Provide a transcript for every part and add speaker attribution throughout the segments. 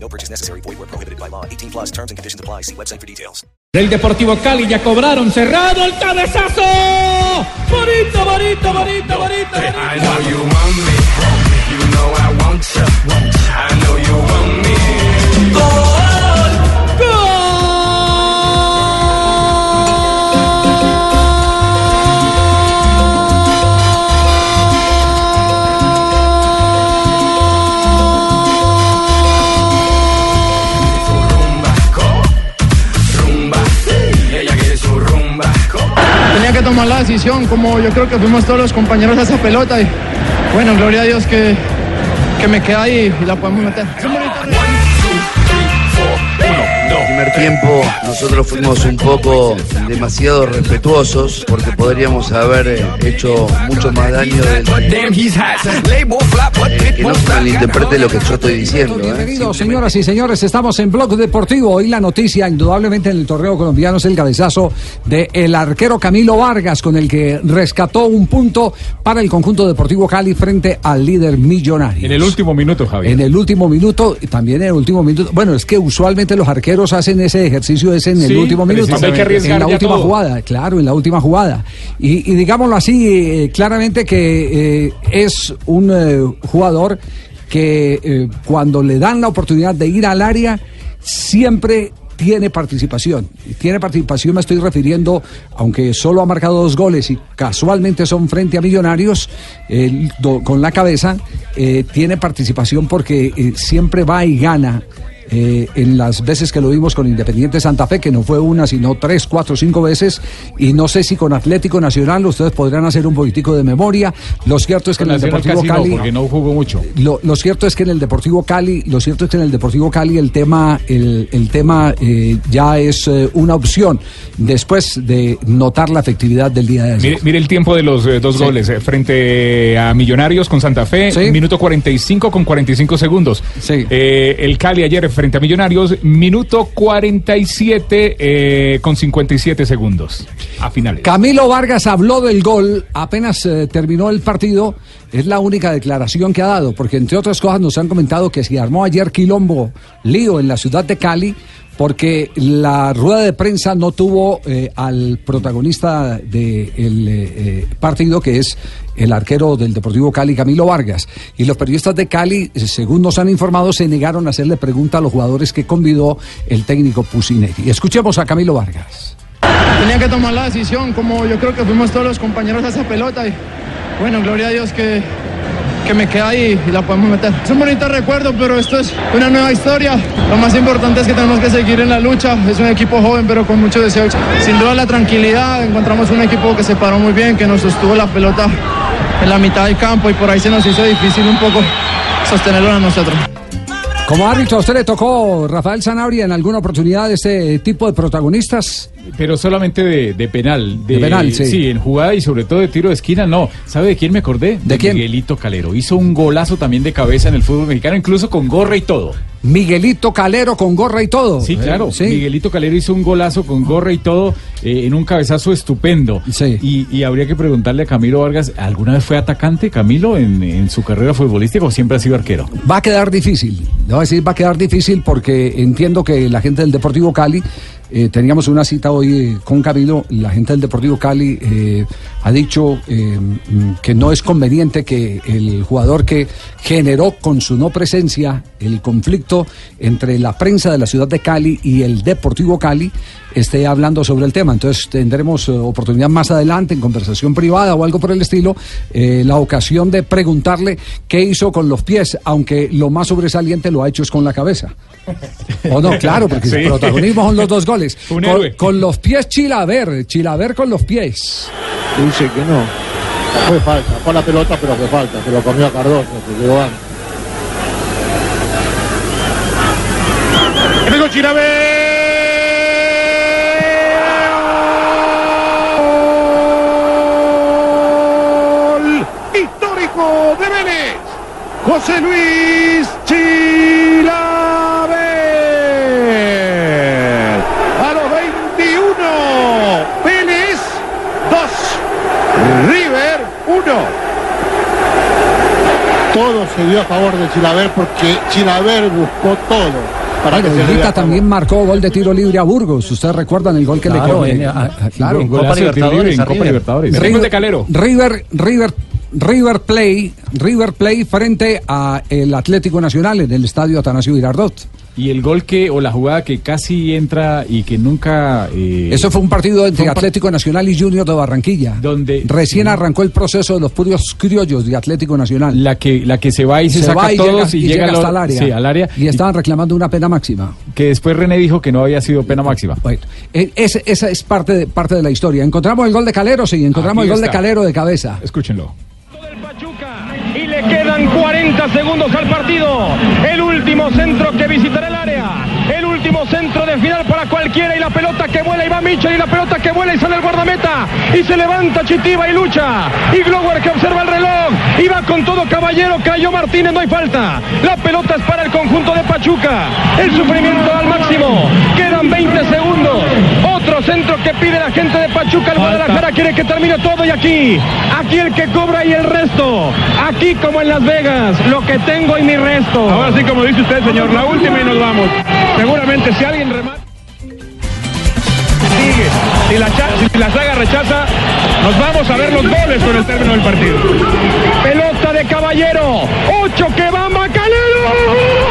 Speaker 1: No purchase necessary. Void where prohibited by law. 18 plus terms and conditions apply. See website for details.
Speaker 2: Del Deportivo Cali ya cobraron cerrado el cabezazo. Bonito, bonito, bonito, bonito.
Speaker 3: I know you want me. You know I want you. I know you want me.
Speaker 4: Tomar la decisión, como yo creo que fuimos todos los compañeros a esa pelota. Y bueno, gloria a Dios que, que me queda ahí y la podemos meter.
Speaker 5: Primer tiempo nosotros fuimos un poco demasiado respetuosos porque podríamos haber eh, hecho mucho más daño del,
Speaker 3: but
Speaker 5: que no se malinterprete lo que yo estoy diciendo. ¿eh?
Speaker 6: Bienvenidos, señoras y señores. Estamos en Blog Deportivo. Hoy la noticia, indudablemente, en el torneo colombiano es el cabezazo de el arquero Camilo Vargas, con el que rescató un punto para el conjunto deportivo Cali frente al líder millonario.
Speaker 2: En el último minuto, Javier.
Speaker 6: En el último minuto, y también en el último minuto. Bueno, es que usualmente los arqueros hacen ese ejercicio ese en el
Speaker 2: Sí,
Speaker 6: último minuto. en la última
Speaker 2: todo.
Speaker 6: jugada, claro, en la última jugada. Y, y digámoslo así, eh, claramente que eh, es un eh, jugador que cuando le dan la oportunidad de ir al área, siempre tiene participación. Tiene participación, me estoy refiriendo, aunque solo ha marcado dos goles y casualmente son frente a Millonarios, eh, do- con la cabeza, eh, tiene participación porque eh, siempre va y gana. Eh, en las veces que lo vimos con Independiente Santa Fe, que no fue una, sino tres, cuatro, cinco veces, y no sé si con Atlético Nacional ustedes podrán hacer un poquitico de memoria. Lo cierto es que en el Deportivo
Speaker 2: casi no,
Speaker 6: Cali.
Speaker 2: porque no jugó mucho.
Speaker 6: Lo, lo cierto es que en el Deportivo Cali, lo cierto es que en el Deportivo Cali el tema, el, el tema eh, ya es eh, una opción después de notar la efectividad del día de ayer.
Speaker 2: Mire, mire el tiempo de los eh, dos goles eh, frente a Millonarios con Santa Fe,
Speaker 6: Sí.
Speaker 2: minuto 45 con 45 segundos.
Speaker 6: Sí.
Speaker 2: Eh, el Cali ayer frente a Millonarios, minuto 47 eh, con 57 segundos a finales.
Speaker 6: Camilo Vargas habló del gol apenas eh, terminó el partido. Es la única declaración que ha dado, porque entre otras cosas nos han comentado que se armó ayer quilombo, lío en la ciudad de Cali, porque la rueda de prensa no tuvo eh, al protagonista del partido, que es el arquero del Deportivo Cali, Camilo Vargas. Y los periodistas de Cali, eh, según nos han informado, se negaron a hacerle pregunta a los jugadores que convidó el técnico Pusineri. Escuchemos a Camilo Vargas.
Speaker 4: Tenía que tomar la decisión, como yo creo que fuimos todos los compañeros a esa pelota. Y bueno, gloria a Dios que, que me queda ahí y la podemos meter. Es un bonito recuerdo, pero esto es una nueva historia. Lo más importante es que tenemos que seguir en la lucha. Es un equipo joven, pero con mucho deseo. Sin duda la tranquilidad. Encontramos un equipo que se paró muy bien, que nos sostuvo la pelota en la mitad del campo y por ahí se nos hizo difícil un poco sostenerlo a nosotros.
Speaker 6: Como árbitro, ¿a usted le tocó, Rafael Sanabria, en alguna oportunidad este tipo de protagonistas?
Speaker 2: Pero solamente de, de penal.
Speaker 6: De penal, sí.
Speaker 2: en jugada y sobre todo de tiro de esquina, no. ¿Sabe de quién me acordé?
Speaker 6: ¿De quién?
Speaker 2: Miguelito Calero. Hizo un golazo también de cabeza en el fútbol mexicano, incluso con gorra y todo.
Speaker 6: Miguelito Calero con gorra y todo.
Speaker 2: Sí, claro.
Speaker 6: Sí.
Speaker 2: Miguelito Calero hizo un golazo con gorra y todo eh, en un cabezazo estupendo.
Speaker 6: Sí.
Speaker 2: Y, y habría que preguntarle a Camilo Vargas, ¿alguna vez fue atacante Camilo en, en su carrera futbolística o siempre ha sido arquero?
Speaker 6: Va a quedar difícil. Le voy a decir, va a quedar difícil porque entiendo que la gente del Deportivo Cali, eh, teníamos una cita hoy eh, con Camilo, la gente del Deportivo Cali eh, ha dicho mm, que no es conveniente que el jugador que generó con su no presencia el conflicto entre la prensa de la ciudad de Cali y el Deportivo Cali esté hablando sobre el tema. Entonces tendremos eh, oportunidad más adelante en conversación privada o algo por el estilo, eh, la ocasión de preguntarle qué hizo con los pies, aunque lo más sobresaliente lo ha hecho es con la cabeza. O no, claro, porque
Speaker 2: Sí.
Speaker 6: el protagonismo son los dos goles.
Speaker 2: Un
Speaker 6: con,
Speaker 2: héroe.
Speaker 6: con los pies Chilaver, Chilaver con los pies.
Speaker 7: Dice que no. Fue falta, fue la pelota, pero fue falta. Se lo comió a Cardoso, se llegó antes.
Speaker 8: Diego José Luis Chilaver. A los 21, Vélez 2, River 1.
Speaker 7: Todo se dio a favor de Chilaver porque Chilaver buscó todo. Para
Speaker 6: Bueno,
Speaker 7: que
Speaker 6: también marcó gol de tiro libre a Burgos. ¿Ustedes recuerdan el gol que
Speaker 2: Claro,
Speaker 6: le
Speaker 2: a-
Speaker 6: claro.
Speaker 2: en Copa Libertadores, en Copa Libertadores. Calero.
Speaker 6: River, River, River Play, River Play frente a el Atlético Nacional en el estadio Atanasio Girardot.
Speaker 2: Y el gol que, o la jugada que casi entra y que nunca... eh,
Speaker 6: Eso fue un partido entre
Speaker 2: fue un par-
Speaker 6: Atlético Nacional y Junior de Barranquilla.
Speaker 2: Donde
Speaker 6: Recién arrancó el proceso de los puros criollos de Atlético Nacional.
Speaker 2: La que, la que se va y se,
Speaker 6: Se
Speaker 2: saca
Speaker 6: va y
Speaker 2: todos
Speaker 6: llega,
Speaker 2: y,
Speaker 6: y llega hasta el área.
Speaker 2: Sí, al área.
Speaker 6: Y estaban reclamando una pena máxima.
Speaker 2: Que después René dijo que no había sido pena máxima.
Speaker 6: Bueno, ese- esa es parte de, parte de la historia. Encontramos el gol de Calero, sí, encontramos
Speaker 2: Aquí
Speaker 6: el gol de. Calero de cabeza.
Speaker 2: Escúchenlo.
Speaker 9: Y le quedan 40 segundos al partido. El último centro que visitará el área. El último centro de final para cualquiera. Y la pelota que vuela y va Mitchell. Y la pelota que vuela y sale el guardameta. Y se levanta Chitiba y lucha. Y Glower que observa el reloj. Y va con todo caballero. Cayó Martínez, no hay falta. La pelota es para el conjunto de Pachuca. El sufrimiento al máximo. Quedan 20 segundos. Otro centro que pide la gente de Pachuca. El Guadalajara quiere que termine todo. Y aquí, aquí el que cobra y el resto. Aquí como en Las Vegas. Lo que tengo y mi resto.
Speaker 10: Ahora sí, como dice usted, señor, la última y nos vamos. Seguramente si alguien remata. Sigue. Si la, si la saga rechaza, nos vamos a ver los goles con el término del partido.
Speaker 9: Pelota de caballero. Ocho que va Macalero.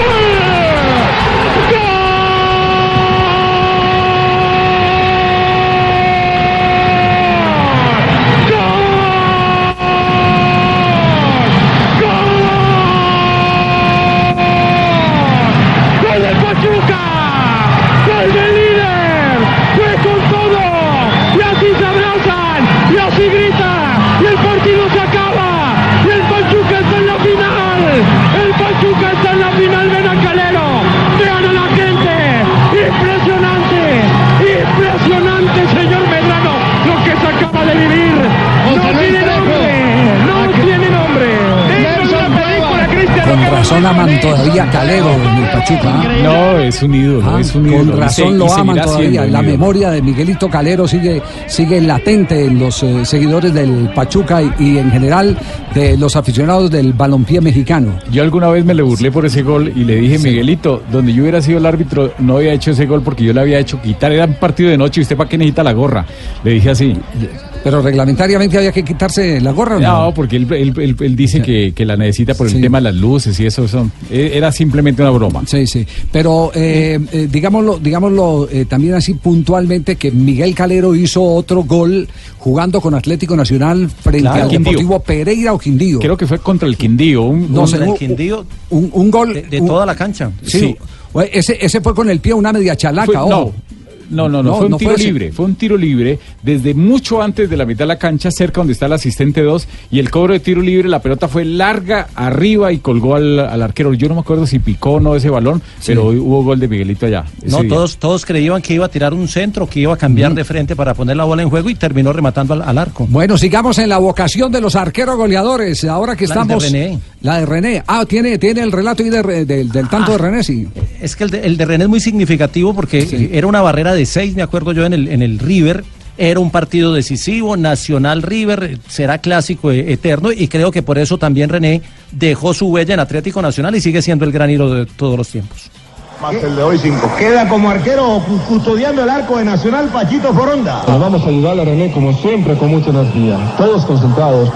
Speaker 2: Es un ídolo,
Speaker 6: Ah,
Speaker 2: es un ídolo.
Speaker 6: Con razón
Speaker 2: se-
Speaker 6: lo aman todavía. La memoria de Miguelito Calero sigue, sigue latente en los eh, seguidores del Pachuca y, y en general de los aficionados del balompié mexicano.
Speaker 2: Yo alguna vez me le burlé por ese gol y le dije, Miguelito, donde yo hubiera sido el árbitro, no había hecho ese gol porque yo le había hecho quitar. Era un partido de noche y usted para qué necesita la gorra. Le dije así.
Speaker 6: Pero reglamentariamente había que quitarse la gorra. ¿o
Speaker 2: No,
Speaker 6: No,
Speaker 2: porque él, él- él- él dice que, que la necesita por el
Speaker 6: Sí.
Speaker 2: tema de las luces y eso. son- e- era simplemente una broma.
Speaker 6: Sí, sí. Pero eh, eh, digámoslo, digámoslo eh, también así puntualmente que Miguel Calero hizo otro gol jugando con Atlético Nacional frente
Speaker 2: Claro.
Speaker 6: al
Speaker 2: Quindío.
Speaker 6: Deportivo Pereira o Quindío.
Speaker 2: Creo que fue contra el Quindío. Un,
Speaker 6: No
Speaker 2: un-
Speaker 11: el Quindío
Speaker 6: un, un gol
Speaker 11: de, de
Speaker 6: un-
Speaker 11: toda la cancha.
Speaker 6: Sí, ese, ese fue con el pie una media chalaca,
Speaker 2: Fue-
Speaker 6: ojo.
Speaker 2: no, no, no, no,
Speaker 6: No,
Speaker 2: fue un
Speaker 6: no
Speaker 2: tiro
Speaker 6: fue
Speaker 2: libre, fue un tiro libre desde mucho antes de la mitad de la cancha, cerca donde está el asistente 2, y el cobro de tiro libre, la pelota fue larga arriba y colgó al, al arquero. Yo no me acuerdo si picó o no ese balón, pero hubo gol de Miguelito allá.
Speaker 11: No,
Speaker 2: día.
Speaker 11: todos, todos creían que iba a tirar un centro, que iba a cambiar de frente para poner la bola en juego y terminó rematando al, al arco.
Speaker 6: Bueno, sigamos en la vocación de los arqueros goleadores. Ahora que
Speaker 11: La de
Speaker 6: estamos.
Speaker 11: René.
Speaker 6: La de René. Ah, tiene, tiene el relato ahí de del, del tanto de René, sí.
Speaker 11: Es que el de, el de René es muy significativo porque era una barrera de seis, me acuerdo yo, en el, en el River. Era un partido decisivo, Nacional River, eh, será clásico eh, eterno y creo que por eso también René dejó su huella en Atlético Nacional y sigue siendo el gran hilo de todos los tiempos.
Speaker 8: Más el de hoy 5. Queda como arquero cu- custodiando el arco de Nacional Pachito Foronda.
Speaker 12: Vamos a ayudar a René como siempre, con mucha energía. Todos concentrados.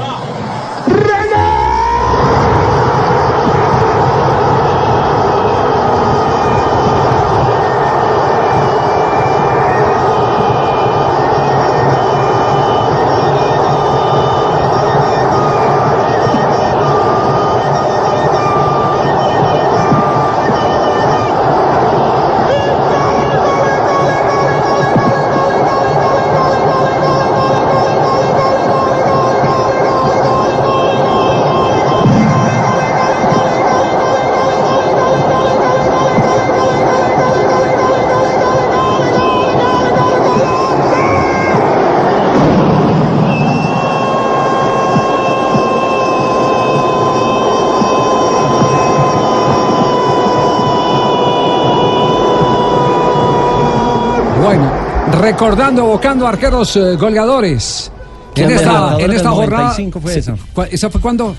Speaker 6: Recordando, evocando arqueros eh, goleadores. En
Speaker 11: ¿Quién
Speaker 6: esta, en esta jornada.
Speaker 11: 95 fue
Speaker 6: Sí.
Speaker 11: esa?
Speaker 6: ¿Cu- ¿Esa fue cuándo?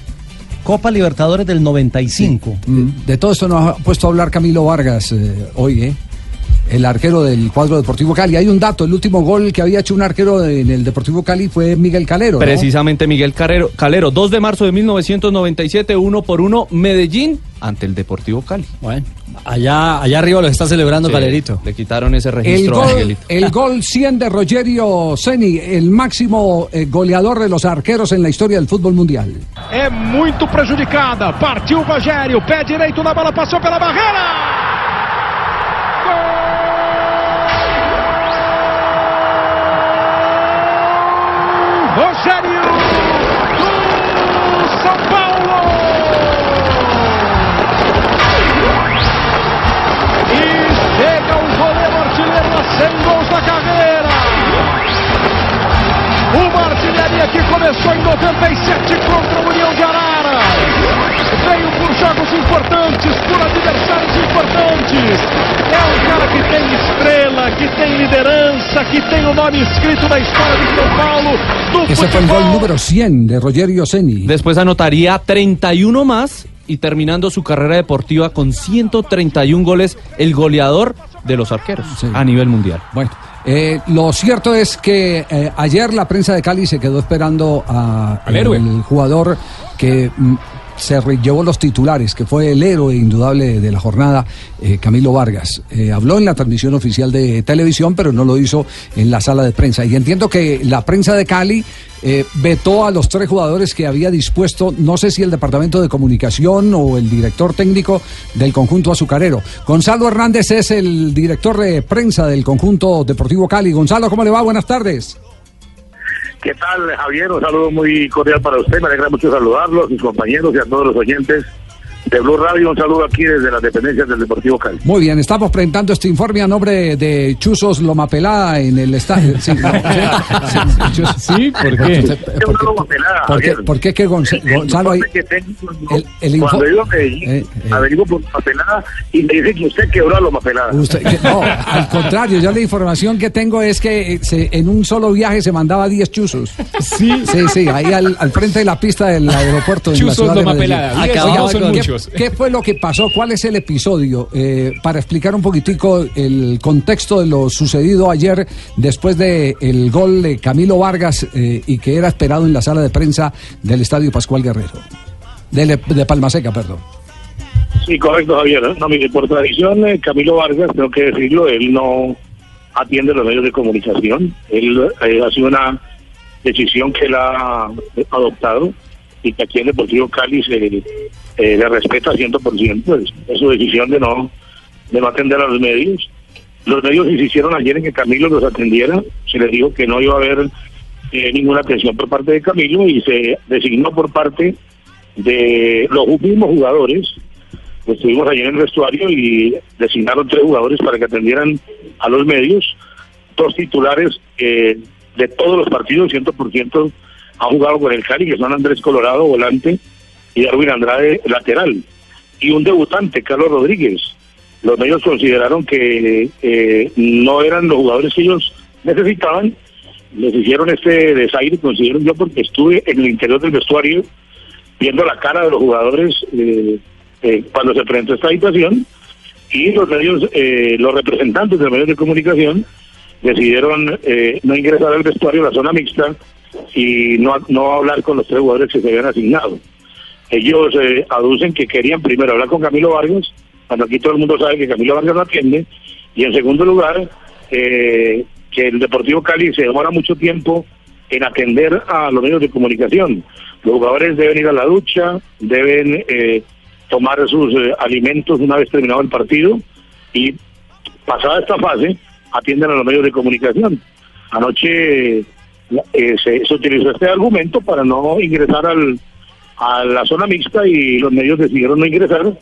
Speaker 11: Copa Libertadores del 95.
Speaker 6: Mm, De todo esto nos ha puesto a hablar Camilo Vargas eh, hoy, ¿eh? El arquero del cuadro Deportivo Cali. Hay un dato, el último gol que había hecho un arquero en el Deportivo Cali fue Miguel Calero. ¿no?
Speaker 13: Precisamente Miguel Carrero, Calero, 2 de marzo de 1997, uno por uno, Medellín ante el Deportivo Cali.
Speaker 14: Bueno, allá, allá arriba lo está celebrando
Speaker 13: Sí,
Speaker 14: Calerito.
Speaker 13: Le quitaron ese
Speaker 6: El
Speaker 13: registro a
Speaker 6: gol,
Speaker 13: Miguelito.
Speaker 6: el gol 100 de Rogerio Ceni, el máximo eh, goleador de los arqueros en la historia del fútbol mundial.
Speaker 10: É muito prejudicada. Partiu o Rogério, pé direito na bola, passou pela barreira. Gol! A 100 gols na carreira. Uma artilharia que começou em 97 contra o União de Arara. Veio por jogos importantes, por adversários importantes. É um cara que tem estrela, que tem liderança, que tem o nome escrito na história de São Paulo. Do
Speaker 6: Ese fue el gol número 100 de Rogerio Ceni.
Speaker 13: Después anotaría 31 más y terminando su carrera deportiva con 131 goles, el goleador de los arqueros a nivel mundial.
Speaker 6: Bueno, eh, lo cierto es que eh, ayer la prensa de Cali se quedó esperando a
Speaker 2: Al héroe.
Speaker 6: el jugador que mm, se llevó los titulares, que fue el héroe indudable de la jornada, eh, Camilo Vargas. Eh, habló en la transmisión oficial de televisión, pero no lo hizo en la sala de prensa. Y entiendo que la prensa de Cali eh, vetó a los tres jugadores que había dispuesto, no sé si el departamento de comunicación o el director técnico del conjunto azucarero. Gonzalo Hernández es el director de prensa del conjunto Deportivo Cali. Gonzalo, ¿cómo le va? Buenas tardes.
Speaker 15: ¿Qué tal, Javier? Un saludo muy cordial para usted. Me alegra mucho saludarlo, a sus compañeros y a todos los oyentes de Blue Radio. Un saludo aquí desde las dependencias del Deportivo Cali.
Speaker 6: Muy bien, estamos presentando este informe a nombre de Chuzos Loma Pelada en el estadio. Sí, no, sí, sí, Chuzos.
Speaker 2: Sí, ¿por qué?
Speaker 6: ¿Por qué, que Gonz- Gonzalo ahí?
Speaker 15: Que tengo,
Speaker 6: El,
Speaker 15: Cuando a Medellín,
Speaker 6: Eh, eh.
Speaker 15: averiguo por Loma Pelada y me dice que usted quebró a Loma Pelada.
Speaker 6: Usted- que- no, al contrario, yo la información que tengo es que eh, se- en un solo viaje se mandaba 10 chuzos.
Speaker 2: Sí.
Speaker 6: Sí, sí, ahí al, al frente de la pista del aeropuerto.
Speaker 2: Chuzos
Speaker 6: ciudad de
Speaker 2: Loma. Pelada. Diez
Speaker 6: Oiga,
Speaker 2: no
Speaker 6: ¿qué-
Speaker 2: muchos.
Speaker 6: ¿Qué fue lo que pasó? ¿Cuál es el episodio? Eh, para explicar un poquitico el contexto de lo sucedido ayer después del el gol de Camilo Vargas eh, y que era esperado en la sala de prensa del Estadio Pascual Guerrero. De, de Palmaseca, perdón.
Speaker 15: Sí, correcto, Javier. ¿eh? No, mire, por tradición, eh, Camilo Vargas, tengo que decirlo, él no atiende los medios de comunicación. Él ha sido una decisión que él ha adoptado y que aquí en Deportivo Cali se eh, le respeta 100%. Es, es su decisión de no, de no atender a los medios. Los medios insistieron ayer en que Camilo los atendiera. Se les dijo que no iba a haber eh, ninguna atención por parte de Camilo y se designó por parte de los mismos jugadores estuvimos ayer en el vestuario y designaron tres jugadores para que atendieran a los medios, dos titulares eh, de todos los partidos, 100% han jugado con el Cali, que son Andrés Colorado, volante, y Darwin Andrade, lateral, y un debutante, Carlos Rodríguez. Los medios consideraron que eh, no eran los jugadores que ellos necesitaban, les hicieron este desaire, considero yo, porque estuve en el interior del vestuario viendo la cara de los jugadores eh, eh, cuando se presentó esta situación. Y los medios, eh, los representantes de los medios de comunicación decidieron no ingresar al vestuario, la zona mixta, y no, no hablar con los tres jugadores que se habían asignado. Ellos eh, aducen que querían primero hablar con Camilo Vargas, cuando aquí todo el mundo sabe que Camilo Vargas no atiende, y en segundo lugar, eh, que el Deportivo Cali se demora mucho tiempo en atender a los medios de comunicación. Los jugadores deben ir a la ducha, deben eh, tomar sus eh, alimentos una vez terminado el partido y pasada esta fase atienden a los medios de comunicación. Anoche eh, se, se utilizó este argumento para no ingresar al, a la zona mixta y los medios decidieron no ingresar.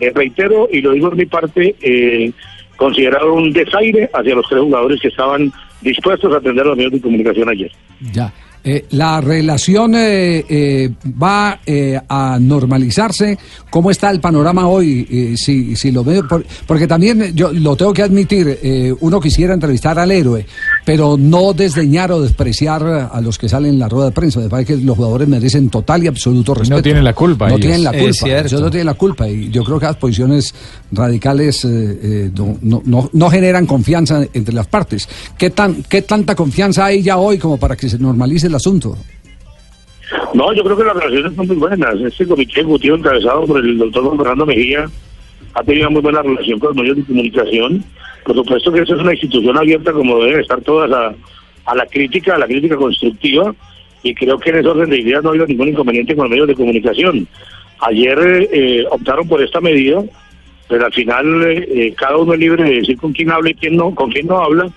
Speaker 15: Eh, reitero, y lo digo de mi parte, eh, consideraron un desaire hacia los tres jugadores que estaban dispuestos a atender los medios de comunicación ayer.
Speaker 6: Ya. Eh, la relación eh, va a normalizarse. ¿Cómo está el panorama hoy? Si, si lo veo, por- porque también yo lo tengo que admitir, uno quisiera entrevistar al héroe, pero no desdeñar o despreciar a los que salen en la rueda de prensa. Me parece que los jugadores merecen total y absoluto respeto.
Speaker 2: tienen la culpa
Speaker 6: No
Speaker 2: ellos.
Speaker 6: tienen la
Speaker 2: Es
Speaker 6: culpa.
Speaker 2: cierto.
Speaker 6: Ellos no tienen la culpa. Y yo creo que las posiciones radicales eh, eh, no, no- no- no generan confianza entre las partes. ¿Qué, tan, ¿Qué tanta confianza hay ya hoy como para que se normalice el asunto?
Speaker 15: No, yo creo que las relaciones son muy buenas. Este comité ejecutivo encabezado por el doctor Juan Fernando Mejía ha tenido una muy buena relación con los medios de comunicación. Por supuesto que esa es una institución abierta como deben estar todas a, la crítica, a la crítica constructiva y creo que en ese orden de ideas no ha habido ningún inconveniente con los medios de comunicación. Ayer eh, optaron por esta medida, pero al final eh, cada uno es libre de decir con quién habla y quién no, con quién no habla,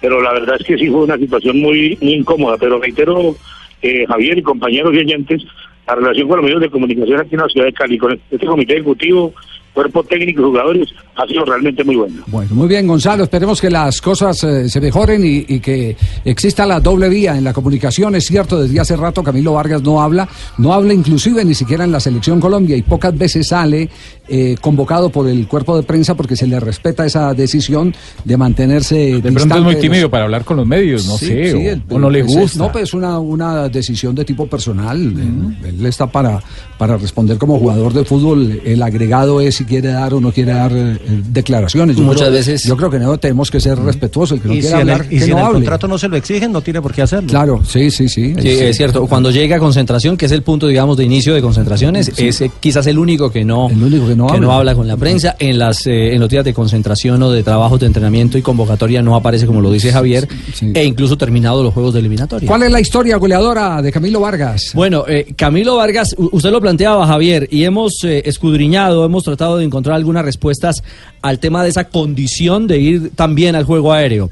Speaker 15: pero la verdad es que sí fue una situación muy, muy incómoda, pero reitero, eh, Javier y compañeros y oyentes, la relación con los medios de comunicación aquí en la ciudad de Cali, con este comité ejecutivo, cuerpo técnico y jugadores, ha sido realmente muy bueno.
Speaker 6: Bueno, muy bien, Gonzalo. Esperemos que las cosas eh, se mejoren y, y que exista la doble vía en la comunicación. Es cierto, desde hace rato Camilo Vargas no habla, no habla inclusive ni siquiera en la selección Colombia y pocas veces sale eh, convocado por el cuerpo de prensa porque se le respeta esa decisión de mantenerse
Speaker 2: De pronto es muy tímido para hablar con los medios, no
Speaker 6: Sí,
Speaker 2: sé,
Speaker 6: sí,
Speaker 2: o,
Speaker 6: el-
Speaker 2: o no le
Speaker 6: pues,
Speaker 2: gusta.
Speaker 6: No, pues es una, una decisión de tipo personal. Él, él está para, para responder como jugador de fútbol. El agregado es si quiere dar o no quiere dar eh, declaraciones. Yo
Speaker 14: Muchas
Speaker 6: creo-
Speaker 14: veces-
Speaker 6: Yo creo que no tenemos que ser respetuosos. El que no
Speaker 11: Y
Speaker 6: quiere
Speaker 11: si el,
Speaker 6: hablar,
Speaker 11: y
Speaker 6: que
Speaker 11: si
Speaker 6: no
Speaker 11: en el
Speaker 6: hable.
Speaker 11: contrato no se lo exigen, no tiene por qué hacerlo.
Speaker 6: Claro, sí, sí, sí.
Speaker 14: Sí, es cierto. Cuando llega a concentración, que es el punto, digamos, de inicio de concentraciones,
Speaker 6: Sí.
Speaker 14: es eh, quizás el único que no,
Speaker 6: El único que no habla.
Speaker 14: con la prensa. En las eh, en los días de concentración o de trabajo de entrenamiento y convocatoria no aparece, como lo dice Javier, e incluso terminado los juegos de eliminatoria.
Speaker 6: ¿Cuál es la historia goleadora de Camilo Vargas?
Speaker 14: Bueno, eh, Camilo Vargas, usted lo planteaba, Javier, y hemos eh, escudriñado, hemos tratado de encontrar algunas respuestas al tema de esa condición de ir también al juego aéreo.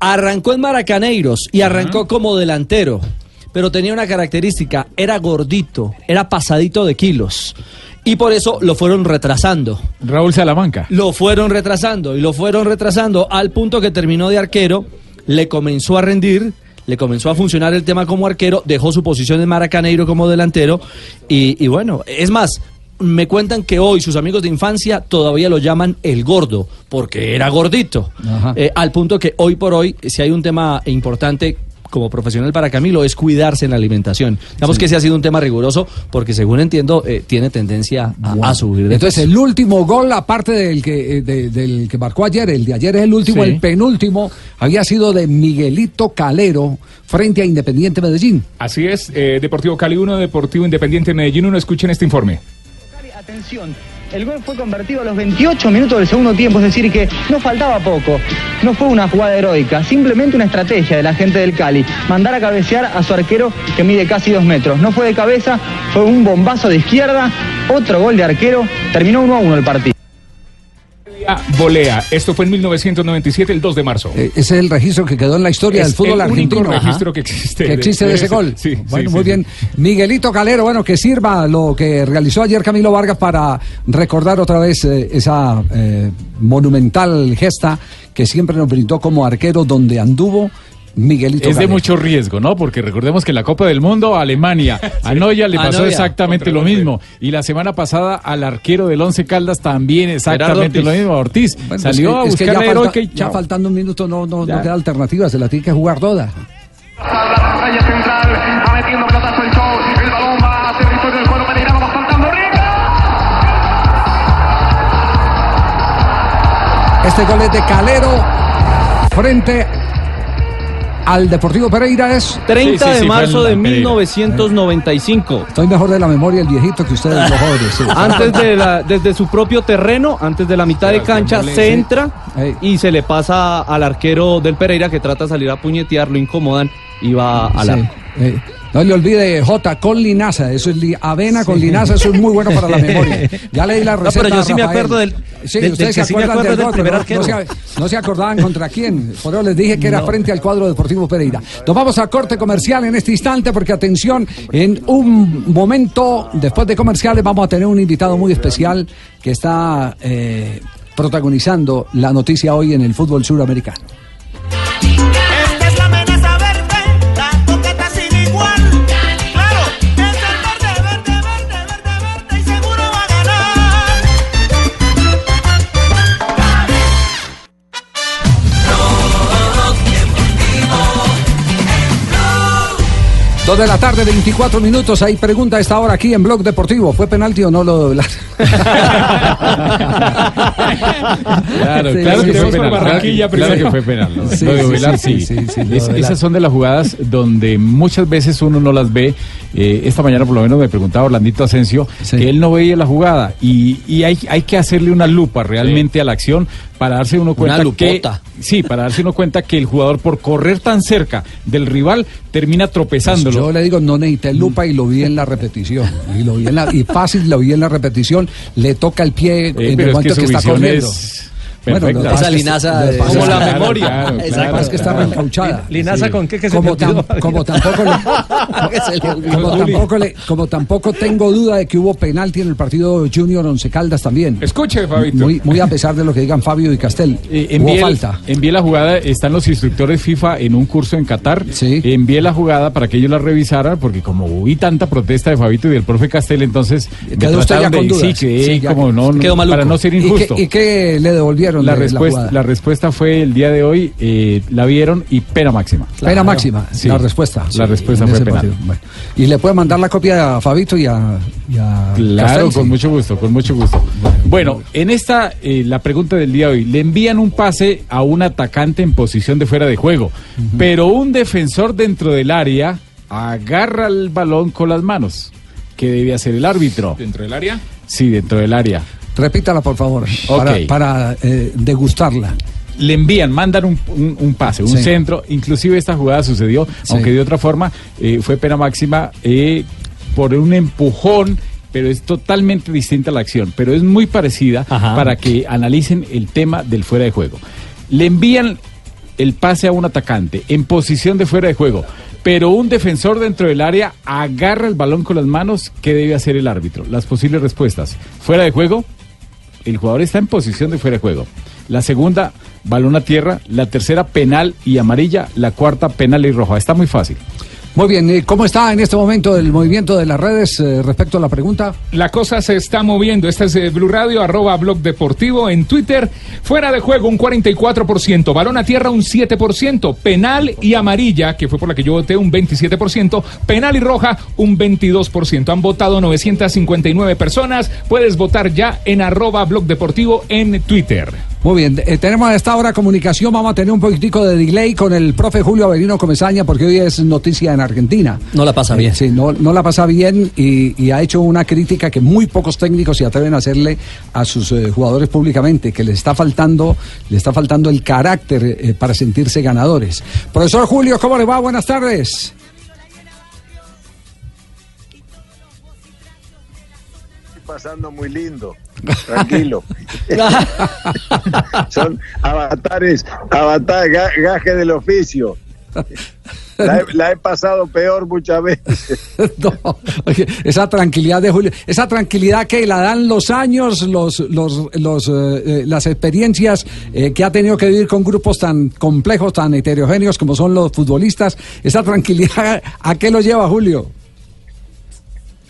Speaker 14: Arrancó en Maracaneiros y arrancó como delantero, pero tenía una característica, era gordito, era pasadito de kilos. Y por eso lo fueron retrasando.
Speaker 2: Raúl Salamanca.
Speaker 14: Lo fueron retrasando y lo fueron retrasando al punto que terminó de arquero, le comenzó a rendir, le comenzó a funcionar el tema como arquero, dejó su posición en Maracaneiro como delantero y, y bueno, es más, me cuentan que hoy sus amigos de infancia todavía lo llaman el gordo, porque era gordito. Eh, al punto que hoy por hoy, si hay un tema importante como profesional para Camilo, es cuidarse en la alimentación. Digamos
Speaker 6: Sí.
Speaker 14: que ese ha sido un tema riguroso, porque según entiendo, eh, tiene tendencia a, a subir de
Speaker 6: Entonces,
Speaker 14: peso.
Speaker 6: el último gol, aparte del que, eh, de- del que marcó ayer, el de ayer es el último,
Speaker 14: Sí.
Speaker 6: el penúltimo, había sido de Miguelito Calero frente a Independiente Medellín.
Speaker 16: Así es, eh, Deportivo Cali 1, Deportivo Independiente Medellín 1. Escuchen este informe.
Speaker 17: Atención, el gol fue convertido a los 28 minutos del segundo tiempo, es decir, que no faltaba poco. No fue una jugada heroica, simplemente una estrategia de la gente del Cali. Mandar a cabecear a su arquero que mide casi dos metros. No fue de cabeza, fue un bombazo de izquierda, otro gol de arquero, terminó 1 a 1 el partido.
Speaker 16: Volea. Esto fue en 1997, el 2 de marzo.
Speaker 6: Eh, ese es el registro que quedó en la historia
Speaker 16: Es
Speaker 6: del fútbol
Speaker 16: el único
Speaker 6: argentino.
Speaker 16: registro que existe
Speaker 6: Que existe de,
Speaker 16: de
Speaker 6: ese
Speaker 16: ese.
Speaker 6: gol.
Speaker 16: Sí,
Speaker 6: bueno,
Speaker 16: sí,
Speaker 6: muy
Speaker 16: sí,
Speaker 6: bien. Miguelito Calero, bueno, que sirva lo que realizó ayer Camilo Vargas para recordar otra vez eh, esa eh, monumental gesta que siempre nos brindó como arquero donde anduvo Miguelito
Speaker 2: Es de mucho riesgo, ¿no? Porque recordemos que en la Copa del Mundo, Alemania, a Noya le
Speaker 6: A
Speaker 2: pasó exactamente lo mismo. Y la semana pasada al arquero del Once Caldas también exactamente lo mismo, Ortiz.
Speaker 6: Bueno,
Speaker 2: Salió
Speaker 6: es que-
Speaker 2: a
Speaker 6: es que
Speaker 2: buscar
Speaker 6: ya falta-
Speaker 2: y
Speaker 6: ya faltando un minuto no, no, no queda alternativa, se la tiene que jugar toda. Este gol es de Calero frente al Deportivo Pereira es
Speaker 13: 30 de marzo de 1995.
Speaker 6: Estoy mejor de la memoria el viejito que ustedes los jóvenes. sí.
Speaker 13: Antes de la, desde su propio terreno, antes de la mitad de cancha, se
Speaker 6: sí.
Speaker 13: entra y se le pasa al arquero del Pereira que trata de salir a puñetear, lo incomodan y va al
Speaker 6: Sí,
Speaker 13: arco.
Speaker 6: No le olvide J con linaza, eso es li- avena con linaza, eso es muy bueno para la memoria. Ya leí la
Speaker 11: No,
Speaker 6: receta.
Speaker 11: pero yo sí me acuerdo del-
Speaker 6: Sí,
Speaker 11: del-
Speaker 6: ustedes
Speaker 11: del
Speaker 6: se
Speaker 11: sí
Speaker 6: acuerdan
Speaker 11: acuerdo
Speaker 6: del
Speaker 11: del primer
Speaker 6: no, se, no se acordaban contra quién. Por eso les dije que era
Speaker 11: No.
Speaker 6: frente al cuadro Deportivo Pereira. Nos vamos a corte comercial en este instante porque atención, en un momento después de comerciales vamos a tener un invitado muy especial que está eh, protagonizando la noticia hoy en el fútbol suramericano. Dos de la tarde, 24 minutos. Hay pregunta a esta hora aquí en Blog Deportivo. ¿Fue penalti o no lo de Velar?
Speaker 2: Claro,
Speaker 6: Sí,
Speaker 2: claro
Speaker 6: sí,
Speaker 2: que
Speaker 6: sí.
Speaker 2: fue penal. Claro que fue penal. ¿no? Lo de
Speaker 6: sí,
Speaker 2: Ovelar,
Speaker 6: sí,
Speaker 2: Es- esas son de las jugadas donde muchas veces uno no las ve. Eh, esta mañana por lo menos me preguntaba Orlandito Asensio que él no veía la jugada y, y hay, hay que hacerle una lupa realmente a la acción para darse uno cuenta que sí, para darse uno cuenta que el jugador por correr tan cerca del rival termina tropezándolo.
Speaker 6: Yo le digo, no necesité lupa y lo vi en la repetición. Y lo vi en la, y fácil lo vi en la repetición. Le toca el pie en
Speaker 2: Eh,
Speaker 6: el
Speaker 2: es que
Speaker 6: está corriendo.
Speaker 2: es
Speaker 6: Bueno, que pasa
Speaker 14: Esa
Speaker 6: es que-
Speaker 14: linaza
Speaker 6: que pasa
Speaker 14: como
Speaker 6: es
Speaker 14: la
Speaker 6: que-
Speaker 14: memoria.
Speaker 2: claro,
Speaker 6: que
Speaker 2: claro,
Speaker 6: pasa es que está
Speaker 2: claro.
Speaker 6: reencauchada.
Speaker 11: Linaza,
Speaker 6: Sí.
Speaker 11: ¿con qué? ¿Qué se
Speaker 6: como, tam- como tampoco le- como tampoco le- como tampoco tengo duda de que hubo penalti en el partido Junior Once Caldas también.
Speaker 16: Escuche, Fabito.
Speaker 6: Muy, muy a pesar de lo que digan Fabio y Castel.
Speaker 2: Eh,
Speaker 6: hubo
Speaker 2: envié, el-
Speaker 6: falta.
Speaker 2: envié la jugada, están los instructores FIFA en un curso en Qatar. Envié la jugada para que ellos la revisaran, porque como hubo tanta protesta de Fabito y del profe Castel, entonces me
Speaker 6: Quedó usted ya
Speaker 2: trataron
Speaker 6: con
Speaker 2: de-
Speaker 6: dudas.
Speaker 2: Sí,
Speaker 6: Sí, ya
Speaker 2: como no, no-
Speaker 6: quedó maluco.
Speaker 2: para no ser
Speaker 6: ¿Y qué-
Speaker 2: injusto.
Speaker 6: ¿Y qué, le devolvieron
Speaker 2: la,
Speaker 6: de
Speaker 2: respuesta,
Speaker 6: jugada?
Speaker 2: la respuesta fue el día de hoy, eh, la vieron y pena máxima.
Speaker 6: Pena máxima,
Speaker 2: Sí,
Speaker 6: la respuesta.
Speaker 2: La respuesta fue penal.
Speaker 6: Bueno. Y le puede mandar la copia a Fabito y a, y a
Speaker 2: Claro, con
Speaker 6: sí.
Speaker 2: mucho gusto, con mucho gusto. Bueno, en esta, eh, la pregunta del día de hoy, le envían un pase a un atacante en posición de fuera de juego, pero un defensor dentro del área agarra el balón con las manos. ¿Qué debe hacer el árbitro?
Speaker 16: ¿Dentro del área?
Speaker 2: Sí, dentro del área.
Speaker 6: Repítala, por favor, para, eh, degustarla.
Speaker 2: le envían, mandan un, un- un pase, un
Speaker 6: Sí.
Speaker 2: centro. Inclusive esta jugada sucedió,
Speaker 6: Sí.
Speaker 2: aunque de otra forma eh, fue pena máxima eh, por un empujón, pero es totalmente distinta la acción, pero es muy parecida para que analicen el tema del fuera de juego. Le envían el pase a un atacante en posición de fuera de juego, pero un defensor dentro del área agarra el balón con las manos, ¿qué debe hacer el árbitro? Las posibles respuestas. Fuera de juego, el jugador está en posición de fuera de juego. La segunda, balón a tierra. La tercera, penal y amarilla. La cuarta, penal y roja. Está muy fácil.
Speaker 6: Muy bien, eh, ¿cómo está en este momento el movimiento de las redes eh, respecto a la pregunta?
Speaker 16: La cosa se está moviendo. Esta es eh, Blue Radio, arroba Blog Deportivo en Twitter. Fuera de juego un 44%, balón a tierra un 7%, penal y amarilla, que fue por la que yo voté, un 27%, penal y roja un 22%. Han votado 959 personas. Puedes votar ya en arroba Blog Deportivo en Twitter.
Speaker 6: Muy bien, eh, tenemos a esta hora comunicación, vamos a tener un poquitico de delay con el profe Julio Avelino Comesaña porque hoy es noticia en Argentina.
Speaker 14: No la pasa
Speaker 6: Eh,
Speaker 14: bien.
Speaker 6: sí, no, no la pasa bien y, y ha hecho una crítica que muy pocos técnicos se atreven a hacerle a sus eh, jugadores públicamente, que le está faltando, le está faltando el carácter para sentirse ganadores. Profesor Julio, ¿cómo le va? Buenas tardes.
Speaker 18: Pasando muy lindo, tranquilo. Son avatares, avatar, ga- gaje del oficio. La he, la he pasado peor muchas veces.
Speaker 6: No, oye, esa tranquilidad de Julio, esa tranquilidad que la dan los años, los, los, los, eh, eh, las experiencias eh, que ha tenido que vivir con grupos tan complejos, tan heterogéneos como son los futbolistas, esa tranquilidad, ¿a qué lo lleva Julio?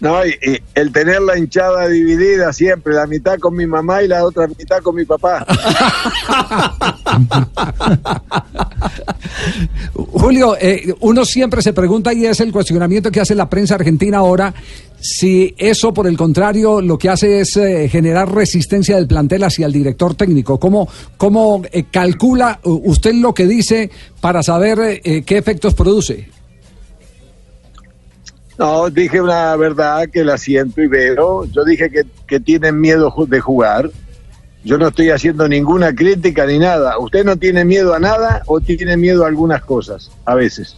Speaker 18: No, y, el tener la hinchada dividida siempre, la mitad con mi mamá y la otra mitad con mi papá.
Speaker 6: Julio, eh, uno siempre se pregunta y es el cuestionamiento que hace la prensa argentina ahora, si eso por el contrario lo que hace es eh, generar resistencia del plantel hacia el director técnico. ¿Cómo, cómo eh, calcula uh, usted lo que dice para saber eh, qué efectos produce?
Speaker 18: No, dije una verdad que la siento y veo. Yo dije que, que tienen miedo de jugar. Yo no estoy haciendo ninguna crítica ni nada. ¿Usted no tiene miedo a nada o tiene miedo a algunas cosas? A veces.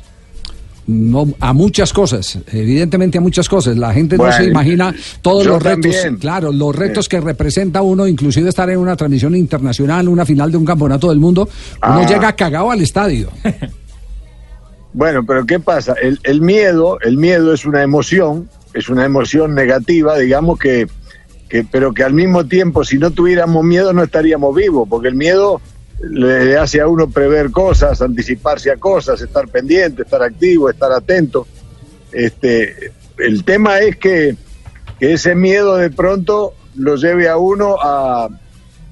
Speaker 6: No, a muchas cosas, evidentemente a muchas cosas. La gente no se imagina todos los retos,
Speaker 18: también.
Speaker 6: claro, los retos que representa uno, inclusive estar en una transmisión internacional, una final de un campeonato del mundo, uno
Speaker 18: Ah.
Speaker 6: llega cagado al estadio.
Speaker 18: Bueno, pero ¿qué pasa? El, el miedo, el miedo es una emoción, es una emoción negativa, digamos que, que, pero que al mismo tiempo, si no tuviéramos miedo, no estaríamos vivos, porque el miedo le hace a uno prever cosas, anticiparse a cosas, estar pendiente, estar activo, estar atento. Este, el tema es que, que ese miedo de pronto lo lleve a uno a,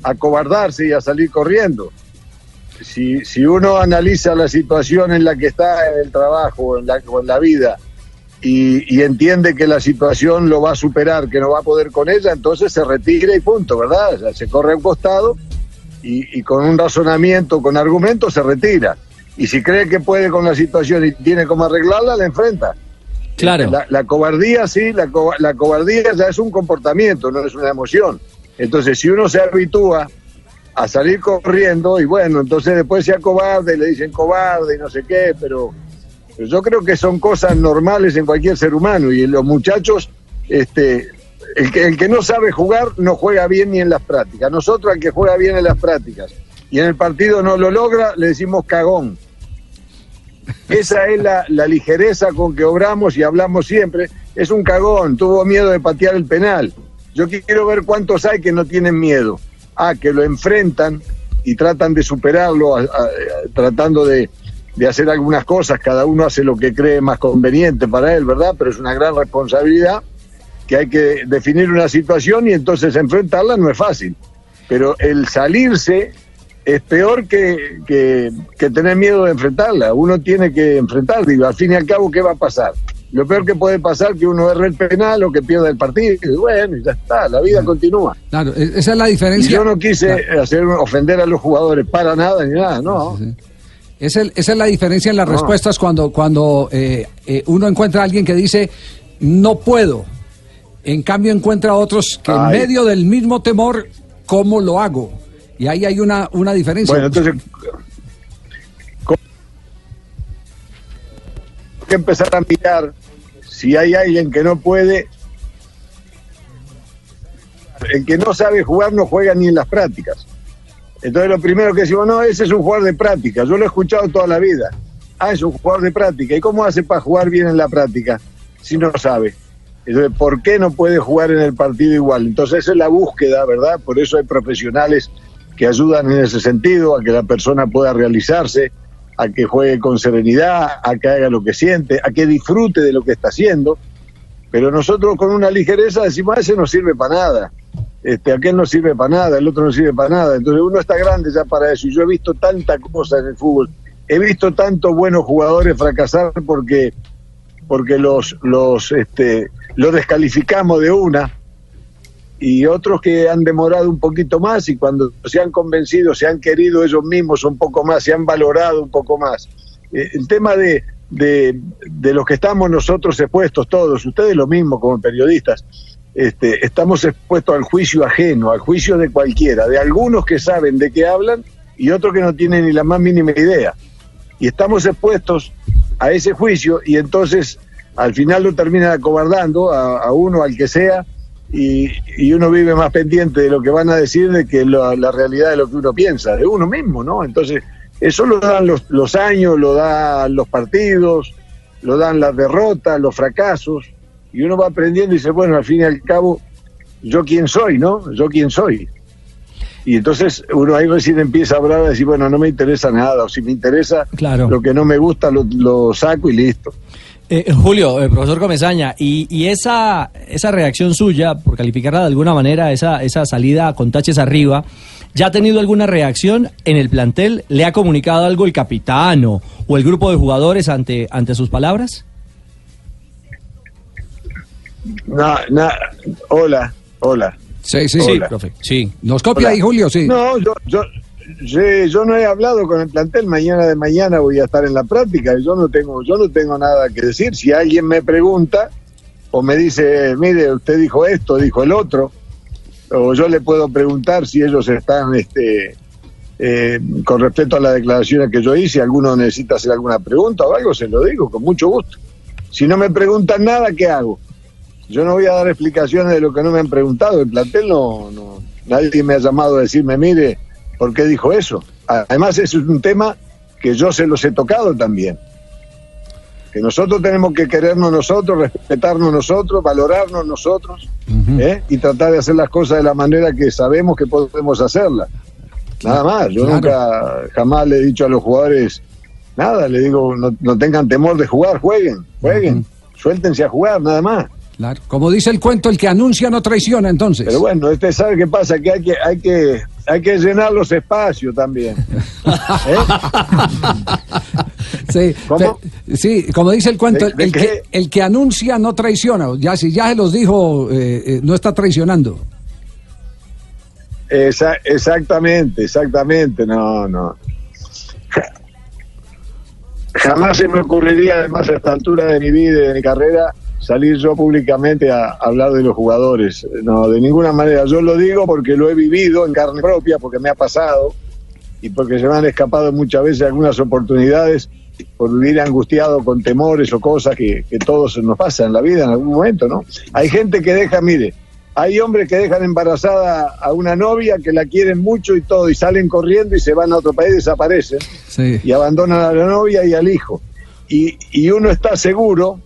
Speaker 18: a cobardarse y a salir corriendo si, si uno analiza la situación en la que está en el trabajo o en la, o en la vida y, y entiende que la situación lo va a superar, que no va a poder con ella, entonces se retira y punto, ¿verdad? O sea, se corre a un costado y, y con un razonamiento, con argumentos, se retira. Y si cree que puede con la situación y tiene cómo arreglarla, la enfrenta.
Speaker 14: Claro.
Speaker 18: La, la cobardía, sí, la, co- la cobardía ya es un comportamiento, no es una emoción. Entonces, si uno se habitúa a salir corriendo, y bueno, entonces después sea cobarde, le dicen cobarde y no sé qué, pero, yo creo que son cosas normales en cualquier ser humano. Y los muchachos, este, el que, no sabe jugar no juega bien ni en las prácticas. Nosotros, al que juega bien en las prácticas y en el partido no lo logra, le decimos cagón. Esa es la ligereza con que obramos y hablamos siempre. Es un cagón, tuvo miedo de patear el penal. Yo quiero ver cuántos hay que no tienen miedo. Ah, que lo enfrentan y tratan de superarlo, a- a- a- tratando de, de hacer algunas cosas. Cada uno hace lo que cree más conveniente para él, ¿verdad? Pero es una gran responsabilidad que hay que definir una situación y entonces enfrentarla no es fácil. Pero el salirse es peor que, que, que tener miedo de enfrentarla. Uno tiene que enfrentar, digo, al fin y al cabo, ¿qué va a pasar? Lo peor que puede pasar es que uno erre el penal o que pierda el partido. Y bueno, y ya está, la vida continúa.
Speaker 6: Claro, e- esa es la
Speaker 18: Y
Speaker 6: diferencia.
Speaker 18: yo no quise hacer ofender a los jugadores para nada ni nada, no.
Speaker 6: Es el- esa es la diferencia en las
Speaker 18: No.
Speaker 6: respuestas cuando, cuando eh, eh, uno encuentra a alguien que dice no puedo. En cambio encuentra a otros que en medio del mismo temor, ¿cómo lo hago? Y ahí hay una, una diferencia.
Speaker 18: Bueno, entonces que empezar a mirar si hay alguien que no puede. El que no sabe jugar no juega ni en las prácticas. Entonces lo primero que decimos, no, ese es un jugador de práctica, yo lo he escuchado toda la vida. Ah, es un jugador de práctica. ¿Y cómo hace para jugar bien en la práctica si no sabe? Entonces, ¿por qué no puede jugar en el partido igual? Entonces, esa es la búsqueda, ¿verdad? Por eso hay profesionales que ayudan en ese sentido, a que la persona pueda realizarse, a que juegue con serenidad, a que haga lo que siente, a que disfrute de lo que está haciendo. Pero nosotros con una ligereza decimos, "Ah, ese no sirve para nada, este, aquel no sirve para nada, el otro no sirve para nada. Entonces uno está grande ya para eso. Y yo he visto tanta cosa en el fútbol, he visto tantos buenos jugadores fracasar porque, porque los, los, este, los descalificamos de una y otros que han demorado un poquito más y cuando se han convencido, se han querido ellos mismos un poco más, se han valorado un poco más. Eh, el tema de, de, de los que estamos nosotros expuestos todos, ustedes lo mismo como periodistas, este, estamos expuestos al juicio ajeno, al juicio de cualquiera, de algunos que saben de qué hablan y otros que no tienen ni la más mínima idea. Y estamos expuestos a ese juicio y entonces al final lo terminan acobardando a, a uno, al que sea, y, y uno vive más pendiente de lo que van a decir de que la, la realidad de lo que uno piensa, de uno mismo, ¿no? Entonces, eso lo dan los, los años, lo dan los partidos, lo dan las derrotas, los fracasos, y uno va aprendiendo y dice, bueno, al fin y al cabo, yo quién soy, ¿no? Yo quién soy. Y entonces uno ahí recién empieza a hablar y decir, bueno, no me interesa nada, o si me interesa
Speaker 14: Claro.
Speaker 18: lo que no me gusta, lo, lo saco y listo.
Speaker 14: Eh, Julio, el profesor Comesaña, y, y esa, esa reacción suya, por calificarla de alguna manera, esa, esa salida con taches arriba, ¿ya ha tenido alguna reacción en el plantel? ¿Le ha comunicado algo el capitán o, o el grupo de jugadores ante, ante sus palabras?
Speaker 18: Na, na, hola, hola.
Speaker 6: Sí, sí,
Speaker 18: Hola.
Speaker 6: sí, Sí. Nos copia
Speaker 18: Hola.
Speaker 6: ahí, Julio, sí.
Speaker 18: No, yo, yo, sí, yo no he hablado con el plantel. Mañana de mañana voy a estar en la práctica. Yo no tengo, yo no tengo nada que decir. Si alguien me pregunta o me dice, mire, usted dijo esto, dijo el otro, o yo le puedo preguntar si ellos están, este, eh, con respecto a las declaraciones que yo hice, alguno necesita hacer alguna pregunta o algo, se lo digo con mucho gusto. Si no me preguntan nada, ¿qué hago? Yo no voy a dar explicaciones de lo que no me han preguntado. El plantel no, no, nadie me ha llamado a decirme, mire, ¿por qué dijo eso? Además, eso es un tema que yo se los he tocado también. Que nosotros tenemos que querernos nosotros, respetarnos nosotros, valorarnos nosotros ¿eh? y tratar de hacer las cosas de la manera que sabemos que podemos hacerlas. Nada más. Yo
Speaker 6: Claro.
Speaker 18: nunca, jamás le he dicho a los jugadores nada. Le digo, no, no tengan temor de jugar, jueguen, jueguen, suéltense a jugar, nada más.
Speaker 6: Claro. Como dice el cuento, el que anuncia no traiciona, entonces.
Speaker 18: Pero bueno, usted sabe qué pasa, que hay que, hay que hay que llenar los espacios también. ¿Eh?
Speaker 6: Sí, sí, como dice el cuento,
Speaker 18: ¿De- de
Speaker 6: el, que, el que anuncia no traiciona. Ya si ya se los dijo, eh, eh, no está traicionando.
Speaker 18: Esa- exactamente, exactamente, no, no. Ja- Jamás se me ocurriría, además, a esta altura de mi vida y de mi carrera, salir yo públicamente a hablar de los jugadores. No, de ninguna manera. Yo lo digo porque lo he vivido en carne propia, porque me ha pasado y porque se me han escapado muchas veces algunas oportunidades por vivir angustiado con temores o cosas que, que todos nos pasa en la vida en algún momento, ¿no? Hay gente que deja, mire, hay hombres que dejan embarazada a una novia que la quieren mucho y todo, y salen corriendo y se van a otro país, desaparecen
Speaker 6: Sí.
Speaker 18: y abandonan a la novia y al hijo. Y, y uno está seguro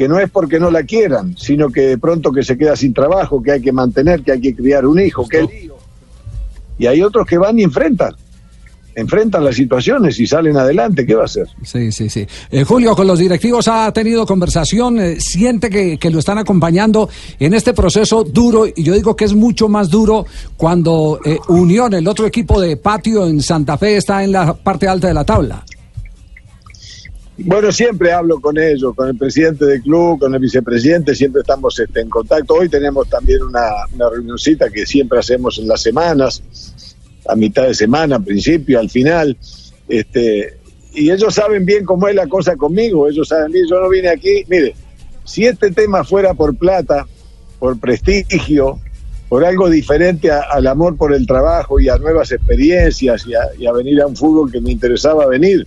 Speaker 18: que no es porque no la quieran, sino que de pronto que se queda sin trabajo, que hay que mantener, que hay que criar un hijo, que lío. Y hay otros que van y enfrentan, enfrentan las situaciones y salen adelante, ¿qué va a hacer?
Speaker 6: Sí, sí, sí. Eh, Julio, con los directivos ha tenido conversación, eh, siente que, que lo están acompañando en este proceso duro, y yo digo que es mucho más duro cuando eh, Unión, el otro equipo de patio en Santa Fe, está en la parte alta de la tabla.
Speaker 18: Bueno, siempre hablo con ellos, con el presidente del club, con el vicepresidente, siempre estamos este, en contacto. Hoy tenemos también una, una reunioncita que siempre hacemos en las semanas, a mitad de semana, al principio, al final. Este, y ellos saben bien cómo es la cosa conmigo, ellos saben bien, yo no vine aquí, mire, si este tema fuera por plata, por prestigio, por algo diferente al amor por el trabajo y a nuevas experiencias y a, y a venir a un fútbol que me interesaba venir,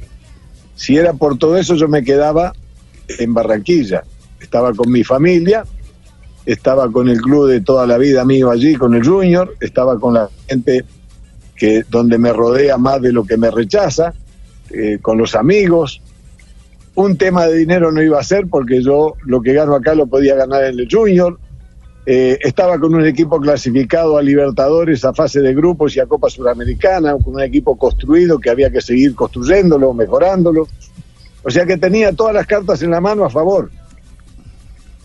Speaker 18: si era por todo eso yo me quedaba en Barranquilla, estaba con mi familia, estaba con el club de toda la vida mío allí, con el Junior, estaba con la gente que donde me rodea más de lo que me rechaza, eh, con los amigos. Un tema de dinero no iba a ser porque yo lo que gano acá lo podía ganar en el Junior. Eh, estaba con un equipo clasificado a Libertadores, a fase de grupos y a Copa Suramericana, con un equipo construido que había que seguir construyéndolo, mejorándolo. O sea que tenía todas las cartas en la mano a favor.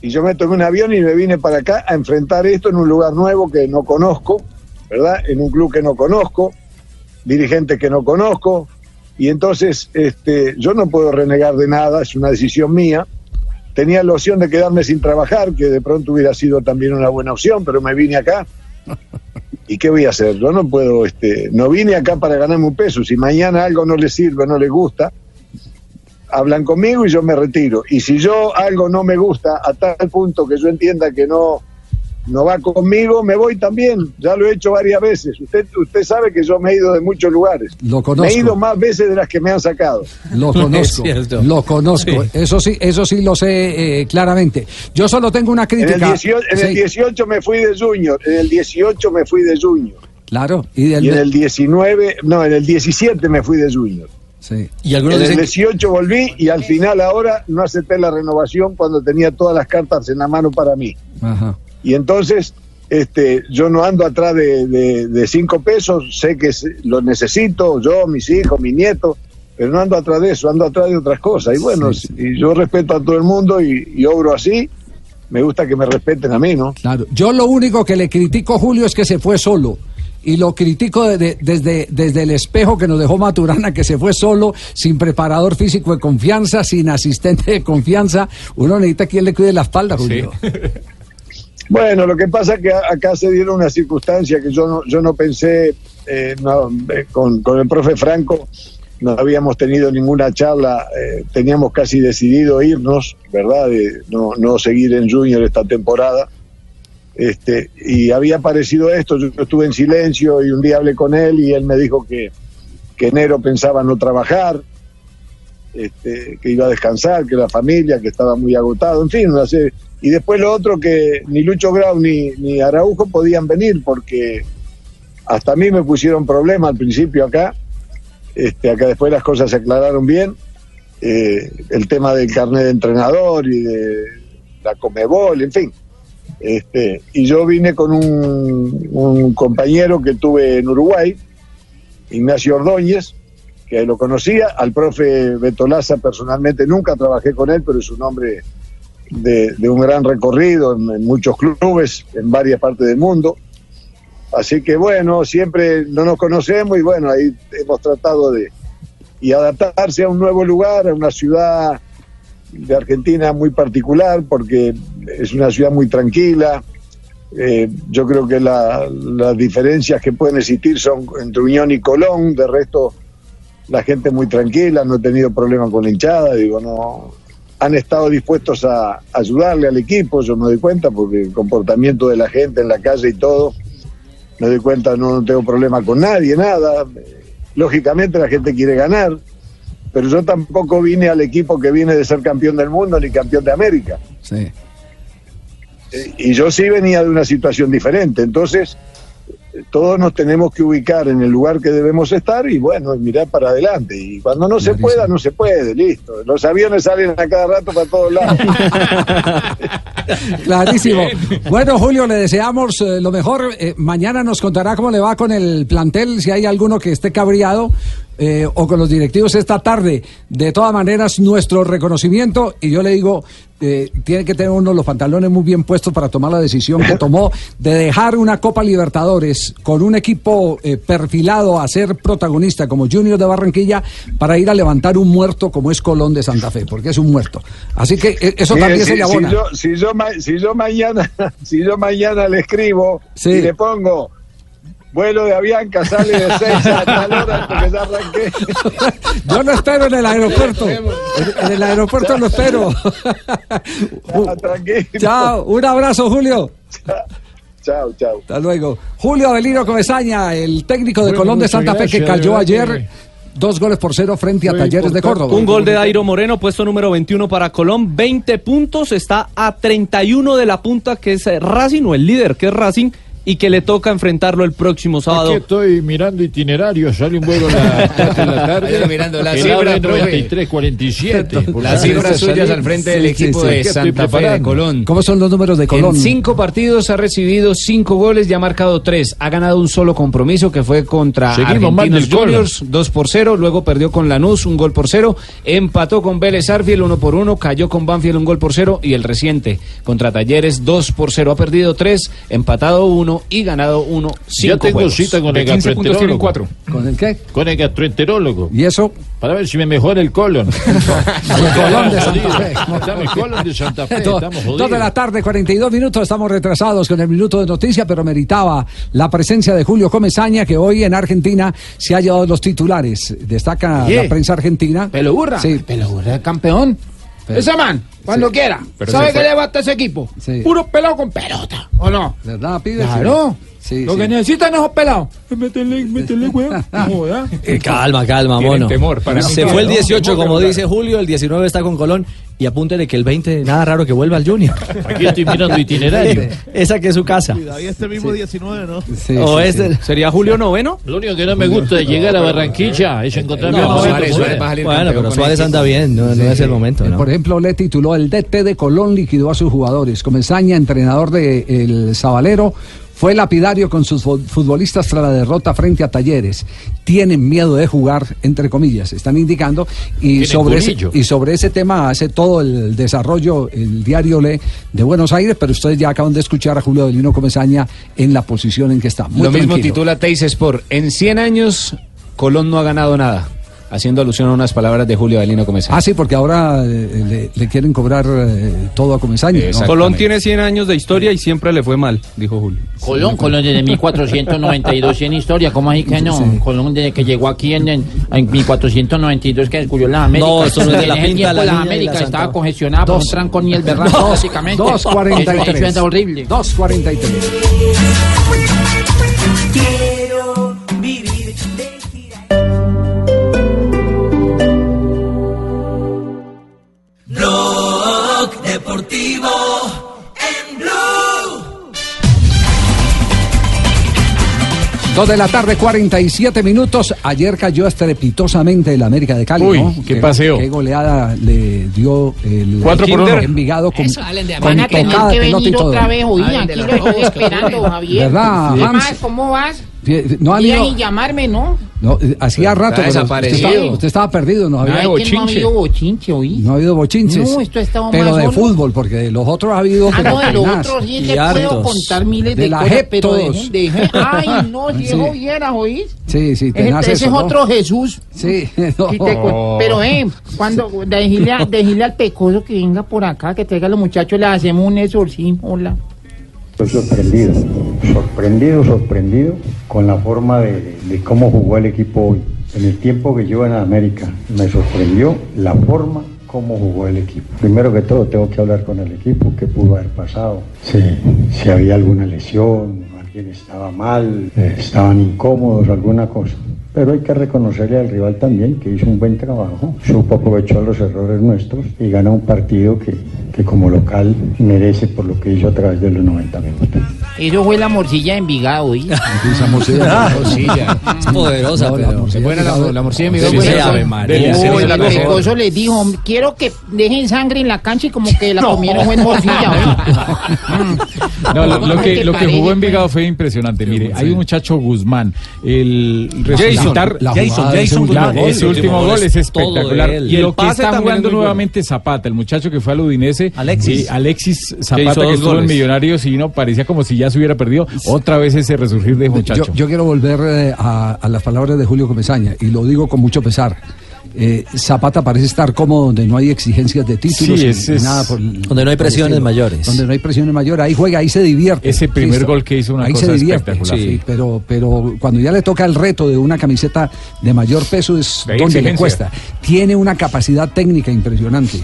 Speaker 18: Y yo me tomé un avión y me vine para acá a enfrentar esto en un lugar nuevo que no conozco, ¿verdad? En un club que no conozco, dirigentes que no conozco. Y entonces este, yo no puedo renegar de nada, es una decisión mía. Tenía la opción de quedarme sin trabajar, que de pronto hubiera sido también una buena opción, pero me vine acá. ¿Y qué voy a hacer? Yo no puedo, este, no vine acá para ganarme un peso. Si mañana algo no les sirve, no les gusta, hablan conmigo y yo me retiro. Y si yo algo no me gusta a tal punto que yo entienda que no, no va conmigo, me voy también. Ya lo he hecho varias veces. Usted, usted sabe que yo me he ido de muchos lugares.
Speaker 6: Lo
Speaker 18: Me
Speaker 6: conozco.
Speaker 18: he ido más veces de las que me han sacado.
Speaker 6: Lo conozco, lo conozco. Eso sí, eso sí lo sé eh, claramente. Yo solo tengo una
Speaker 18: En
Speaker 6: crítica.
Speaker 18: el, 18, en el
Speaker 6: Sí,
Speaker 18: 18 me fui de Junior, en el 18 me fui de Junior.
Speaker 6: Claro, y del
Speaker 18: Y en el 19, no, en el 17 me fui de Junior.
Speaker 6: Sí.
Speaker 14: Y
Speaker 18: En el
Speaker 14: dicen
Speaker 18: 18 volví y al final ahora no acepté la renovación cuando tenía todas las cartas en la mano para mí.
Speaker 6: Ajá.
Speaker 18: Y entonces este, yo no ando atrás de, de- de cinco pesos, sé que lo necesito, yo, mis hijos, mis nietos, pero no ando atrás de eso, ando atrás de otras cosas. Y bueno, y yo respeto a todo el mundo y, y obro así, me gusta que me respeten a mí, ¿no?
Speaker 6: Claro. Yo lo único que le critico, Julio, es que se fue solo. Y lo critico de- de- desde, desde el espejo que nos dejó Maturana, que se fue solo, sin preparador físico de confianza, sin asistente de confianza. Uno necesita quien le cuide la espalda, Julio.
Speaker 18: Bueno, lo que pasa es que acá se dieron una circunstancia que yo no, yo no pensé eh, eh, con, con el profe Franco, no habíamos tenido ninguna charla, eh, teníamos casi decidido irnos, ¿verdad? De no, no seguir en Junior esta temporada. Este, y había aparecido esto, yo estuve en silencio y un día hablé con él y él me dijo que, que enero pensaba no trabajar, este, que iba a descansar, que la familia, que estaba muy agotado, en fin, una serie- y después lo otro que ni Lucho Grau ni, ni Araujo podían venir porque hasta a mí me pusieron problema al principio acá, este, acá después las cosas se aclararon bien, eh, el tema del carnet de entrenador y de la Comebol, en fin. Este, y yo vine con un, compañero que tuve en Uruguay, Ignacio Ordóñez, que lo conocía, al profe Betolaza personalmente nunca trabajé con él, pero es un hombre de, de un gran recorrido en, muchos clubes, en varias partes del mundo. Así que bueno, siempre no nos conocemos y bueno, ahí hemos tratado de y adaptarse a un nuevo lugar, a una ciudad de Argentina muy particular, porque es una ciudad muy tranquila. Eh, yo creo que la- las diferencias que pueden existir son entre Unión y Colón, de resto la gente muy tranquila, no he tenido problema con la hinchada, digo, no, han estado dispuestos a ayudarle al equipo, yo me doy cuenta, porque el comportamiento de la gente en la calle y todo, me doy cuenta, no, tengo problema con nadie, nada. Lógicamente la gente quiere ganar, pero yo tampoco vine al equipo que viene de ser campeón del mundo ni campeón de América.
Speaker 6: Sí.
Speaker 18: Eh, Y yo sí venía de una situación diferente, entonces todos nos tenemos que ubicar en el lugar que debemos estar y bueno, mirar para adelante. Y cuando no se pueda, no se puede, listo. Los aviones salen a cada rato para todos lados.
Speaker 6: Clarísimo. Bueno, Julio, le deseamos eh, lo mejor. Eh, mañana nos contará cómo le va con el plantel, si hay alguno que esté cabreado eh, o con los directivos esta tarde. De todas maneras, nuestro reconocimiento, y yo le digo, eh, tiene que tener uno los pantalones muy bien puestos para tomar la decisión que tomó de dejar una Copa Libertadores con un equipo eh, perfilado a ser protagonista como Junior de Barranquilla para ir a levantar un muerto como es Colón de Santa Fe, porque es un muerto. Así que eh, eso
Speaker 18: Sí,
Speaker 6: también
Speaker 18: sí,
Speaker 6: se le abona.
Speaker 18: Si yo, si, yo, ma- si yo mañana, si yo mañana le escribo y le pongo vuelo de Avianca sale de 6 a tal hora porque ya arranqué.
Speaker 6: Yo lo espero en el aeropuerto. En, el aeropuerto lo espero. Chao, un abrazo, Julio.
Speaker 18: Chao, chao.
Speaker 6: Hasta luego. Julio Avelino Comesaña, el técnico de
Speaker 13: Bueno,
Speaker 6: Colón de Santa Fe que cayó ayer. Dos goles por cero frente a Talleres de Córdoba.
Speaker 13: Un gol de Dairo Moreno, puesto número 21 para Colón, 20 puntos, está a 31 de la punta que es Racing o el líder que es Racing y que le toca enfrentarlo el próximo sábado.
Speaker 19: Aquí estoy mirando itinerario, sale un vuelo a las 4 de la tarde.
Speaker 20: Mirando las
Speaker 19: El
Speaker 20: cifras,
Speaker 19: AVE
Speaker 20: profe.
Speaker 19: 93, 47.
Speaker 20: Las cifras suyas al frente del equipo de Santa Fe de Colón.
Speaker 6: ¿Cómo son los números de Colón?
Speaker 20: En cinco partidos ha recibido cinco goles y ha marcado tres. Ha ganado un solo compromiso que fue contra
Speaker 19: Seguimos
Speaker 20: Argentinos. Juniors, dos por cero. Luego perdió con Lanús, un gol por cero. Empató con Vélez Arfiel, uno por uno. Cayó con Banfield, un gol por cero. Y el reciente contra Talleres, dos por cero. Ha perdido tres, empatado y ganado uno. Cinco
Speaker 19: Ya tengo
Speaker 20: juegos.
Speaker 19: cita con el
Speaker 20: 15 puntos tienen
Speaker 19: gastroenterólogo.
Speaker 6: ¿Con el qué?
Speaker 19: Con el gastroenterólogo.
Speaker 6: ¿Y eso?
Speaker 19: Para ver si me mejora el colon.
Speaker 6: Colón de Santa Fe.
Speaker 19: Estamos colon de Santa Fe, estamos
Speaker 6: Dos de
Speaker 19: jodidos.
Speaker 6: la tarde, 42 minutos. Estamos retrasados con el minuto de noticia, pero meritaba la presencia de Julio Comesaña, que hoy en Argentina se ha llevado los titulares. Destaca
Speaker 20: Oye.
Speaker 6: la prensa argentina.
Speaker 20: Pelo burra.
Speaker 6: Sí.
Speaker 20: Pelo burra, campeón.
Speaker 6: Pero-
Speaker 20: Ese man, cuando
Speaker 6: Sí.
Speaker 20: quiera.
Speaker 6: Pero
Speaker 20: ¿Sabe qué le basta a ese equipo?
Speaker 6: Sí.
Speaker 20: Puro pelado con pelota, ¿o no?
Speaker 6: ¿Verdad, pibe?
Speaker 20: Claro.
Speaker 6: Sí,
Speaker 20: Lo
Speaker 6: sí.
Speaker 20: que necesitan esos pelados. es Meterle, meterle, weón.
Speaker 14: Eh, calma, calma, mono.
Speaker 20: temor, para mí
Speaker 14: Se
Speaker 20: no,
Speaker 14: fue el
Speaker 20: no,
Speaker 14: 18,
Speaker 20: temor de
Speaker 14: como dice Julio, el 19 está con Colón. Y apúntele que el 20, nada raro que vuelva al Junior.
Speaker 19: Aquí estoy mirando itinerario.
Speaker 14: Esa que es su casa.
Speaker 21: Y este mismo 19, ¿no?
Speaker 14: o este.
Speaker 13: ¿Sería Julio noveno?
Speaker 19: Lo único que no me gusta de llegar a Barranquilla es encontrarme
Speaker 14: No,
Speaker 19: a
Speaker 14: Suárez, Suárez va a salir Bueno, pero Suárez anda bien, no, es el momento,
Speaker 6: Eh,
Speaker 14: ¿no?
Speaker 6: Por ejemplo, le tituló el DT de Colón liquidó a sus jugadores. Comesaña, entrenador de El Sabalero, fue lapidario con sus fu- futbolistas tras la derrota frente a Talleres. Tienen miedo de jugar, entre comillas, están indicando. Y sobre, ese,
Speaker 19: culillo.
Speaker 6: y sobre ese tema hace todo el desarrollo el diario Le de Buenos Aires, pero ustedes ya acaban de escuchar a Julio Adelino Comesaña en la posición en que está. Muy
Speaker 20: Lo mismo titula Teis Sport. En 100 años, Colón no ha ganado nada. Haciendo alusión a unas palabras de Julio Adelino Comesaña.
Speaker 6: Ah, sí, porque ahora eh, le, le quieren cobrar eh, todo a Comesaña. ¿no?
Speaker 13: Colón tiene 100 años de historia y siempre le fue mal, dijo Julio.
Speaker 22: Colón, Colón desde 1492 en historia, ¿cómo así que no? Colón desde que llegó aquí en, en, en 1492 que descubrió las Américas.
Speaker 14: No, eso no es de la
Speaker 22: En
Speaker 14: pinta, la la
Speaker 22: Américas
Speaker 14: santa.
Speaker 22: estaba congestionada por
Speaker 6: Dos.
Speaker 22: un trancón y el berraco,
Speaker 6: Dos-
Speaker 22: básicamente.
Speaker 6: 2.43.
Speaker 22: Eso, eso es horrible.
Speaker 6: 2.43. Dos de la tarde, 47 minutos. Ayer cayó estrepitosamente el América de Cali.
Speaker 19: Uy,
Speaker 6: ¿no?
Speaker 19: qué paseo.
Speaker 6: Qué goleada le dio el
Speaker 19: Cuatro por
Speaker 6: Kinder
Speaker 19: uno.
Speaker 6: Envigado con,
Speaker 23: Eso, Allen, de-
Speaker 6: con
Speaker 23: van a tener que venir otra vez hoy. Aquí lo estoy esperando. Javier.
Speaker 6: ¿Verdad,
Speaker 23: ¿Qué
Speaker 6: Hans?
Speaker 23: más? ¿Cómo vas?
Speaker 6: No han
Speaker 24: Y
Speaker 6: ido-
Speaker 24: ahí llamarme, ¿no?
Speaker 6: no, eh, hacía rato,
Speaker 24: Está
Speaker 6: pero usted
Speaker 24: desaparecido.
Speaker 6: estaba, usted estaba perdido, no había,
Speaker 24: que no ha habido bochinche hoy.
Speaker 6: no ha habido bochinches.
Speaker 24: No, esto ha estado
Speaker 6: pero
Speaker 24: más
Speaker 6: de
Speaker 24: solo.
Speaker 6: fútbol, porque de los otros ha habido.
Speaker 24: Ah, no, de los otros sí
Speaker 6: Y
Speaker 24: le puedo contar miles de,
Speaker 6: de la
Speaker 24: cosas,
Speaker 6: JEP
Speaker 24: pero
Speaker 6: todos.
Speaker 24: dejen- dejen- Ay, no, si
Speaker 6: Sí.
Speaker 24: eso vieras, ¿oís?
Speaker 6: Sí, sí,
Speaker 24: Ese,
Speaker 6: tenaz
Speaker 24: ese
Speaker 6: eso,
Speaker 24: es
Speaker 6: ¿no?
Speaker 24: otro Jesús.
Speaker 6: Sí, no.
Speaker 24: Sí Pero, eh, cuando decirle al pecoso que venga por acá, que traiga a los muchachos, le hacemos un exorcismo. Hola.
Speaker 25: Estoy sorprendido, sorprendido, sorprendido con la forma de, cómo jugó el equipo hoy. En el tiempo que yo en América me sorprendió la forma como jugó el equipo. Primero que todo tengo que hablar con el equipo, qué pudo haber pasado, si, si había alguna lesión, alguien estaba mal, estaban incómodos, alguna cosa. Pero hay que reconocerle al rival también que hizo un buen trabajo, supo aprovechar los errores nuestros y ganó un partido que, que como local merece por lo que hizo a través de los 90 minutos.
Speaker 24: Eso fue la morcilla de Envigado.
Speaker 6: Esa morcilla.
Speaker 24: Ah.
Speaker 14: morcilla. Es poderosa,
Speaker 6: No, la
Speaker 14: pero.
Speaker 6: morcilla
Speaker 14: buena la, la morcilla de Envigado,
Speaker 6: sí. Ave María,
Speaker 14: la
Speaker 24: el pecoso le dijo, quiero que dejen sangre en la cancha y como que la comieron fue en morcilla.
Speaker 2: No, lo, lo
Speaker 24: ¿Cómo
Speaker 2: que, lo que jugó
Speaker 24: pues?
Speaker 2: Envigado fue impresionante. Mire, hay un muchacho Guzmán. El resucitar.
Speaker 6: la jugada de ese
Speaker 2: Jason Guzmán.
Speaker 6: gol,
Speaker 2: Ese último gol es espectacular. Y
Speaker 6: el
Speaker 2: lo que está jugando nuevamente Zapata, el muchacho que fue al Udinese.
Speaker 11: Alexis.
Speaker 2: Sí, Alexis Zapata, que estuvo en. Millonarios y no parecía como si ya se hubiera perdido otra vez ese resurgir de muchacho.
Speaker 6: Yo, yo quiero volver eh, a, a las palabras de Julio Comesaña y lo digo con mucho pesar. Eh, Zapata parece estar cómodo donde no hay exigencias de títulos
Speaker 2: Sí, es-
Speaker 6: nada por-
Speaker 14: Donde no hay presiones
Speaker 6: estilo.
Speaker 14: mayores.
Speaker 6: Donde no hay presiones mayores, ahí juega, ahí se divierte.
Speaker 2: Ese primer
Speaker 6: Listo.
Speaker 2: gol que hizo una
Speaker 6: ahí
Speaker 2: cosa
Speaker 6: se divierte,
Speaker 2: espectacular.
Speaker 6: sí, pero, pero cuando ya le toca el reto de una camiseta de mayor peso es donde le cuesta. Tiene una capacidad técnica impresionante.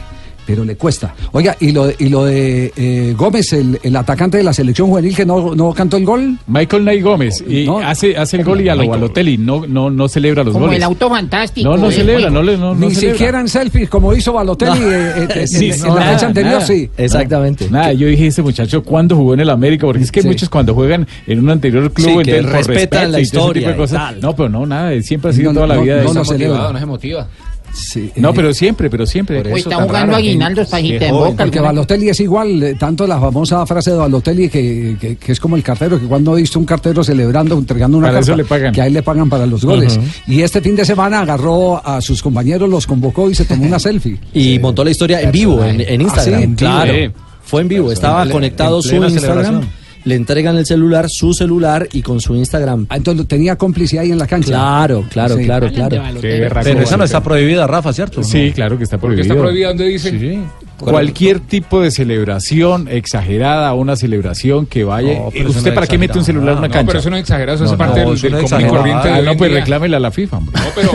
Speaker 6: Pero le cuesta. Oiga, y lo de, y lo de eh, Gómez, el, el atacante de la selección juvenil que no, no cantó el gol.
Speaker 2: Michael Nay Gómez y hace, hace el gol y a lo. Balotelli no, no, no celebra los
Speaker 24: Como
Speaker 2: goles.
Speaker 24: el auto fantástico.
Speaker 2: No, no
Speaker 24: eh,
Speaker 2: celebra, no le no, no
Speaker 6: Ni
Speaker 2: celebra.
Speaker 6: siquiera en selfies como hizo Balotelli
Speaker 2: No.
Speaker 6: eh, eh, en-
Speaker 2: Sí,
Speaker 6: en,
Speaker 2: sí,
Speaker 6: en la
Speaker 2: nada,
Speaker 6: fecha anterior,
Speaker 2: nada.
Speaker 6: sí.
Speaker 14: Exactamente.
Speaker 2: Nada, yo dije, ese muchacho, ¿cuándo jugó en el América? Porque es que
Speaker 6: Sí.
Speaker 2: muchos cuando juegan en un anterior club,
Speaker 14: Sí,
Speaker 2: entonces,
Speaker 14: respetan
Speaker 2: respeto
Speaker 14: la
Speaker 2: y todo ese
Speaker 14: historia
Speaker 2: tipo de
Speaker 14: y
Speaker 2: cosas.
Speaker 14: tal.
Speaker 2: No, pero no, nada, siempre ha sido
Speaker 6: No,
Speaker 2: toda la
Speaker 6: no,
Speaker 2: vida
Speaker 6: no
Speaker 2: de
Speaker 6: celebra.
Speaker 14: no se motiva.
Speaker 6: Sí,
Speaker 2: No,
Speaker 6: eh,
Speaker 2: pero siempre, pero siempre.
Speaker 24: O está jugando aguinaldos pajita en boca.
Speaker 6: Porque Balotelli es igual, eh, tanto la famosa frase de Balotelli que, que- que es como el cartero, que cuando visto un cartero celebrando, entregando una
Speaker 2: Para eso
Speaker 6: carta,
Speaker 2: le pagan.
Speaker 6: que a él le pagan para los goles. Y este fin de semana agarró a sus compañeros, los convocó y se tomó una selfie.
Speaker 14: Y montó la historia en vivo, en, en Instagram.
Speaker 6: Ah, sí, en vivo.
Speaker 14: claro. Fue en vivo, estaba
Speaker 6: En
Speaker 14: conectado
Speaker 6: en
Speaker 14: su Instagram. Le entregan el celular, su celular y con su Instagram.
Speaker 6: Ah, Entonces tenía complicidad ahí en la cancha.
Speaker 14: Claro, claro,
Speaker 6: Sí.
Speaker 14: claro, claro.
Speaker 11: Pero esa no está prohibida, Rafa, ¿cierto?
Speaker 2: Sí, claro que está
Speaker 16: Porque
Speaker 2: prohibido.
Speaker 16: está prohibida donde dice.
Speaker 2: Sí. Cualquier tipo de celebración exagerada, una celebración que vaya.
Speaker 11: No,
Speaker 2: ¿Usted
Speaker 11: no
Speaker 2: para qué mete un celular en una
Speaker 16: No,
Speaker 2: cancha?
Speaker 16: pero eso no es exagerado, eso
Speaker 2: No,
Speaker 16: es parte
Speaker 2: no,
Speaker 16: del, del
Speaker 2: no
Speaker 16: común corriente
Speaker 2: Ah, no, pues
Speaker 16: día.
Speaker 2: reclámele a la FIFA. hombre.
Speaker 16: No, pero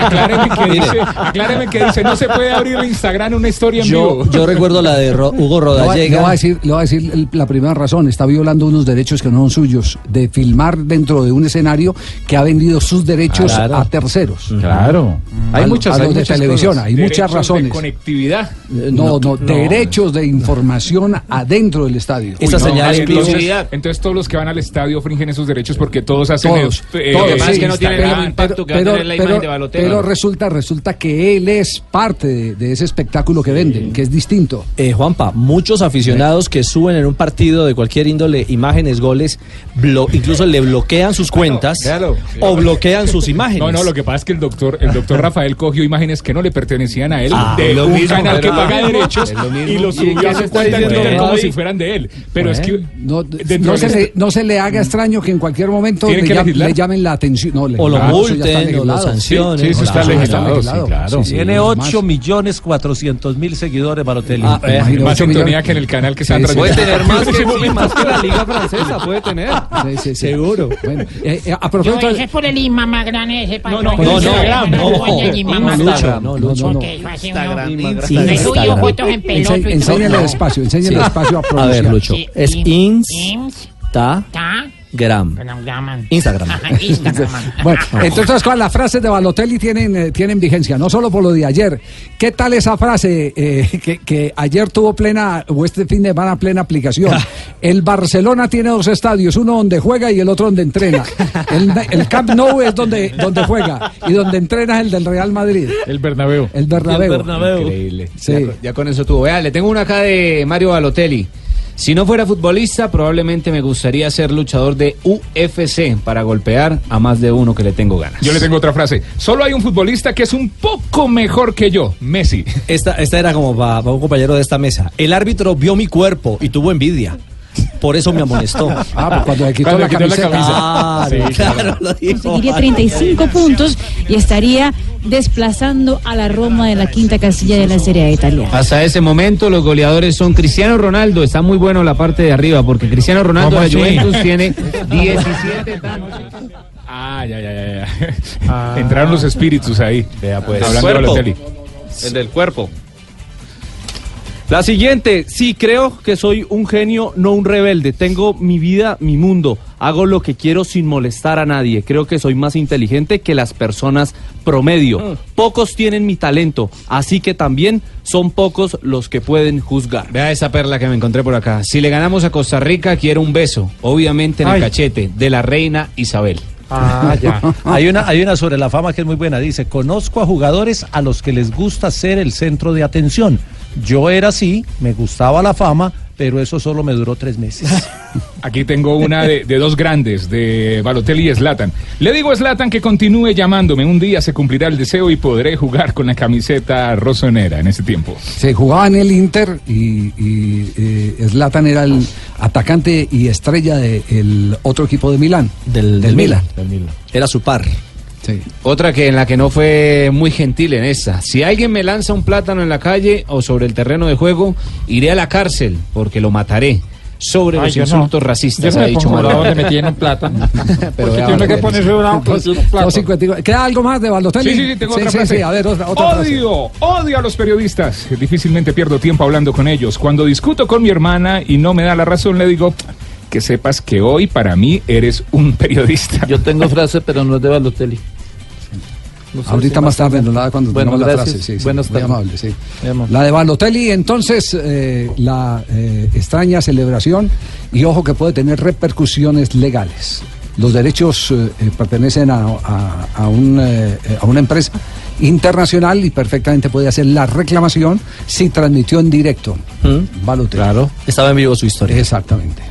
Speaker 16: acláreme que dice, acláreme que dice, no se puede abrir el Instagram una historia en
Speaker 14: Yo,
Speaker 16: vivo.
Speaker 14: yo recuerdo la de Ro- Hugo
Speaker 6: a- le
Speaker 14: Rodallega.
Speaker 6: voy a decir, le voy a decir el- la primera razón. Está violando unos derechos que no son suyos de filmar dentro de un escenario que ha vendido sus derechos
Speaker 14: Claro.
Speaker 6: a terceros.
Speaker 2: Claro.
Speaker 6: Hay muchas,
Speaker 2: hay
Speaker 6: de
Speaker 2: muchas
Speaker 6: televisión,
Speaker 2: cosas.
Speaker 6: hay muchas
Speaker 16: Derechos
Speaker 6: razones.
Speaker 16: De conectividad.
Speaker 6: Eh, No, no, derechos de información adentro del estadio.
Speaker 14: Esa
Speaker 16: Uy, no,
Speaker 14: señal
Speaker 16: entonces, todos los que van al estadio fringen esos derechos porque todos hacen
Speaker 6: Todos,
Speaker 16: eh,
Speaker 6: todos,
Speaker 16: eh,
Speaker 6: sí,
Speaker 16: que no tienen el
Speaker 6: pero-
Speaker 16: mismo impacto
Speaker 6: pero-
Speaker 16: que va a tener la
Speaker 6: pero-
Speaker 16: imagen de.
Speaker 6: Pero resulta, resulta que él es parte de, de ese espectáculo que venden, que es distinto.
Speaker 14: Eh, Juanpa, muchos aficionados que suben en un partido de cualquier índole imágenes, goles, blo- incluso le bloquean sus cuentas
Speaker 16: claro.
Speaker 14: o bloquean sus imágenes.
Speaker 16: No, no, lo que pasa es que el doctor, el doctor Rafael cogió imágenes que no le pertenecían a él
Speaker 14: Ah,
Speaker 16: de
Speaker 14: lo
Speaker 16: un
Speaker 14: mismo,
Speaker 16: canal que paga derechos
Speaker 14: es lo
Speaker 16: y lo
Speaker 14: ¿Y
Speaker 16: subió a
Speaker 14: se
Speaker 16: su cuenta como si fueran de él. Pero es que
Speaker 6: No, no se le, no se le haga extraño que en cualquier momento
Speaker 16: ¿Tienen
Speaker 6: le, llamen la atención. No,
Speaker 14: O lo multen, o lo sancionen.
Speaker 2: Sí, eso está legislado, claro.
Speaker 11: Tiene
Speaker 6: sí,
Speaker 11: 8
Speaker 6: más.
Speaker 11: millones 400 mil seguidores Balotelli.
Speaker 6: Ah,
Speaker 16: eh, más sintonía que en el canal que
Speaker 6: Sí, sí.
Speaker 14: Puede tener más que,
Speaker 16: Sí,
Speaker 14: sí, más que la liga francesa, puede tener.
Speaker 6: Sí, sí, sí.
Speaker 14: Seguro.
Speaker 6: Bueno, eh, eh, a
Speaker 24: Yo,
Speaker 6: propósito
Speaker 24: ese es por el ese
Speaker 16: No, no,
Speaker 14: no, no, no, Lucho, no,
Speaker 6: Lucho. no, no.
Speaker 24: Uno-
Speaker 14: Instagram.
Speaker 24: Subo fotos en pelota
Speaker 6: Ense- enséñale despacio, enséñale despacio a
Speaker 14: A ver,
Speaker 6: pronunciar.
Speaker 14: Lucho. Es Instagram.
Speaker 24: Insta- Instagram.
Speaker 14: Instagram.
Speaker 24: Instagram.
Speaker 6: Bueno, entonces todas las frases de Balotelli tienen, eh, tienen vigencia, no solo por lo de ayer. ¿Qué tal esa frase eh, que, que ayer tuvo plena, o este fin de semana plena aplicación? El Barcelona tiene dos estadios, uno donde juega y el otro donde entrena. El, el Camp Nou es donde, donde juega y donde entrena es el del Real Madrid,
Speaker 2: El Bernabéu.
Speaker 6: el Bernabéu.
Speaker 14: Bernabéu. Increíble.
Speaker 6: Sí.
Speaker 14: Ya, ya con eso tuvo. Vea, le tengo una acá de Mario Balotelli.
Speaker 20: Si no fuera futbolista, probablemente me gustaría ser luchador de UFC para golpear a más de uno que le tengo ganas.
Speaker 16: Yo le tengo otra frase. Solo hay un futbolista que es un poco mejor que yo, Messi.
Speaker 14: Esta, esta era como para, un compañero de esta mesa. El árbitro vio mi cuerpo y tuvo envidia. Por eso me amonestó.
Speaker 6: Ah, pues cuando le quitó
Speaker 14: Cuando
Speaker 6: la
Speaker 14: le quitó la
Speaker 6: camiseta.
Speaker 14: camisa.
Speaker 6: Sí,
Speaker 14: Sí, claro, lo dijo.
Speaker 26: Conseguiría 35 puntos y estaría desplazando a la Roma de la quinta casilla de la Serie A italiana.
Speaker 20: Hasta ese momento los goleadores son Cristiano Ronaldo, está muy bueno la parte de arriba porque Cristiano Ronaldo. Juventus tiene 17
Speaker 16: Ah, ya, ya, ya. ya. Entraron los espíritus ahí.
Speaker 20: Vea pues.
Speaker 16: Hablando de
Speaker 20: Cuerpo.
Speaker 16: Balotelli.
Speaker 20: El del cuerpo. La siguiente, sí, creo que soy un genio, no un rebelde. Tengo mi vida, mi mundo. Hago lo que quiero sin molestar a nadie. Creo que soy más inteligente que las personas promedio. Pocos tienen mi talento, así que también son pocos los que pueden juzgar. Vea esa perla que me encontré por acá. Si le ganamos a Costa Rica, quiero un beso, obviamente en el
Speaker 11: Ay.
Speaker 20: cachete, de la reina Isabel.
Speaker 11: Ah, ya. hay, una, hay una sobre la fama que es muy buena. Dice, conozco a jugadores a los que les gusta ser el centro de atención. Yo era así, me gustaba la fama, pero eso solo me duró tres meses.
Speaker 16: Aquí tengo una de, de dos grandes, de Balotelli y Slatan. Le digo a Slatan que continúe llamándome. Un día se cumplirá el deseo y podré jugar con la camiseta rosonera en ese tiempo.
Speaker 6: Se jugaba en el Inter y, y, eh, Zlatan era el atacante y estrella del otro equipo de Milán.
Speaker 14: Del,
Speaker 6: del Milan.
Speaker 14: Era su par.
Speaker 6: Sí.
Speaker 20: Otra que en la que no fue muy gentil en esta. Si alguien me lanza un plátano en la calle o sobre el terreno de juego, iré a la cárcel porque lo mataré. Sobre
Speaker 27: Ay,
Speaker 20: los
Speaker 27: no.
Speaker 20: insultos racistas,
Speaker 27: Yo
Speaker 20: ha dicho Maradona.
Speaker 27: me tienen plátano.
Speaker 20: Pero
Speaker 27: Porque tiene que ponerse bravo.
Speaker 6: 2.54. ¿Queda algo más de Balotelli?
Speaker 16: Sí, sí, sí, tengo otra
Speaker 6: sí,
Speaker 16: frase.
Speaker 6: sí, a ver, otra, otra frase.
Speaker 16: odio, odio a los periodistas. Difícilmente pierdo tiempo hablando con ellos. Cuando discuto con mi hermana y no me da la razón, le digo que sepas que hoy para mí eres un periodista.
Speaker 22: Yo tengo frase, pero no es de Balotelli. No sé
Speaker 6: Ahorita
Speaker 22: si
Speaker 6: más tarde nos la cuando
Speaker 22: Bueno,
Speaker 6: tengamos la frase. Sí, sí,
Speaker 22: Buenas
Speaker 6: muy
Speaker 22: tardes.
Speaker 6: amable, sí. La de Balotelli, entonces, eh, la eh, extraña celebración y ojo que puede tener repercusiones legales. Los derechos eh, pertenecen a, a- a un, a una empresa internacional y perfectamente puede hacer la reclamación si transmitió en directo. Balotelli.
Speaker 14: Claro. Estaba en vivo su historia.
Speaker 6: Exactamente.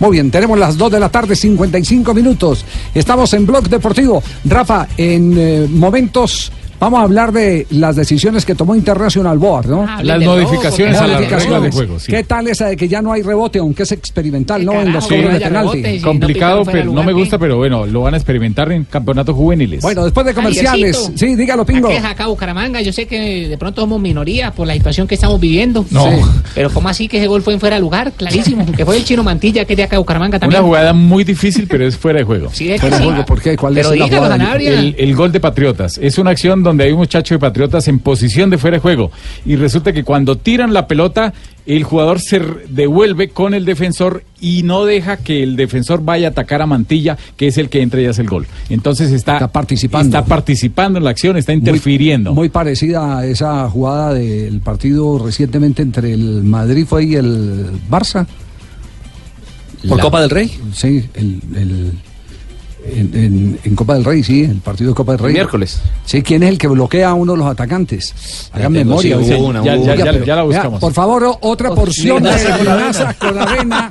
Speaker 6: Muy bien, tenemos las 2 de la tarde, 55 minutos. Estamos en Blog Deportivo. Rafa, en eh, momentos vamos a hablar de las decisiones que tomó International Board, ¿no?
Speaker 16: Hablen Las modificaciones a las reglas de juego, sí.
Speaker 6: ¿Qué tal esa de que ya no hay rebote, aunque es experimental, ¿no? En los
Speaker 16: Sí,
Speaker 6: cobros de penalti.
Speaker 2: complicado, pero no me gusta, pero bueno, lo van a experimentar en campeonatos juveniles.
Speaker 6: Bueno, después de comerciales. Sí, dígalo, Pingo.
Speaker 28: Es acá Bucaramanga, yo sé que de pronto somos minoría por la situación que estamos viviendo.
Speaker 2: No. Sí.
Speaker 28: Pero ¿cómo así que ese gol fue en fuera de lugar? Clarísimo. Que fue el chino Mantilla que es de acá Bucaramanga también.
Speaker 2: Una jugada muy difícil, pero es fuera de juego.
Speaker 28: Sí, es
Speaker 6: Fuera de juego, ¿por qué? ¿Cuál
Speaker 28: Pero
Speaker 6: es la jugada?
Speaker 2: El, el gol de Patriotas es una acción donde hay un muchacho de Patriotas en posición de fuera de juego y resulta que cuando tiran la pelota el jugador se devuelve con el defensor y no deja que el defensor vaya a atacar a Mantilla, que es el que entra y hace el gol. Entonces está,
Speaker 6: participando.
Speaker 2: Está participando en la acción, está interfiriendo.
Speaker 6: Muy parecida a esa jugada del partido recientemente entre el Madrid fue y el Barça.
Speaker 14: ¿Por Copa del Rey?
Speaker 6: Sí, el, el- en, en- en Copa del Rey, sí, el partido de Copa del Rey.
Speaker 20: miércoles.
Speaker 6: Sí, ¿quién es el que bloquea a uno de los atacantes? Hagan
Speaker 20: tengo,
Speaker 6: memoria.
Speaker 20: sí, una, Ya, ya, una.
Speaker 6: Oiga,
Speaker 20: ya,
Speaker 6: pero-
Speaker 20: ya la buscamos.
Speaker 6: por favor, otra porción de
Speaker 20: linaza con
Speaker 6: avena.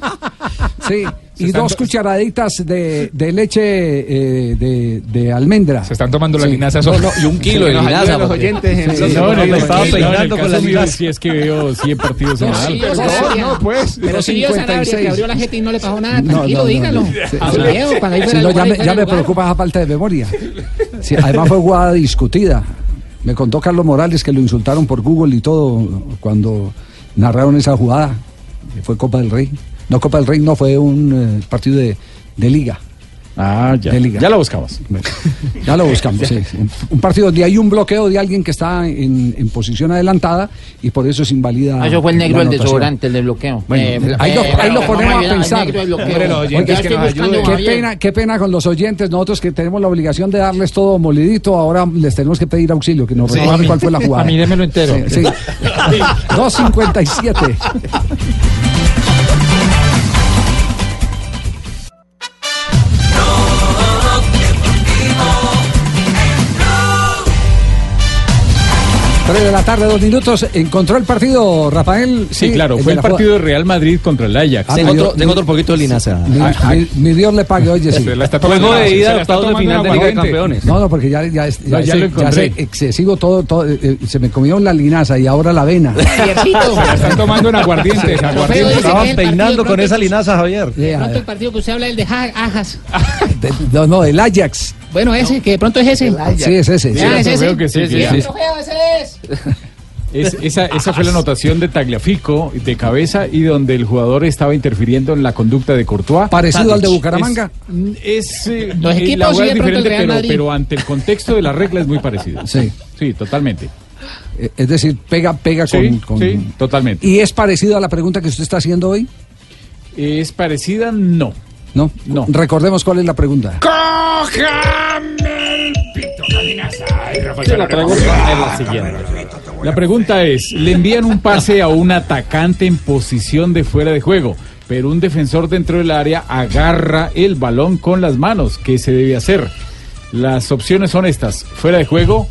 Speaker 6: Sí, y dos cucharaditas de, de leche eh, de, de almendra. Se
Speaker 16: están tomando
Speaker 6: la
Speaker 16: linaza
Speaker 6: no, no,
Speaker 16: y un kilo de
Speaker 6: Que nos
Speaker 16: linaza,
Speaker 6: ayuden los
Speaker 16: porque-
Speaker 6: oyentes en
Speaker 16: Sí, no, no,
Speaker 6: me
Speaker 16: no,
Speaker 6: estaba peinando con la linaza.
Speaker 2: Si es que veo 100 partidos en
Speaker 28: No, sí,
Speaker 16: no, pues.
Speaker 28: Pero si vio Sanabria que
Speaker 6: 56.
Speaker 28: abrió la jeta y no le pasó nada, tranquilo, dígalo.
Speaker 6: Sí,
Speaker 28: A
Speaker 6: sí. Sí,
Speaker 28: de
Speaker 6: ya me,
Speaker 28: de
Speaker 6: preocupa esa falta de memoria. Sí, además fue jugada discutida. Me contó Carlos Morales que lo insultaron por Google y todo cuando narraron esa jugada. que Fue Copa del Rey. No, Copa del Rey no, fue un eh, partido de, de liga.
Speaker 2: Ah, ya.
Speaker 6: De liga.
Speaker 2: Ya lo buscamos.
Speaker 6: Ya lo buscamos, sí. Un, partido donde hay un bloqueo de alguien que está en, en posición adelantada y por eso es invalida.
Speaker 27: Ah, Eso fue el negro el desodorante, el de bloqueo.
Speaker 6: Bueno,
Speaker 27: Eh,
Speaker 6: ahí lo,
Speaker 27: eh,
Speaker 6: ahí lo
Speaker 27: vamos
Speaker 6: ponemos a
Speaker 27: ayudar al
Speaker 6: pensar.
Speaker 27: negro
Speaker 6: que. Qué pena, qué pena con los oyentes, nosotros que tenemos la obligación de darles todo molidito, ahora les tenemos que pedir auxilio, que nos
Speaker 27: Sí.
Speaker 6: recuerden
Speaker 27: A
Speaker 6: cuál fue la jugada.
Speaker 27: a mí démelo entero.
Speaker 6: Sí, sí. 2.57. 3 de la tarde, dos minutos. ¿Encontró el partido, Rafael?
Speaker 2: Sí, claro, fue el partido de Real Madrid contra el Ajax.
Speaker 6: Ah, Tengo otro- tengo otro
Speaker 20: poquito de linaza.
Speaker 6: Mi, mi- mi Dios le pague, oye, sí.
Speaker 2: Se la está tomando-
Speaker 20: Juego de ida,
Speaker 2: se
Speaker 20: octavos de final de Liga de. Campeones.
Speaker 6: No, no, porque ya, ya, ya,
Speaker 2: No, ya lo
Speaker 6: es excesivo todo, todo eh, eh, se me comió la linaza y ahora la avena.
Speaker 16: Se la están tomando en aguardiente.
Speaker 11: Estaban peinando con esa linaza, Javier.
Speaker 28: El partido que usted habla es el de
Speaker 6: no, no, el Ajax.
Speaker 28: Bueno, ese, que de pronto es ese.
Speaker 6: Sí, es ese. sí.
Speaker 28: Ah, es ese.
Speaker 2: Creo que sí, sí, sí.
Speaker 28: Es.
Speaker 2: Es- esa, esa fue la anotación de Tagliafico de cabeza y donde el jugador estaba interfiriendo en la conducta de Courtois.
Speaker 6: Parecido al de Bucaramanga.
Speaker 2: Es, es, eh,
Speaker 28: Los
Speaker 2: eh,
Speaker 28: equipos
Speaker 2: la
Speaker 28: sí,
Speaker 2: es diferente, pero, pero ante el contexto de la regla es muy parecido.
Speaker 6: Sí.
Speaker 2: Sí, totalmente.
Speaker 6: Eh, Es decir, pega, pega
Speaker 2: Sí,
Speaker 6: con, con-
Speaker 2: sí, totalmente.
Speaker 6: ¿Y es parecido a la pregunta que usted está haciendo hoy?
Speaker 2: ¿Es parecida? No.
Speaker 6: No.
Speaker 2: No.
Speaker 6: Recordemos cuál es la pregunta.
Speaker 16: ¡Cójame el pito! Ay, Rafael
Speaker 2: la pregunta es la siguiente. La pregunta es, le envían un pase a un atacante en posición de fuera de juego, pero un defensor dentro del área agarra el balón con las manos. ¿Qué se debe hacer? Las opciones son estas, fuera de juego,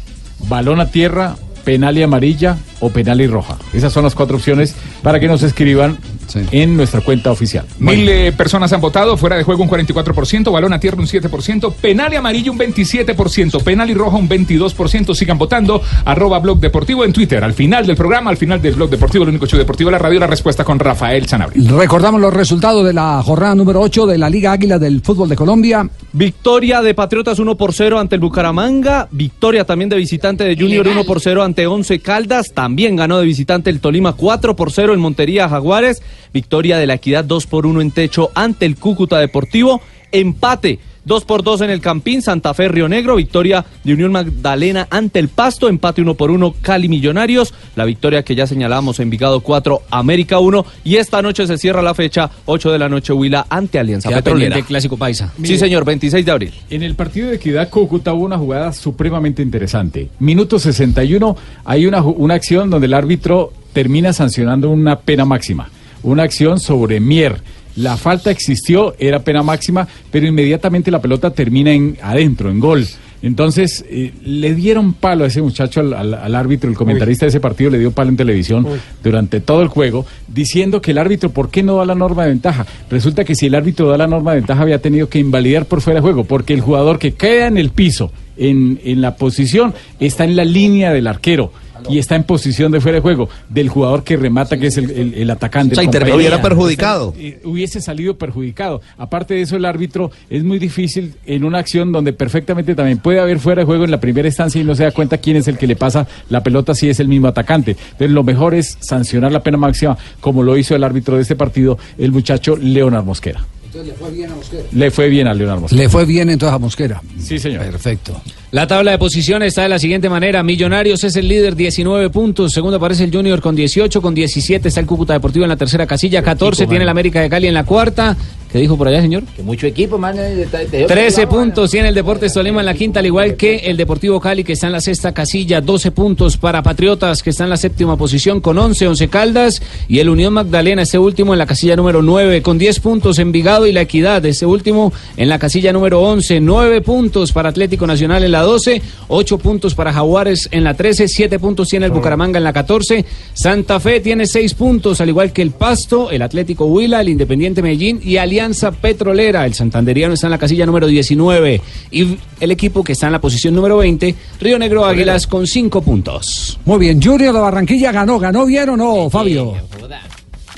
Speaker 2: balón a tierra, penal y amarilla o penal y roja. Esas son las cuatro opciones para que nos escriban en nuestra cuenta oficial.
Speaker 16: Mil eh, personas han votado, fuera de juego un 44%, balón a tierra un 7%, penal y amarillo un 27%, penal y roja un 22%. Sigan votando, arroba Blog Deportivo en Twitter. Al final del programa, al final del Blog Deportivo, el único show deportivo de la radio, la respuesta con Rafael Sanabria.
Speaker 6: Recordamos los resultados de la jornada número 8 de la Liga Águila del Fútbol de Colombia.
Speaker 13: Victoria de Patriotas 1 por 0 ante el Bucaramanga. Victoria también de visitante de Junior 1 por 0 ante Once Caldas. También ganó de visitante el Tolima 4 por 0 en Montería Jaguares. Victoria de la Equidad 2 por 1 en Techo ante el Cúcuta Deportivo. Empate 2 por 2 en el Campín, Santa Fe Río Negro, victoria de Unión Magdalena ante el Pasto, empate 1 por 1 Cali Millonarios, la victoria que ya señalábamos en Vigado 4, América 1 y esta noche se cierra la fecha 8 de la noche Huila ante Alianza
Speaker 20: Queda
Speaker 13: Petrolera.
Speaker 20: Clásico Paisa.
Speaker 13: Sí, señor, 26 de abril.
Speaker 2: En el partido de Equidad Cúcuta hubo una jugada supremamente interesante. Minuto 61, hay una acción donde el árbitro termina sancionando una pena máxima. Una acción sobre Mier. La falta existió, era pena máxima, pero inmediatamente la pelota termina en adentro, en gol. Entonces, eh, le dieron palo a ese muchacho, al, al- al árbitro, el comentarista de ese partido le dio palo en televisión durante todo el juego, diciendo que el árbitro, ¿por qué no da la norma de ventaja? Resulta que si el árbitro da la norma de ventaja, había tenido que invalidar por fuera de juego, porque el jugador que queda en el piso, en, en la posición, está en la línea del arquero. Y está en posición de fuera de juego del jugador que remata, que es el, el- el atacante.
Speaker 14: O sea, intervenía. Hubiera perjudicado.
Speaker 2: Eh, hubiese salido perjudicado. Aparte de eso, el árbitro es muy difícil en una acción donde perfectamente también puede haber fuera de juego en la primera instancia y no se da cuenta quién es el que le pasa la pelota si es el mismo atacante. Entonces, lo mejor es sancionar la pena máxima, como lo hizo el árbitro de este partido, el muchacho Leonard Mosquera.
Speaker 6: Entonces le fue bien a Mosquera.
Speaker 2: Le fue bien a Leonard Mosquera.
Speaker 6: Le fue bien entonces a Mosquera.
Speaker 2: Sí, señor.
Speaker 6: Perfecto.
Speaker 20: La tabla de posiciones está de la siguiente manera. Millonarios es el líder, 19 puntos. Segundo aparece el Junior con 18. Con 17 está el Cúcuta Deportivo en la tercera casilla. 14
Speaker 29: equipo,
Speaker 20: tiene el. América de Cali en la cuarta. ¿Qué dijo por allá, señor?
Speaker 29: Que mucho equipo, man. eh, te- te-
Speaker 20: 13 puntos tiene el Deportes Tolima en la quinta, al igual que el Deportivo Cali, que está en la sexta casilla. 12 puntos para Patriotas, que está en la séptima posición, con 11, 11 Caldas. Y el Unión Magdalena, este último, en la casilla número 9, con 10 puntos Envigado y la Equidad, este último, en la casilla número 11. 9 puntos para Atlético Nacional en la 12, 8 puntos para Jaguares en la 13, 7 puntos tiene el Bucaramanga en la 14. Santa Fe tiene 6 puntos, al igual que el Pasto, el Atlético Huila, el Independiente Medellín y Alianza Petrolera. El santanderiano está en la casilla número 19 y el equipo que está en la posición número 20, Río Negro Águilas, con 5 puntos.
Speaker 6: Muy bien, Junior de Barranquilla ganó. ¿Ganó bien o no, Fabio?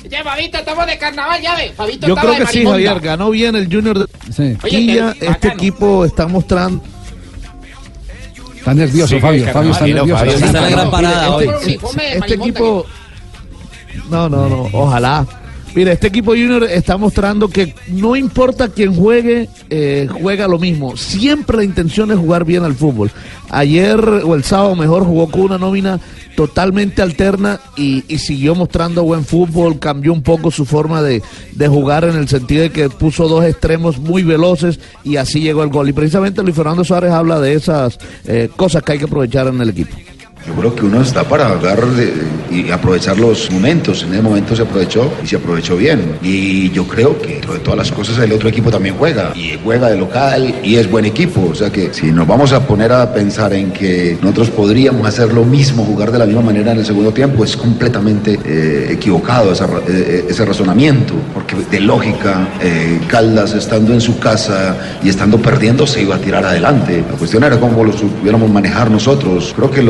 Speaker 28: Ya, Fabito, estamos de carnaval, ya ve. Fabito
Speaker 21: Yo creo
Speaker 28: de
Speaker 21: que sí. Javier. Ganó bien el Junior de
Speaker 6: Sí.
Speaker 21: Barranquilla. Este
Speaker 28: bacano.
Speaker 21: equipo está mostrando.
Speaker 6: Está nervioso, Fabio. Fabio está nervioso.
Speaker 21: Fabio
Speaker 6: Está
Speaker 21: está en la gran
Speaker 6: nervioso.
Speaker 21: parada hoy.
Speaker 28: Uniforme de
Speaker 21: Este
Speaker 28: marimonda.
Speaker 21: equipo. No, no, no. Ojalá. Mira, este equipo Junior está mostrando que no importa quién juegue, eh, juega lo mismo. Siempre la intención es jugar bien al fútbol. Ayer o el sábado mejor jugó con una nómina totalmente alterna y, y siguió mostrando buen fútbol, cambió un poco su forma de, de jugar en el sentido de que puso dos extremos muy veloces y así llegó el gol. Y precisamente Luis Fernando Suárez habla de esas eh, cosas que hay que aprovechar en el equipo.
Speaker 30: Yo creo que uno está para de- y aprovechar los momentos. En ese momento se aprovechó y se aprovechó bien. Y yo creo que de todas las cosas el otro equipo también juega. Y juega de local y es buen equipo. O sea que si nos vamos a poner a pensar en que nosotros podríamos hacer lo mismo, jugar de la misma manera en el segundo tiempo, es completamente eh, equivocado ra- eh, ese razonamiento. Porque de lógica, eh, Caldas estando en su casa y estando perdiendo se iba a tirar adelante. La cuestión era cómo lo supiéramos manejar nosotros. Creo que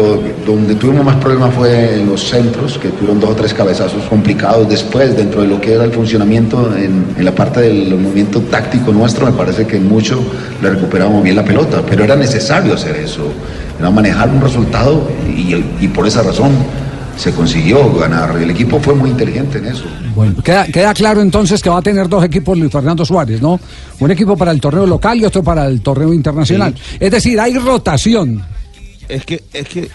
Speaker 30: donde tuvimos más problemas fue en los centros, que tuvieron dos o tres cabezazos complicados después dentro de lo que era el funcionamiento en, en la parte del movimiento táctico nuestro. Me parece que mucho le recuperamos bien la pelota, pero era necesario hacer eso. Era manejar un resultado y, y por esa razón se consiguió ganar. El equipo fue muy inteligente en eso.
Speaker 6: Bueno, queda, queda claro entonces que va a tener dos equipos Luis Fernando Suárez, ¿no? Un equipo para el torneo local y otro para el torneo internacional. Es decir, hay rotación.
Speaker 21: Es que, es que.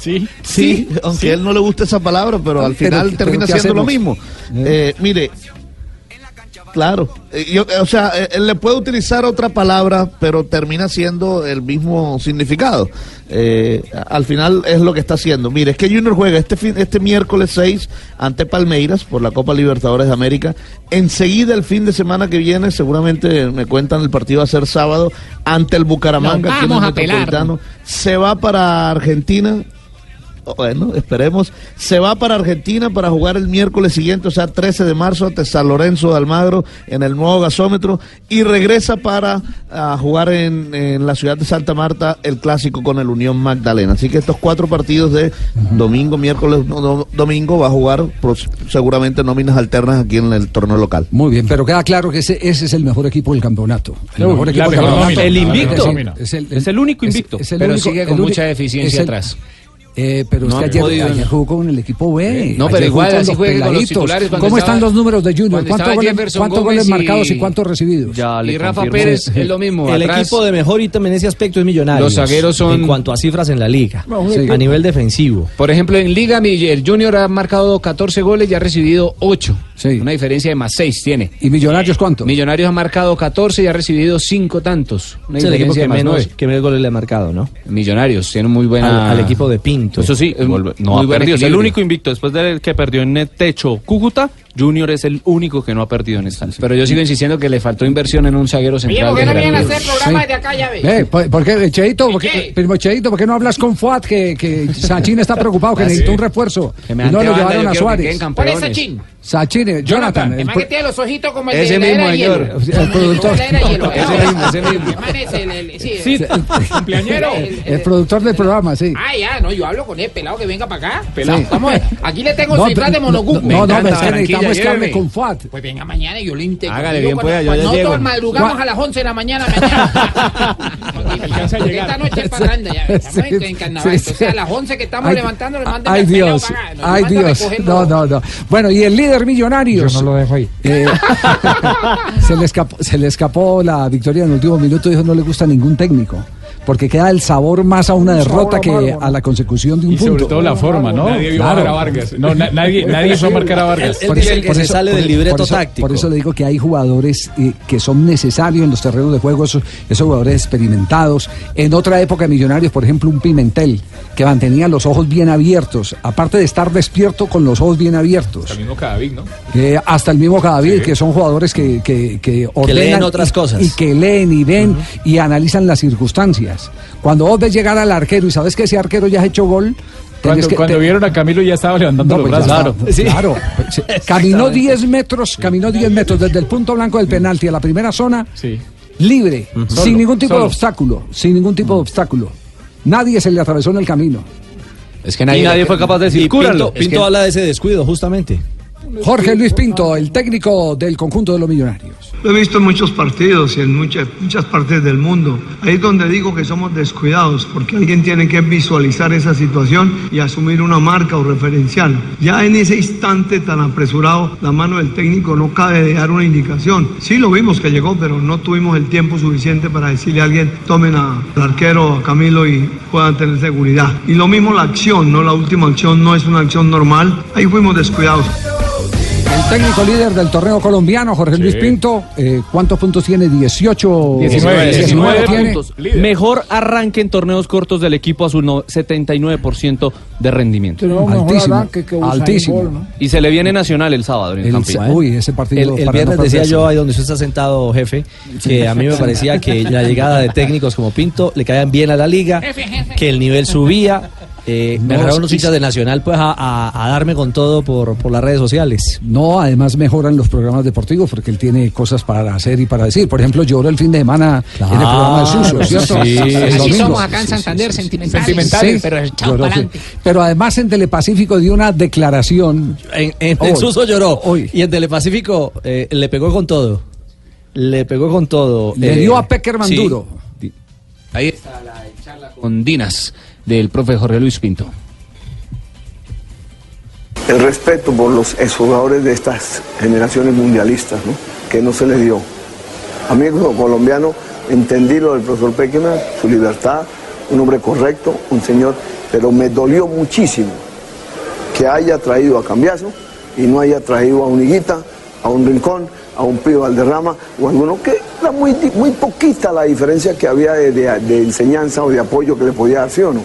Speaker 2: Sí,
Speaker 21: sí, aunque
Speaker 6: sí.
Speaker 21: a él no le guste esa palabra, pero al
Speaker 6: Pero-
Speaker 21: final
Speaker 6: pero
Speaker 21: termina
Speaker 6: ¿qué
Speaker 21: siendo lo mismo. Eh, mire, claro, eh, yo, eh, o sea, eh, él le puede utilizar otra palabra, pero termina siendo el mismo significado. Eh, al final es lo que está haciendo. Mire, es que Junior juega este, fin- este miércoles 6 ante Palmeiras por la Copa Libertadores de América. Enseguida, el fin de semana que viene, seguramente me cuentan el partido va a ser sábado ante el Bucaramanga.
Speaker 28: Nos
Speaker 21: aquí en el
Speaker 28: vamos a pelar.
Speaker 21: Metropolitano. Se va para Argentina. Bueno, esperemos. Se va para Argentina para jugar el miércoles siguiente, o sea, 13 de marzo, ante San Lorenzo de Almagro en el nuevo gasómetro. Y regresa para ah, jugar en, en la ciudad de Santa Marta el clásico con el Unión Magdalena. Así que estos cuatro partidos de domingo, miércoles, no, no, domingo va a jugar pros- seguramente nóminas alternas aquí en el torneo local.
Speaker 6: Muy bien, pero queda claro que ese, ese es el mejor equipo del campeonato. El mejor equipo del campeonato.
Speaker 21: El invicto.
Speaker 6: Es el-
Speaker 21: mejor
Speaker 6: Es el,
Speaker 13: Es el único invicto.
Speaker 6: es el
Speaker 20: Pero
Speaker 6: único-
Speaker 20: sigue con mucha deficiencia atrás.
Speaker 6: Eh, pero
Speaker 20: No
Speaker 6: usted ayer, jugó con el equipo B.
Speaker 20: No, pero igual así juegue con los titulares
Speaker 6: ¿Cómo
Speaker 20: estaba-
Speaker 6: están los números de Junior? ¿Cuántos goles,
Speaker 20: Gómez
Speaker 6: goles
Speaker 20: y-
Speaker 6: marcados y cuántos recibidos?
Speaker 20: y Rafa
Speaker 14: confirmo.
Speaker 20: Pérez es lo mismo.
Speaker 14: El
Speaker 20: atrás-
Speaker 14: equipo de mejor ítem en ese aspecto es Millonarios.
Speaker 20: Los zagueros son-
Speaker 14: En cuanto a cifras en la liga.
Speaker 20: No, sí.
Speaker 14: A nivel defensivo.
Speaker 20: Por ejemplo, en Liga el Junior ha marcado 14 goles y ha recibido 8. Una diferencia de más 6 tiene.
Speaker 6: ¿Y Millonarios cuánto?
Speaker 20: Millonarios ha marcado 14 y ha recibido 5 tantos. Una
Speaker 14: Es el equipo que
Speaker 20: de más
Speaker 14: menos,
Speaker 20: 9.
Speaker 14: que menos goles le ha marcado, ¿no?
Speaker 20: Millonarios tiene muy buena.
Speaker 14: Al, al equipo de
Speaker 13: Eso sí, no
Speaker 20: muy
Speaker 13: ha perdido. Es el único invicto. Después del que perdió en el techo Cúcuta, Junior es el único que no ha perdido en esta.
Speaker 20: Pero yo sigo insistiendo que le faltó inversión en un zaguero central.
Speaker 27: ¿por qué no
Speaker 20: de
Speaker 27: vienen a hacer programa desde acá, ya ve?
Speaker 6: Eh, ¿por, por qué, Cheito, por qué, primo Cheito, ¿por qué no hablas con Fuad que, que Sachin está preocupado, que
Speaker 20: Ah,
Speaker 6: necesita
Speaker 20: sí.
Speaker 6: un refuerzo?
Speaker 20: Que me
Speaker 6: Y no lo llevaron a
Speaker 20: que
Speaker 6: Suárez.
Speaker 27: ¿Cuál es Sachin?
Speaker 6: Sachin, Jonathan, el,
Speaker 27: Además que tiene los ojitos como el
Speaker 20: Ese
Speaker 27: de la
Speaker 20: mismo,
Speaker 27: de
Speaker 20: señor.
Speaker 27: hielo.
Speaker 6: el productor.
Speaker 27: De.
Speaker 20: Ese mismo, ese mismo.
Speaker 27: El man el- el- sí,
Speaker 20: Sí,
Speaker 27: el-
Speaker 20: cumpleañero.
Speaker 27: el-
Speaker 6: el productor del programa, sí.
Speaker 27: Ah, ya, no, yo hablo con él, pelado, que venga para acá.
Speaker 6: Pelado.
Speaker 27: Sí. Vamos, aquí le tengo
Speaker 6: No,
Speaker 27: su disfraz de
Speaker 6: no,
Speaker 27: monocuco.
Speaker 6: no, no, es que necesitamos que hable con Fuad.
Speaker 27: Pues venga mañana y yo le integro.
Speaker 20: Hágale bien, pues, yo ya llego.
Speaker 27: Nosotros madrugamos a las 11 de la mañana mañana.
Speaker 20: A.
Speaker 27: Esta noche es parranda ya. Estamos en- en carnaval.
Speaker 6: sí,
Speaker 27: Entonces a las 11 que estamos
Speaker 6: Ay,
Speaker 27: levantando le mandan
Speaker 6: Ay Dios, ay
Speaker 27: a
Speaker 6: Dios, no, no, no. Bueno, y el líder Millonarios.
Speaker 31: Yo no lo dejo ahí.
Speaker 6: Eh, se, le escapó, se le escapó la victoria en el último minuto, dijo no le gusta ningún técnico. Porque queda el sabor más a una
Speaker 2: Un
Speaker 6: derrota que a la consecución de un
Speaker 2: Y sobre todo la forma, ¿no? Nadie vio a marcar a Vargas. No, na- nadie, nadie a marcar a Vargas.
Speaker 6: Por eso- por eso- por- por eso- Por eso le digo que hay jugadores eh, que son necesarios en los terrenos de juego, esos, esos jugadores experimentados. En otra época, Millonarios, por ejemplo, un Pimentel, que mantenía los ojos bien abiertos, aparte de estar despierto con los ojos bien abiertos.
Speaker 2: El mismo Cadavid, ¿no?
Speaker 6: Eh, hasta el mismo Cadavid, que son jugadores que, que, que ordenan
Speaker 14: leen otras cosas.
Speaker 6: Y que leen y ven y analizan las circunstancias. Cuando vos ves llegar al arquero y sabes que ese arquero ya ha hecho gol,
Speaker 2: Cuando,
Speaker 6: tenés que-
Speaker 2: cuando
Speaker 6: te-
Speaker 2: vieron a Camilo ya estaba levantando
Speaker 6: no,
Speaker 2: los
Speaker 6: pues. Claro. Sí. Caminó 10 metros, caminó 10 metros desde el punto blanco del penalti a la primera zona, libre, sin ningún tipo de obstáculo, sin ningún tipo de obstáculo. Nadie se le atravesó en el camino.
Speaker 20: Es que
Speaker 14: nadie- nadie fue capaz de decir.
Speaker 6: Pinto,
Speaker 14: Es que- habla de ese descuido, justamente.
Speaker 6: Jorge Luis Pinto, el técnico del conjunto de los millonarios.
Speaker 32: Lo he visto en muchos partidos y en muchas, muchas partes del mundo. Ahí es donde digo que somos descuidados, porque alguien tiene que visualizar esa situación y asumir una marca o referencial. Ya en ese instante tan apresurado, la mano del técnico no cabe de dar una indicación. Sí lo vimos que llegó, pero no tuvimos el tiempo suficiente para decirle a alguien, tomen al arquero, a Camilo y puedan tener seguridad. Y lo mismo la acción, no la última acción no es una acción normal. Ahí fuimos descuidados.
Speaker 6: El técnico líder del torneo colombiano, Jorge Luis Pinto, eh, ¿cuántos puntos tiene? 18.
Speaker 13: 19
Speaker 6: tiene.
Speaker 13: puntos. Mejor arranque en torneos cortos del equipo a su no- 79% de rendimiento. Altísimo.
Speaker 31: arranque que Usain
Speaker 13: Altísimo. Y se le viene Nacional el sábado en el,
Speaker 6: El
Speaker 13: Campín.
Speaker 6: uy, ese partido
Speaker 14: El, viernes
Speaker 6: no
Speaker 14: decía yo ahí donde usted está sentado, jefe, que a mí me parecía que la llegada de técnicos como Pinto le caían bien a la liga, que el nivel subía. Eh, me agarraron los hinchas de Nacional pues a, a- a darme con todo por, por las redes sociales.
Speaker 6: No, además mejoran los programas deportivos porque él tiene cosas para hacer y para decir. Por ejemplo, lloró el fin de semana en el programa de Suso, ¿cierto?
Speaker 14: sí,
Speaker 28: Así somos acá en Santander, sentimentales.
Speaker 6: Sí,
Speaker 28: pero echado
Speaker 6: lloró,
Speaker 28: para
Speaker 6: sí.
Speaker 28: adelante.
Speaker 6: Pero además en Telepacífico dio una declaración.
Speaker 14: En, en,
Speaker 6: Hoy.
Speaker 14: en Suso lloró y en Telepacífico eh, le pegó con todo. Le pegó con todo.
Speaker 6: Le
Speaker 14: Eh,
Speaker 6: dio a Peckerman
Speaker 13: sí.
Speaker 6: duro.
Speaker 13: Ahí está la charla con Dinas del profe Jorge Luis Pinto.
Speaker 33: el respeto por los exjugadores de estas generaciones mundialistas, ¿no? que no se les dio. A mí como colombiano entendí lo del profesor Peckerman, su libertad, un hombre correcto, un señor, pero me dolió muchísimo que haya traído a Cambiazo y no haya traído a un Higuita, a un Rincón, a un Pío Valderrama o alguno que era muy, muy poquita la diferencia que había de, de- enseñanza o de apoyo que le podía dar, ¿sí o no?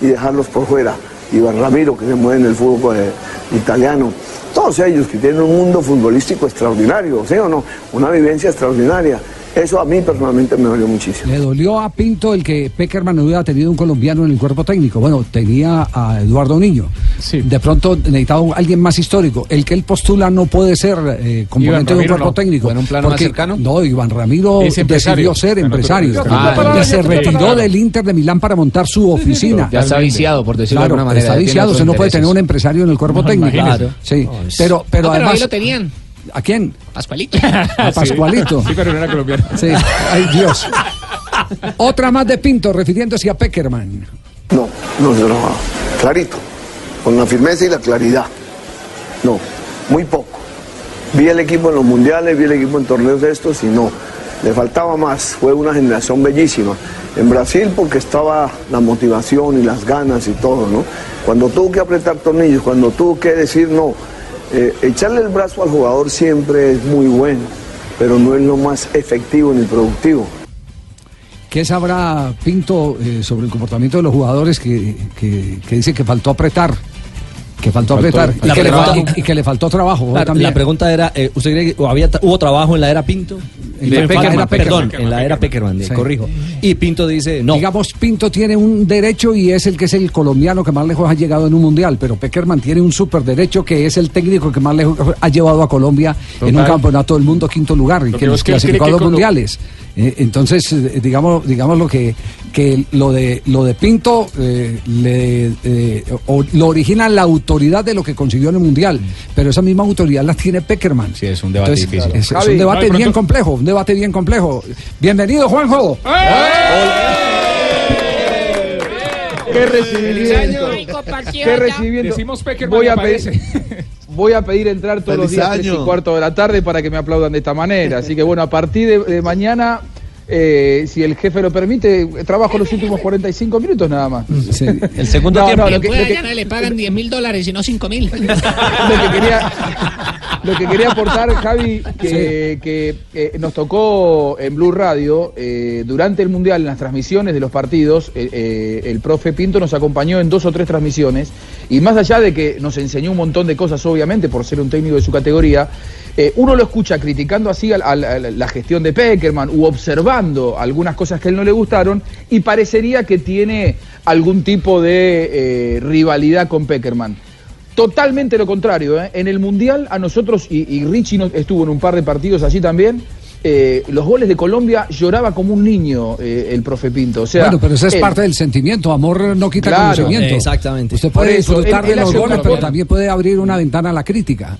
Speaker 33: Y dejarlos por fuera. Iván Ramiro, que se mueve en el fútbol eh, italiano. Todos ellos que tienen un mundo futbolístico extraordinario, ¿sí o no? Una vivencia extraordinaria. Eso a mí personalmente me dolió muchísimo.
Speaker 6: Le dolió a Pinto el que Peckerman no hubiera tenido un colombiano en el cuerpo técnico. Bueno, tenía a Eduardo Niño. De pronto necesitaba alguien más histórico. El que él postula no puede ser eh, componente de un cuerpo
Speaker 13: no.
Speaker 6: técnico.
Speaker 13: ¿O en un plano más
Speaker 6: porque-
Speaker 13: cercano?
Speaker 6: No, Iván Ramiro decidió ser empresario.
Speaker 13: Ah,
Speaker 6: y se retiró del Inter de Milán para montar su oficina.
Speaker 13: Ya está viciado, por decirlo de alguna manera,
Speaker 6: Está viciado. Usted no puede tener un empresario en el cuerpo
Speaker 13: No,
Speaker 6: técnico. Claro. Sí.
Speaker 13: Es-
Speaker 6: Pero, pero
Speaker 28: No, pero ahí
Speaker 6: además.
Speaker 28: lo tenían.
Speaker 6: ¿A quién?
Speaker 28: Pascualito.
Speaker 6: A Pascualito.
Speaker 16: Sí, pero no era colombiano.
Speaker 6: Sí, ay Dios. Otra más de Pinto refiriéndose a Peckerman.
Speaker 33: No, no se enojaba. Clarito, con la firmeza y la claridad. No, muy poco. Vi el equipo en los mundiales, vi el equipo en torneos de estos y no. Le faltaba más. Fue una generación bellísima. En Brasil porque estaba la motivación y las ganas y todo, ¿no? Cuando tuvo que apretar tornillos, cuando tuvo que decir no, eh, echarle el brazo al jugador siempre es muy bueno, pero no es lo más efectivo ni productivo.
Speaker 6: ¿Qué sabrá Pinto eh, sobre el comportamiento de los jugadores que, que, que dice que faltó apretar? Que faltó,
Speaker 14: Faltó-
Speaker 6: apretar y
Speaker 14: la
Speaker 6: que, le,
Speaker 14: pregunta-
Speaker 6: fa- y- y que le faltó trabajo.
Speaker 14: La,
Speaker 6: también.
Speaker 14: la pregunta era, eh, ¿usted cree que había, hubo trabajo en la era Pinto?
Speaker 6: En
Speaker 14: De
Speaker 6: la
Speaker 14: Peckerman,
Speaker 6: era Peckerman.
Speaker 14: perdón, en la era Peckerman,
Speaker 6: Sí.
Speaker 14: corrijo. Y Pinto dice, no.
Speaker 6: Digamos, Pinto tiene un derecho y es el que es el colombiano que más lejos ha llegado en un mundial, pero Peckerman tiene un super derecho que es el técnico que más lejos ha llevado a Colombia en un campeonato del mundo quinto lugar y
Speaker 16: Lo
Speaker 6: que
Speaker 16: cree
Speaker 6: clasificó a los mundiales. Entonces, eh, digamos, digamos lo que, que lo de lo de Pinto eh, le, eh, o- lo origina la autoridad de lo que consiguió en el mundial, pero esa misma autoridad la tiene Peckerman.
Speaker 13: Sí, es un debate
Speaker 6: Entonces,
Speaker 13: difícil.
Speaker 6: Es, un debate
Speaker 16: no, de pronto-
Speaker 6: bien complejo, un debate bien complejo. Bienvenido, Juanjo.
Speaker 31: ¡Qué recibimiento! ¡Qué recibimiento!
Speaker 16: Decimos Peckerman
Speaker 31: Voy a pedir, voy a pedir entrar todos los días tres
Speaker 21: año.
Speaker 31: y cuarto de la tarde para que me aplaudan de esta manera. Así que bueno, a partir de, de mañana, eh, si el jefe lo permite, trabajo los últimos 45 minutos nada más.
Speaker 14: El segundo
Speaker 31: No,
Speaker 14: tiempo.
Speaker 31: no, lo que- lo que-
Speaker 28: ganar, le pagan 10 mil dólares y no 5 mil.
Speaker 31: lo que quería, lo que quería aportar, Javi, que, que, eh, nos tocó en Blue Radio eh, durante el Mundial, en las transmisiones de los partidos, eh, eh, el profe Pinto nos acompañó en dos o tres transmisiones y más allá de que nos enseñó un montón de cosas, obviamente, por ser un técnico de su categoría, eh, uno lo escucha criticando así a, la- a la a la gestión de Peckerman u observando algunas cosas que a él no le gustaron y parecería que tiene algún tipo de eh, rivalidad con Peckerman. Totalmente lo contrario. ¿eh? En el Mundial a nosotros, y, y Richie no- estuvo en un par de partidos allí también, eh, los goles de Colombia lloraba como un niño eh, el profe Pinto. O sea,
Speaker 6: bueno, pero eso es
Speaker 31: él-
Speaker 6: parte del sentimiento. Amor no quita
Speaker 31: Claro,
Speaker 6: conocimiento.
Speaker 14: exactamente.
Speaker 6: Usted
Speaker 31: Por
Speaker 6: puede
Speaker 31: eso,
Speaker 6: disfrutar
Speaker 31: él- él
Speaker 6: de los goles, pero también puede abrir una ventana a la crítica.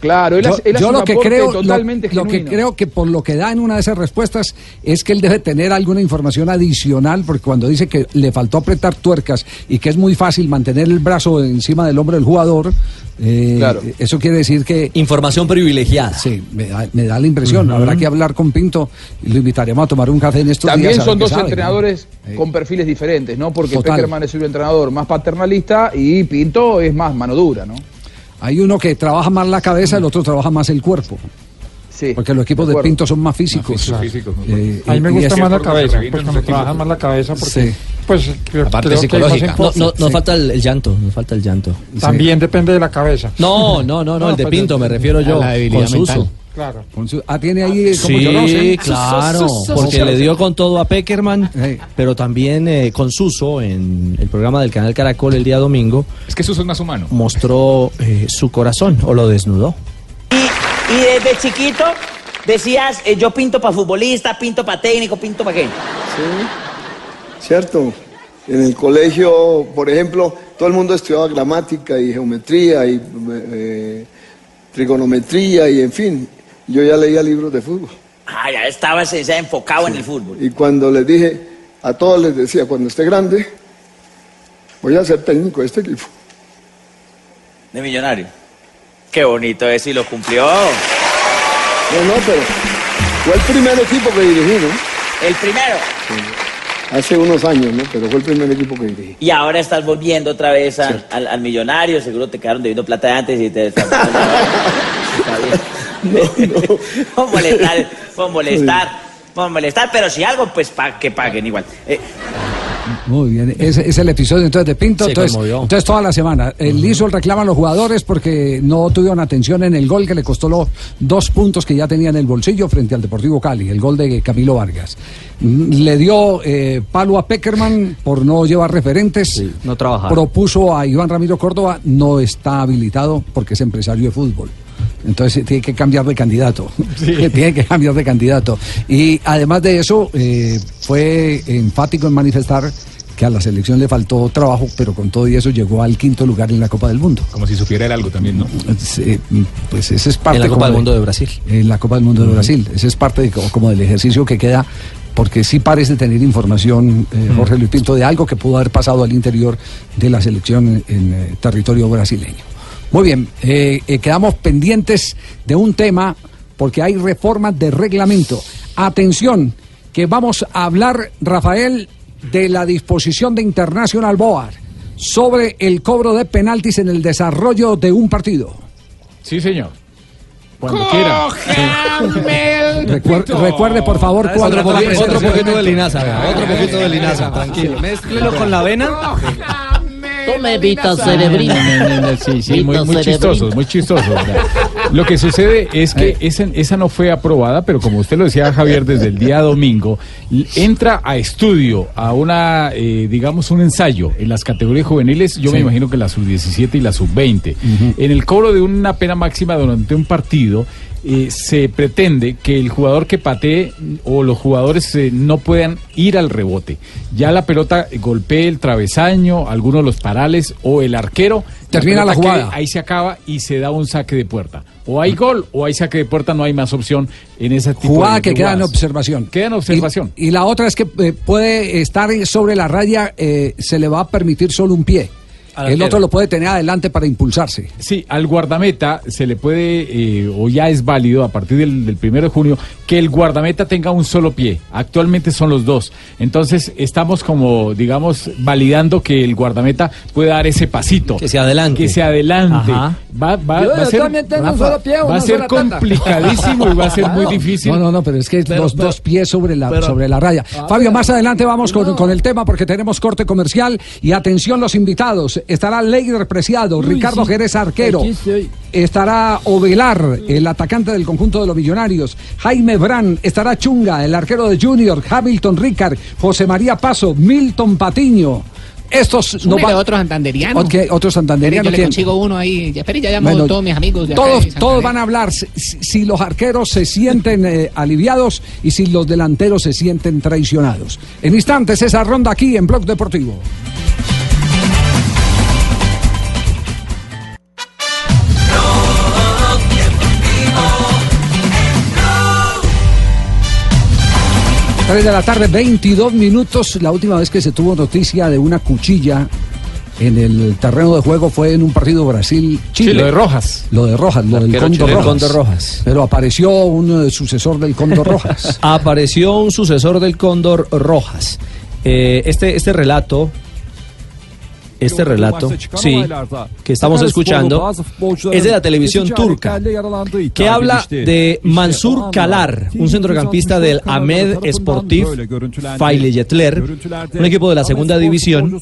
Speaker 31: Claro, él
Speaker 6: yo,
Speaker 31: hace- él hace
Speaker 6: yo
Speaker 31: un
Speaker 6: lo que creo, lo-
Speaker 31: totalmente
Speaker 6: lo, que
Speaker 31: genuino.
Speaker 6: creo que por lo que da en una de esas respuestas es que él debe tener alguna información adicional, porque cuando dice que le faltó apretar tuercas y que es muy fácil mantener el brazo encima del hombro del jugador, eh,
Speaker 14: Claro.
Speaker 6: eso quiere decir que
Speaker 14: Información privilegiada.
Speaker 6: Sí, me da, me da la impresión. Habrá que hablar con Pinto y lo invitaremos a tomar un café en estos
Speaker 31: También
Speaker 6: días. ver
Speaker 31: son dos entrenadores con perfiles diferentes, ¿no? Porque
Speaker 6: Total.
Speaker 31: Peckerman es un entrenador más paternalista y Pinto es más mano dura, ¿no?
Speaker 6: Hay uno que trabaja más la cabeza, el otro trabaja más el cuerpo.
Speaker 31: Sí.
Speaker 6: Porque los equipos
Speaker 31: de.
Speaker 6: Pinto son más físicos.
Speaker 2: Más físicos,
Speaker 6: Eh,
Speaker 34: A mí me gusta más la cabeza, pues cuando trabaja más la cabeza, porque
Speaker 6: Sí.
Speaker 34: pues creo,
Speaker 14: parte
Speaker 34: creo que
Speaker 14: psicológica. No, no,
Speaker 34: Sí.
Speaker 14: falta el, el llanto, nos falta el llanto.
Speaker 34: También depende de la cabeza.
Speaker 14: No, no, no, no, el de
Speaker 34: pues,
Speaker 14: Pinto, me refiero yo.
Speaker 34: a la debilidad
Speaker 14: con Suso.
Speaker 34: mental. Claro.
Speaker 6: Ah, tiene ahí como
Speaker 14: Sí,
Speaker 6: yo no sé.
Speaker 14: claro, porque le dio con todo a Peckerman, pero también eh, con Suso en el programa del canal Caracol el día domingo.
Speaker 16: Es que Suso es más humano.
Speaker 14: Mostró eh, su corazón o lo desnudó.
Speaker 35: Y desde chiquito decías, eh, yo pinto para futbolista, pinto para técnico, pinto para qué.
Speaker 33: Sí, cierto. En el colegio, por ejemplo, todo el mundo estudiaba gramática y geometría y eh, trigonometría y en fin. Yo ya leía libros de fútbol.
Speaker 35: Ah, ya estabas ya enfocado en el fútbol.
Speaker 33: Y cuando les dije, a todos les decía, cuando esté grande, voy a ser técnico de este equipo.
Speaker 35: De millonario. Qué bonito eso y lo cumplió.
Speaker 33: No, no, pero fue el primer equipo que dirigí, ¿no?
Speaker 35: El primero.
Speaker 33: Hace unos años, ¿no? Pero fue el primer equipo que dirigí.
Speaker 35: Y ahora estás volviendo otra vez a- al, al millonario. Seguro te quedaron debiendo plata antes y te... Por molestar, por molestar, por molestar. Pero si algo, pues que paguen igual. Eh,
Speaker 6: Muy bien, ese es el episodio entonces de Pinto. Entonces, toda la semana. El Lizo reclama a los jugadores porque no tuvieron atención en el gol que le costó los dos puntos que ya tenía en el bolsillo frente al Deportivo Cali, el gol de Camilo Vargas. Mm, Le dio eh, palo a Peckerman por no llevar referentes.
Speaker 14: no trabajar.
Speaker 6: Propuso a Iván Ramiro Córdoba, no está habilitado porque es empresario de fútbol. Entonces tiene que cambiar de candidato. tiene que cambiar de candidato. Y además de eso, eh, fue enfático en manifestar que a la selección le faltó trabajo, pero con todo y eso llegó al quinto lugar en la Copa del Mundo.
Speaker 16: Como si supiera él algo también, ¿no?
Speaker 6: Sí, pues ese es parte
Speaker 14: En la Copa del Mundo de Brasil.
Speaker 6: En la Copa del Mundo de Brasil. Ese es parte de, como, como del ejercicio que queda, porque sí parece tener información, eh, Jorge Luis Pinto, de algo que pudo haber pasado al interior de la selección en, en, eh, territorio brasileño. Muy bien, eh, eh, quedamos pendientes de un tema porque hay reformas de reglamento. Atención, que vamos a hablar, Rafael, de la disposición de International Board sobre el cobro de penaltis en el desarrollo de un partido.
Speaker 2: Sí, señor. Cuando quiera.
Speaker 6: Recuer- recuerde, por favor,
Speaker 14: Otro,
Speaker 6: cuando
Speaker 14: poquito- otro poquito de linaza, vea, otro poquito de linaza, tranquilo. Mézclelo con la avena.
Speaker 22: Tome Vita Cerebrina.
Speaker 2: Sí, sí, muy, chistosos, muy chistosos. Lo que sucede es que esa, esa no fue aprobada, pero como usted lo decía, Javier, desde el día domingo, entra a estudio, a una, eh, digamos, un ensayo en las categorías juveniles, yo me imagino que la sub-17 y la sub-20. En el cobro de una pena máxima durante un partido, eh, se pretende que el jugador que patee o los jugadores eh, no puedan ir al rebote. Ya la pelota golpee el travesaño, algunos los parales o el arquero.
Speaker 6: Termina la jugada.
Speaker 2: ahí se acaba y se da un saque de puerta. O hay gol o hay saque de puerta, no hay más opción en ese tipo
Speaker 6: Jugada
Speaker 2: de
Speaker 6: que queda en observación.
Speaker 2: Queda en observación.
Speaker 6: Y, y la otra es que eh, puede estar sobre la raya, eh, se le va a permitir solo un pie.
Speaker 2: Al
Speaker 6: El otro lo puede tener adelante para impulsarse.
Speaker 2: Sí, al guardameta se le puede, eh, o ya es válido a partir del, del primero de junio, que el guardameta tenga un solo pie. Actualmente son los dos. Entonces estamos como, digamos, validando que el guardameta pueda dar ese pasito. Que
Speaker 14: se adelante.
Speaker 2: Que se adelante.
Speaker 14: Ajá.
Speaker 2: Va, va,
Speaker 6: Yo-
Speaker 2: va a
Speaker 6: yo
Speaker 2: ser,
Speaker 6: también tengo un solo pie,
Speaker 2: va a ser
Speaker 6: tanda.
Speaker 2: complicadísimo y va a ser muy difícil.
Speaker 6: No, no, no, pero es que
Speaker 2: Pero-
Speaker 6: los
Speaker 2: pero-
Speaker 6: dos pies sobre la,
Speaker 2: pero-
Speaker 6: sobre la raya.
Speaker 2: Ah,
Speaker 6: Fabio, más adelante vamos con, con el tema porque tenemos corte comercial y atención los invitados. Estará Leider Preciado, Ricardo
Speaker 19: sí.
Speaker 6: Jerez Arquero. Estará Ovelar, el atacante del conjunto de los millonarios. Jaime Brand, estará Chunga, el arquero de Junior, Hamilton Ricard, José María Paso, Milton Patiño. Estos
Speaker 28: no
Speaker 6: va-
Speaker 28: otro santanderiano.
Speaker 6: Ok, otro santanderiano.
Speaker 28: Yo le consigo uno ahí. Ya, espere, ya llamo
Speaker 6: Bueno,
Speaker 28: a todos mis amigos. de acá
Speaker 6: todos,
Speaker 28: de
Speaker 6: todos van a hablar si los arqueros se sienten eh, aliviados y si los delanteros se sienten traicionados. En instantes, esa ronda aquí en Blog Deportivo. Tres de la tarde, 22 minutos. La última vez que se tuvo noticia de una cuchilla en el terreno de juego fue en un partido Brasil-Chile.
Speaker 2: Sí, lo de Rojas.
Speaker 6: Lo de Rojas, lo del Condor. Rojas.
Speaker 14: Condor Rojas.
Speaker 6: Pero apareció un eh, sucesor del Condor Rojas.
Speaker 14: Apareció un sucesor del Cóndor Rojas. Eh, este, este relato este relato, sí, que estamos escuchando, es de la televisión turca, que habla de Mansur Kalar, un centrocampista del Ahmed Sportif Faileyetler, un equipo de la segunda división,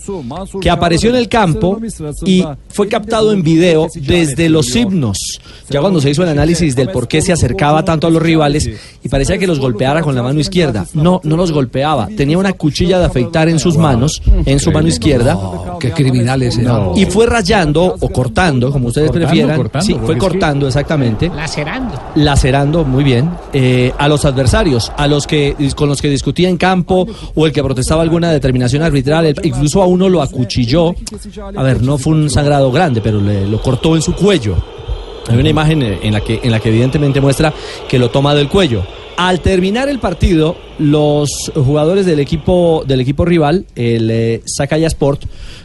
Speaker 14: que apareció en el campo y fue captado en video desde los himnos. Ya cuando se hizo el análisis del por qué se acercaba tanto a los rivales y parecía que los golpeara con la mano izquierda. No, no los golpeaba. Tenía una cuchilla de afeitar en sus manos, en su mano izquierda.
Speaker 6: qué criminales eran.
Speaker 14: Y fue rayando o cortando, como ustedes
Speaker 16: Cortando,
Speaker 14: prefieran.
Speaker 16: cortando,
Speaker 14: sí, fue cortando exactamente.
Speaker 28: Lacerando.
Speaker 14: Lacerando, muy bien, eh, a los adversarios, a los que con los que discutía en campo o el que protestaba alguna determinación arbitral, incluso a uno lo acuchilló. A ver, no fue un sangrado grande, pero le, lo cortó en su cuello. Hay una imagen eh, en la que en la que evidentemente muestra que lo toma del cuello. Al terminar el partido, los jugadores del equipo del equipo rival, el eh, Sakaya Sport,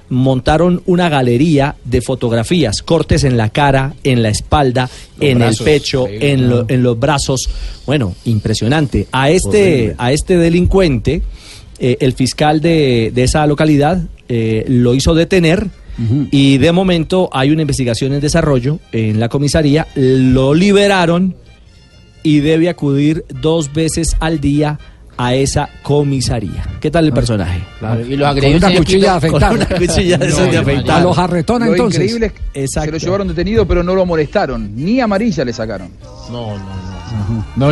Speaker 14: montaron una galería de fotografías, cortes en la cara, en la espalda, en
Speaker 20: brazos,
Speaker 14: el pecho, en, lo- en los brazos. Bueno, impresionante. A este a este delincuente, eh, el fiscal de, de esa localidad eh, lo hizo detener. Y de momento hay una investigación en desarrollo en la comisaría. Lo liberaron y debe acudir dos veces al día a esa comisaría. ¿Qué tal el personaje?
Speaker 27: y los
Speaker 6: Con una cuchilla de afeitar.
Speaker 14: Con una cuchilla de esas de afeitar.
Speaker 6: A los jarretón
Speaker 31: Lo
Speaker 6: entonces.
Speaker 31: increíble es que se lo llevaron detenido, pero no lo molestaron. Ni amarilla le sacaron.
Speaker 27: No, no,
Speaker 2: No,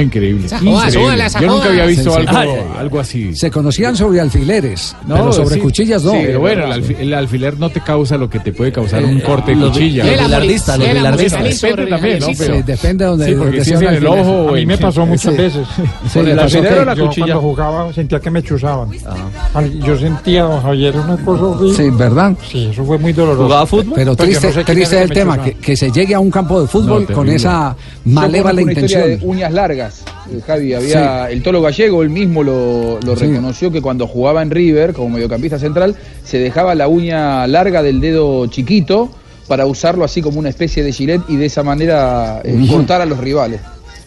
Speaker 2: increíble.
Speaker 6: Joda,
Speaker 2: increíble.
Speaker 6: esa
Speaker 2: Yo nunca había visto
Speaker 6: Sí, sí.
Speaker 2: algo, algo así.
Speaker 6: Se conocían sobre alfileres,
Speaker 2: No,
Speaker 6: pero sobre
Speaker 2: sí.
Speaker 6: cuchillas no.
Speaker 2: Sí, pero bueno, el, el alfiler no te causa lo que te puede causar un corte de cuchilla.
Speaker 6: los bilardistas, los bilardistas.
Speaker 2: Depende también, ¿no?
Speaker 6: Sí,
Speaker 2: Pero-
Speaker 6: depende de donde
Speaker 2: Sí, porque si es en el ojo
Speaker 34: A mí me pasó muchas
Speaker 6: Sí.
Speaker 34: veces.
Speaker 6: Sí, ¿le
Speaker 34: el alfiler o la
Speaker 6: Yo
Speaker 34: cuchilla.
Speaker 6: cuando
Speaker 34: Cuando jugaba sentía que me chuzaban. Ay, Yo sentía, don Javier, una cosa horrible.
Speaker 6: Sí, ¿verdad?
Speaker 34: Sí, eso fue muy doloroso.
Speaker 14: ¿Jugaba fútbol?
Speaker 6: Pero
Speaker 34: Pues yo
Speaker 6: triste,
Speaker 34: no
Speaker 6: triste el tema, que, que se llegue a un campo de fútbol
Speaker 31: No,
Speaker 6: con esa
Speaker 31: Yo
Speaker 6: malévola intención.
Speaker 31: Uñas largas, eh, Javi. Había el Tolo Gallego, él mismo lo, lo
Speaker 6: Sí.
Speaker 31: reconoció que cuando jugaba en River como mediocampista central, se dejaba la uña larga del dedo chiquito para usarlo así como una especie de gilet y de esa manera eh, cortar a los rivales.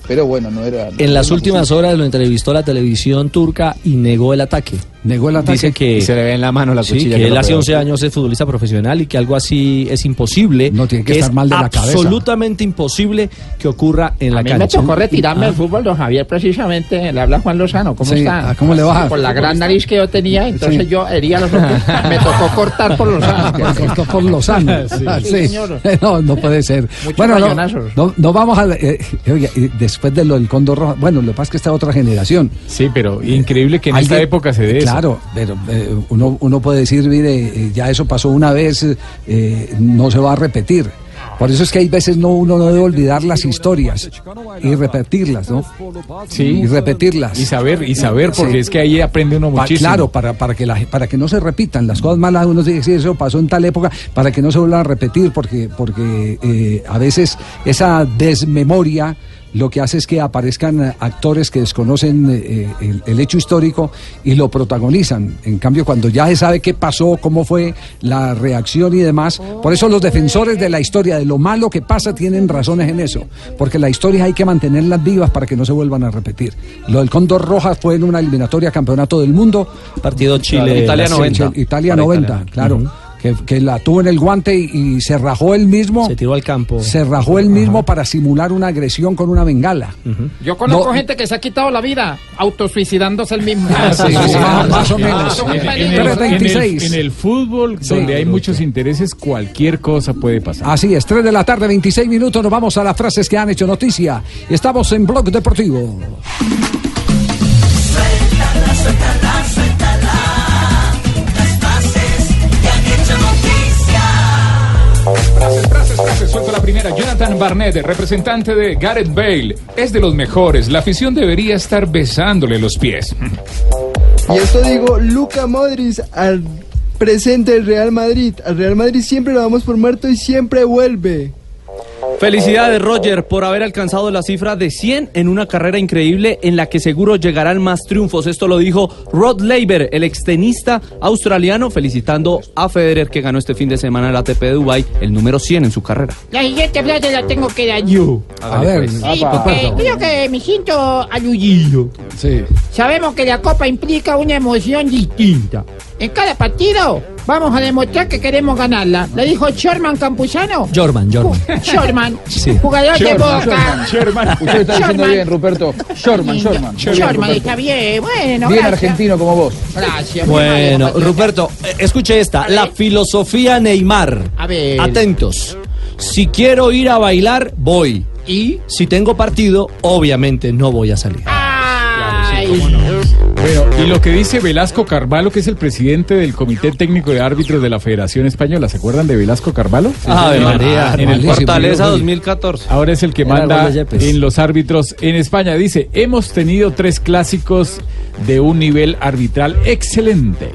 Speaker 31: Pero bueno, no era.
Speaker 14: En las últimas horas lo entrevistó la televisión turca y negó el ataque.
Speaker 6: Negó el ataque.
Speaker 14: Dice que
Speaker 20: Y se le ve en la mano la
Speaker 14: sí,
Speaker 20: cuchilla
Speaker 14: que
Speaker 20: que
Speaker 14: él hace
Speaker 20: pegó.
Speaker 14: 11 años es futbolista profesional y que algo así es imposible. No
Speaker 6: tiene que estar
Speaker 14: es
Speaker 6: mal de la cabeza.
Speaker 14: absolutamente imposible que ocurra en la
Speaker 27: A mí
Speaker 14: cancha.
Speaker 27: me tocó retirarme
Speaker 14: Ah.
Speaker 27: del fútbol, don Javier, precisamente. Le habla Juan Lozano. ¿Cómo
Speaker 6: Sí,
Speaker 27: está?
Speaker 6: ¿a cómo le va?
Speaker 27: Por la gran nariz que yo tenía, entonces
Speaker 6: Sí.
Speaker 27: yo hería los ojos. Me tocó cortar por Lozano.
Speaker 6: Cortó por Lozano.
Speaker 27: Sí.
Speaker 6: Ah,
Speaker 27: Sí,
Speaker 6: sí.
Speaker 27: señor.
Speaker 6: No, no puede ser.
Speaker 27: Muchos
Speaker 6: bueno, no, no, no vamos a. eh, oiga, y después de lo del Condor Roja, bueno, lo que pasa es que está otra generación.
Speaker 2: Sí, pero increíble que en esta época se dé eso.
Speaker 6: Claro, pero eh, uno, uno puede decir, mire, eh, ya eso pasó una vez, eh, no se va a repetir. Por eso es que hay veces no uno no debe olvidar las historias y repetirlas, ¿no?
Speaker 2: Sí.
Speaker 6: Y repetirlas.
Speaker 2: Y saber, y saber, porque
Speaker 6: Sí.
Speaker 2: es que ahí aprende uno
Speaker 6: Pa-
Speaker 2: muchísimo.
Speaker 6: claro, para, para, que la, para que no se repitan las cosas malas, uno dice, sí, eso pasó en tal época, para que no se vuelvan a repetir, porque, porque eh, a veces esa desmemoria lo que hace es que aparezcan eh, actores que desconocen eh, el, el hecho histórico y lo protagonizan. En cambio, cuando ya se sabe qué pasó, cómo fue la reacción y demás, por eso los defensores de la historia, de lo malo que pasa, tienen razones en eso, porque la historia hay que mantenerlas vivas para que no se vuelvan a repetir. Lo del Cóndor Rojas fue en una eliminatoria campeonato del mundo.
Speaker 14: Partido Chile-
Speaker 6: Italia
Speaker 14: Italia
Speaker 6: 90.
Speaker 14: 90.
Speaker 6: Italia
Speaker 14: Para
Speaker 6: 90,
Speaker 14: Italia.
Speaker 6: claro. Que, que la tuvo en el guante y, y se rajó él mismo.
Speaker 14: Se tiró al campo.
Speaker 6: Se rajó él mismo para simular una agresión con una bengala.
Speaker 27: Yo conozco
Speaker 6: No.
Speaker 27: gente que se ha quitado la vida autosuicidándose el mismo.
Speaker 2: Ah, sí, sí, sí.
Speaker 6: Más- más o menos.
Speaker 2: En, el, en el-
Speaker 6: 326.
Speaker 2: en el fútbol,
Speaker 6: Sí.
Speaker 2: donde hay muchos intereses, cualquier cosa puede pasar.
Speaker 6: Así es, 3 de la tarde, 26 minutos, nos vamos a las frases que han hecho noticia. Estamos en Blog Deportivo.
Speaker 36: Frases.
Speaker 16: Suelto la primera. Jonathan Barnett, representante de Gareth Bale, es de los mejores. La afición debería estar besándole los pies.
Speaker 37: Y esto digo, Luca Modric al presente del Real Madrid. Al Real Madrid siempre lo damos por muerto y siempre vuelve.
Speaker 14: Felicidades Roger por haber alcanzado la cifra de 100 en una carrera increíble en la que seguro llegarán más triunfos. Esto lo dijo Rod Laver, el extenista australiano, felicitando a Federer que ganó este fin de semana el ATP de Dubai, el número 100 en su carrera.
Speaker 27: La siguiente frase la tengo que dar yo.
Speaker 6: A ver,
Speaker 27: Sí,
Speaker 6: apa.
Speaker 27: porque creo que me siento aludido.
Speaker 6: Sí.
Speaker 27: Sabemos que la Copa implica una emoción distinta. En cada partido Vamos a demostrar que queremos ganarla. ¿Le dijo Sherman Campuzano?
Speaker 14: Jorman, Jorman.
Speaker 27: Sherman,
Speaker 14: Sí.
Speaker 27: jugador de Boca.
Speaker 31: Usted está diciendo bien, Ruperto. Shorman, Shorman.
Speaker 27: Sherman está bien, bueno,
Speaker 31: Bien
Speaker 27: gracias.
Speaker 31: argentino como vos.
Speaker 27: Gracias.
Speaker 14: Bueno, Ruperto, eh, escuche esta. La filosofía Neymar.
Speaker 27: A ver.
Speaker 14: Atentos. Si quiero ir a bailar, voy.
Speaker 27: ¿Y?
Speaker 14: Si tengo partido, obviamente no voy a salir.
Speaker 2: Y lo que dice Velasco Carvalho, que es el presidente del Comité Técnico de Árbitros de la Federación Española, ¿se acuerdan de Velasco Carvalho?
Speaker 13: Ave
Speaker 2: Sí,
Speaker 13: María,
Speaker 2: en el
Speaker 13: Fortaleza 2014.
Speaker 2: Ahora es el que manda
Speaker 13: de
Speaker 2: en los árbitros en España. Dice, hemos tenido tres clásicos de un nivel arbitral excelente.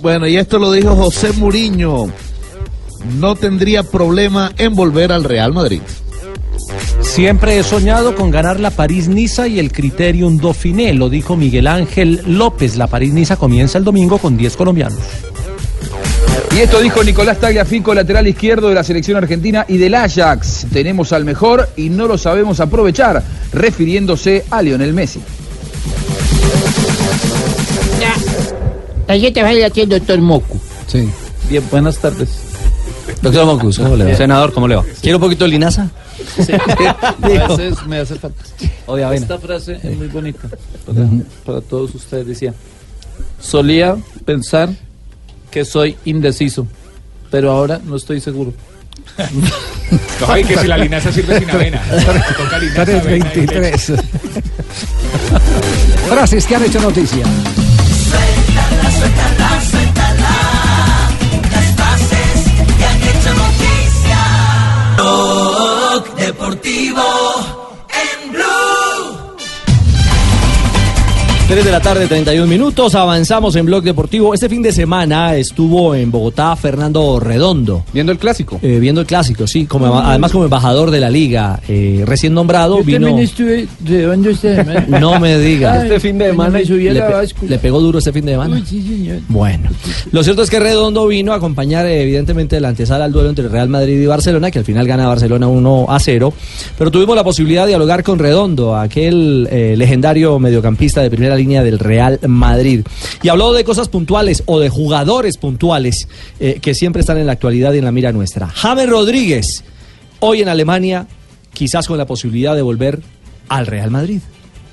Speaker 21: Bueno, y esto lo dijo José Muriño. No tendría problema en volver al Real Madrid.
Speaker 11: Siempre he soñado con ganar la París-Niza y el Criterium Dauphiné, lo dijo Miguel Ángel López. La París-Niza comienza el domingo con 10 colombianos.
Speaker 31: Y esto dijo Nicolás Tagliafico, lateral izquierdo de la selección argentina y del Ajax. Tenemos al mejor y no lo sabemos aprovechar, refiriéndose a Lionel Messi.
Speaker 27: Ayer te va a ir aquí el doctor Mocu.
Speaker 6: Sí.
Speaker 21: Bien, buenas tardes.
Speaker 14: Doctor Mocus, ¿cómo le va?
Speaker 13: Senador, ¿cómo le va?
Speaker 14: ¿Quiere un poquito de linaza?
Speaker 21: A
Speaker 14: Dijo.
Speaker 21: veces me hace falta.
Speaker 14: O de avena.
Speaker 21: Esta frase es muy bonita para, para todos ustedes. Decía, solía pensar que soy indeciso, pero ahora no estoy seguro.
Speaker 16: Ay, que si la linaza sirve sin avena. Toca linaza, avena y leche.
Speaker 6: 323. Frases que han hecho noticia.
Speaker 36: Suéltala, suéltala, suéltala. Deportivo
Speaker 14: 3 de la tarde, 31 minutos. Avanzamos en Blog Deportivo. Este fin de semana estuvo en Bogotá Fernando Redondo.
Speaker 13: Viendo el clásico.
Speaker 14: Eh, viendo el clásico, sí. Como, además, como embajador de la liga, eh, recién nombrado,
Speaker 34: Yo
Speaker 14: vino.
Speaker 34: también estuve redondo esta semana.
Speaker 14: No me diga.
Speaker 34: Ay, cuando me subí a
Speaker 14: le, pe- le pegó duro este fin de semana.
Speaker 34: Uy, sí, señor.
Speaker 14: Bueno, lo cierto es que Redondo vino a acompañar eh, evidentemente la antesala al duelo entre Real Madrid y Barcelona, que al final gana Barcelona 1 a 0, pero tuvimos la posibilidad de dialogar con Redondo, aquel eh, legendario mediocampista de primera línea del Real Madrid. Y habló de cosas puntuales o de jugadores puntuales eh, que siempre están en la actualidad y en la mira nuestra. James Rodríguez, hoy en Alemania, quizás con la posibilidad de volver al Real Madrid.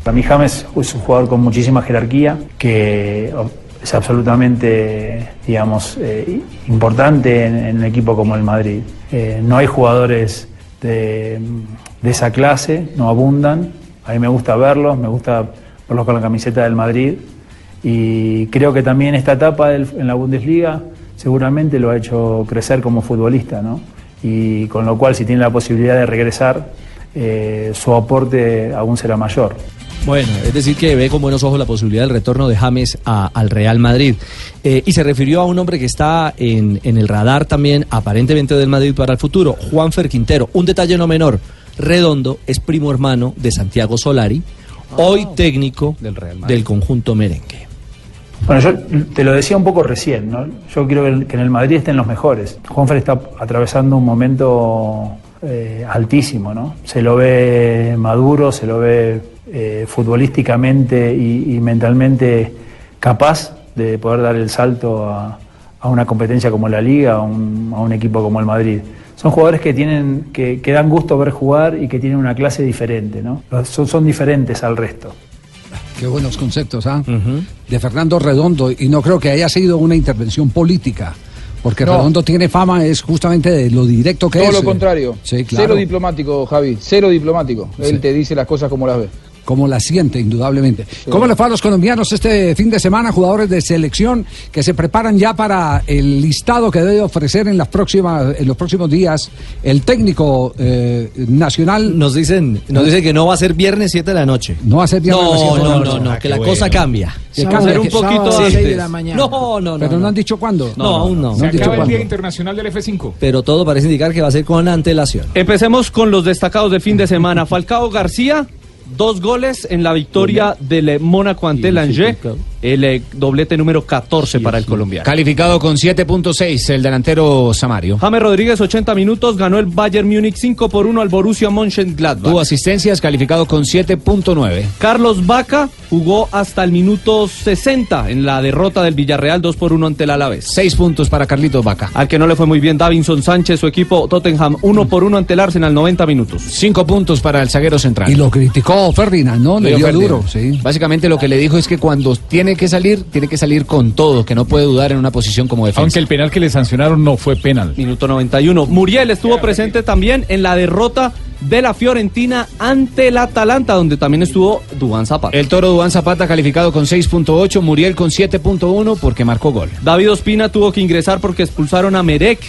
Speaker 38: Para mí James es un jugador con muchísima jerarquía, que es absolutamente, digamos, eh, importante en, un equipo como el Madrid. Eh, no hay jugadores de esa clase, no abundan. A mí me gusta verlos, me gusta verlos con la camiseta del Madrid. Y creo que también esta etapa en la Bundesliga seguramente lo ha hecho crecer como futbolista, ¿no? Y con lo cual, si tiene la posibilidad de regresar, eh, su aporte aún será mayor.
Speaker 14: Bueno, es decir, que ve con buenos ojos la posibilidad del retorno de James al Real Madrid. Eh, y se refirió a un hombre que está en, en el radar también, aparentemente del Madrid para el futuro, Juanfer Quintero. Un detalle no menor, Redondo es primo hermano de Santiago Solari, hoy técnico del, conjunto merengue.
Speaker 38: Bueno, yo te lo decía un poco recién, ¿no? Yo quiero que en el Madrid estén los mejores. Juanfer está atravesando un momento eh, altísimo, ¿no? Se lo ve maduro, se lo ve eh, futbolísticamente y, y mentalmente capaz de poder dar el salto a, a una competencia como la Liga, a un, a un equipo como el Madrid. Son jugadores que tienen que, que dan gusto ver jugar y que tienen una clase diferente, ¿no? Son, son diferentes al resto.
Speaker 6: Qué buenos conceptos, ¿ah? De Fernando Redondo. Y no creo que haya sido una intervención política. Porque
Speaker 31: No.
Speaker 6: Redondo tiene fama, es justamente de lo directo que
Speaker 31: Todo
Speaker 6: es.
Speaker 31: lo contrario.
Speaker 6: Sí, claro.
Speaker 31: Cero diplomático, Javi. Cero diplomático. Él te dice las cosas como las ve.
Speaker 6: Como la siente, indudablemente. ¿Cómo le fue a los colombianos este fin de semana, jugadores de selección que se preparan ya para el listado que debe ofrecer en las próximas, en los próximos días el técnico eh, nacional?
Speaker 14: Nos dicen, nos dicen que no va a ser viernes 7 de la noche.
Speaker 6: No va a ser viernes
Speaker 14: No,
Speaker 6: de la
Speaker 14: no,
Speaker 6: noche.
Speaker 14: no, no,
Speaker 6: Ah,
Speaker 14: que la
Speaker 6: bueno.
Speaker 14: cosa cambia.
Speaker 6: Que
Speaker 14: Va a
Speaker 6: cambia,
Speaker 14: ser un poquito
Speaker 6: sábado a las
Speaker 14: antes.
Speaker 6: de la mañana.
Speaker 14: No, no, no.
Speaker 6: Pero no, han dicho cuándo.
Speaker 14: No, aún no.
Speaker 16: Se
Speaker 6: han dicho
Speaker 16: acaba el
Speaker 6: cuándo.
Speaker 16: Día Internacional del F5.
Speaker 14: Pero todo parece indicar que va a ser con antelación.
Speaker 13: Empecemos con los destacados del fin de semana. Falcao García, dos goles en la victoria del Mónaco ante el Angers. El eh, doblete número 14 para el colombiano.
Speaker 20: Calificado con 7.6 el delantero Samario.
Speaker 13: James Rodríguez, 80 minutos, ganó el Bayern Múnich 5 por 1 al Borussia Mönchengladbach.
Speaker 20: Tuvo asistencias, calificado con 7.9.
Speaker 13: Carlos Vaca jugó hasta el minuto 60 en la derrota del Villarreal 2 por 1 ante el Alavés.
Speaker 20: 6 puntos para Carlitos Vaca.
Speaker 13: Al que no le fue muy bien Davinson Sánchez, su equipo Tottenham 1 por 1 ante el Arsenal 90 minutos.
Speaker 20: 5 puntos para el zaguero central.
Speaker 6: Y lo criticó Ferdinand, ¿no? Le dio
Speaker 20: Ferdinand.
Speaker 6: duro, sí.
Speaker 20: Básicamente lo que le dijo es que cuando tiene que salir, tiene que salir con todo, que no puede dudar en una posición como defensa.
Speaker 2: Aunque el penal que le sancionaron no fue penal.
Speaker 13: Minuto 91. Muriel estuvo presente también en la derrota de la Fiorentina ante el Atalanta, donde también estuvo Dubán Zapata.
Speaker 20: El toro Duan Zapata calificado con 6.8, Muriel con 7.1 porque marcó gol.
Speaker 13: David Ospina tuvo que ingresar porque expulsaron a Merek.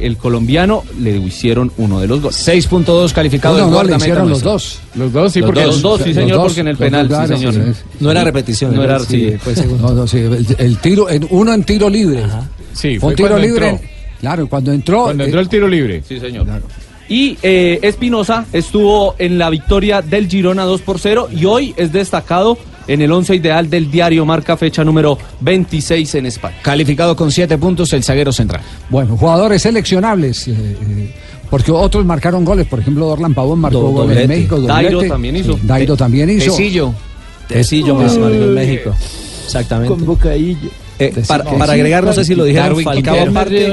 Speaker 13: El colombiano le hicieron uno de los goles.
Speaker 20: 6.2 calificado
Speaker 6: No,
Speaker 20: el
Speaker 6: no, le hicieron los dos.
Speaker 2: Los dos, sí,
Speaker 13: Los
Speaker 2: porque
Speaker 13: dos, dos, sí,
Speaker 6: Los
Speaker 13: señor,
Speaker 6: dos,
Speaker 13: porque en el
Speaker 6: los
Speaker 13: penal, sí, señor.
Speaker 6: sí.
Speaker 14: No era repetición.
Speaker 13: No era,
Speaker 14: sí,
Speaker 13: sí.
Speaker 14: fue segundo.
Speaker 6: No, no, sí, el, el tiro, en, uno en tiro libre.
Speaker 2: Sí,
Speaker 6: Fue un tiro libre.
Speaker 2: entró.
Speaker 6: Claro, cuando entró.
Speaker 2: Cuando
Speaker 6: eh,
Speaker 2: entró el tiro libre.
Speaker 13: Sí, señor. Y eh, Espinosa estuvo en la victoria del Girona 2 por 0 y hoy es destacado en el once ideal del diario Marca, fecha número 26 en España.
Speaker 20: Calificado con 7 puntos el zaguero central.
Speaker 6: Bueno, jugadores seleccionables. eh, eh, porque otros marcaron goles. Por ejemplo, Dorlan Pavón marcó
Speaker 14: Do-
Speaker 6: goles en
Speaker 14: doblete.
Speaker 6: México.
Speaker 13: Dairo
Speaker 6: doblete.
Speaker 13: también hizo.
Speaker 6: Sí, Dairo también hizo.
Speaker 20: Tecillo.
Speaker 14: Tecillo más marcó en México. Exactamente.
Speaker 37: Con bocadillo.
Speaker 14: Eh, para, para agregar, no sé si lo dijeron, Falcao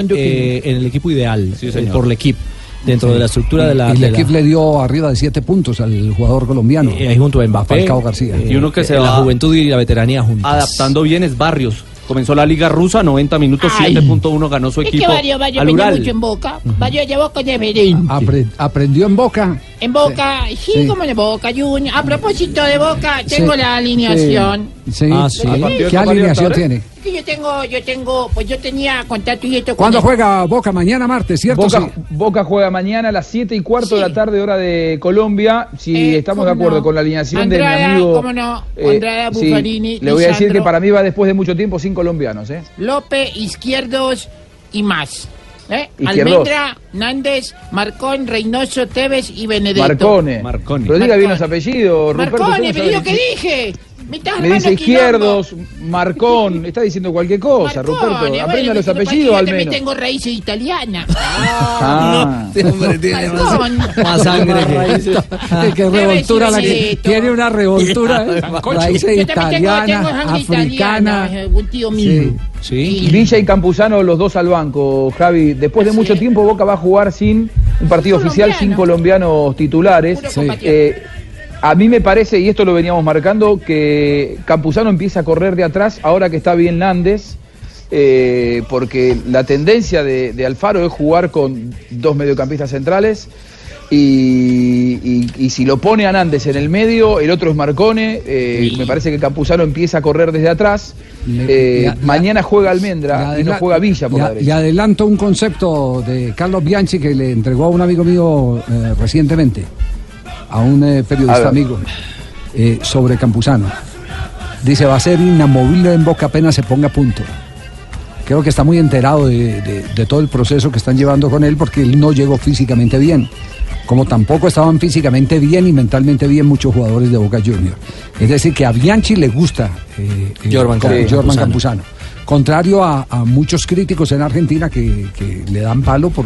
Speaker 37: que
Speaker 14: eh, en el equipo ideal,
Speaker 13: Sí,
Speaker 14: eh, por el equipo, dentro de la estructura de la...
Speaker 6: y el
Speaker 14: la-
Speaker 6: equipo le dio arriba de siete puntos al jugador colombiano.
Speaker 14: eh, ahí junto a Mbappé.
Speaker 6: Falcao García.
Speaker 14: eh,
Speaker 13: Y uno que se va
Speaker 14: La juventud y la veteranía juntos.
Speaker 13: Adaptando bien es Barrios. Comenzó la Liga Rusa, 90 minutos,
Speaker 27: Ay.
Speaker 13: 7.1 ganó su
Speaker 27: Es que
Speaker 13: equipo.
Speaker 27: varios, varios
Speaker 13: al Ural.
Speaker 27: mucho en Boca. Varios de Boca de Medellín.
Speaker 6: Apre- aprendió en Boca.
Speaker 27: En Boca, sí,
Speaker 6: Sí.
Speaker 27: como en Boca Junior. A propósito de Boca, tengo
Speaker 6: Sí.
Speaker 27: la alineación.
Speaker 6: Sí.
Speaker 14: Ah, sí.
Speaker 13: ¿A partir de
Speaker 6: ¿Qué alineación tiene?
Speaker 27: Que yo tengo, yo tengo, pues yo tenía contacto y esto con
Speaker 6: ¿Cuándo
Speaker 27: el-
Speaker 6: juega Boca? Mañana martes, ¿cierto?
Speaker 31: Boca,
Speaker 6: Sí.
Speaker 31: Boca juega mañana a las 7 y cuarto de la tarde, hora de Colombia. Si
Speaker 27: Eh,
Speaker 31: estamos de acuerdo
Speaker 27: no.
Speaker 31: con la alineación de mi amigo.
Speaker 27: cómo no.
Speaker 31: eh,
Speaker 27: Andrada,
Speaker 31: sí,
Speaker 27: Buffarini,
Speaker 31: le voy a decir que para mí va después de mucho tiempo sin colombianos. ¿eh?
Speaker 27: López, Izquierdos y más. ¿Eh? Almendra, Nández, Marcón, Reynoso, Tevez y Benedetto.
Speaker 31: Marcone.
Speaker 13: Marconi.
Speaker 31: Pero diga bien
Speaker 27: Marcone.
Speaker 31: los apellidos.
Speaker 27: Marcone,
Speaker 31: ¿cómo
Speaker 27: pero lo
Speaker 31: sabe?
Speaker 27: que dije. Me
Speaker 31: dice
Speaker 27: quilombo.
Speaker 31: izquierdos, Marcón, está diciendo cualquier cosa,
Speaker 27: Marcone,
Speaker 31: Ruperto.
Speaker 27: bueno,
Speaker 31: Aprenda los
Speaker 27: pero
Speaker 31: apellidos
Speaker 27: yo
Speaker 31: al
Speaker 27: también
Speaker 31: menos.
Speaker 27: tengo raíces italianas.
Speaker 31: Ah.
Speaker 14: Este hombre tiene más, más sangre que...
Speaker 6: Qué revoltura la que tiene una revoltura. ¿eh? Raíces
Speaker 27: Yo
Speaker 6: italiana,
Speaker 27: sangre
Speaker 6: africana.
Speaker 27: italiana, eh, un tío mío.
Speaker 14: Sí.
Speaker 31: Villa y Campuzano los dos al banco, Javi. Después de mucho tiempo Boca va a jugar sin un partido oficial, sin colombianos titulares. Eh, a mí me parece, y esto lo veníamos marcando, que Campuzano empieza a correr de atrás ahora que está bien Nández. eh, porque la tendencia de, de Alfaro es jugar con dos mediocampistas centrales y, y- y si lo pone a Nández en el medio, el otro es Marcone, eh, me parece que Campuzano empieza a correr desde atrás. Eh, mañana juega Almendra y no juega Villa por la derecha.
Speaker 6: adelanto un concepto de Carlos Bianchi que le entregó a un amigo mío recientemente, a un eh, periodista amigo, eh, sobre Campuzano. Dice, va a ser inamovible en Boca apenas se ponga a punto. Creo que está muy enterado de, de- de todo el proceso que están llevando con él porque él no llegó físicamente bien. Como tampoco estaban físicamente bien y mentalmente bien muchos jugadores de Boca Juniors. Es decir, que a Bianchi le gusta eh, eh,
Speaker 14: Jorman
Speaker 6: Ca-
Speaker 14: Campuzano.
Speaker 6: Jorman Campuzano. Contrario a, a muchos críticos en Argentina que, que le dan palo por,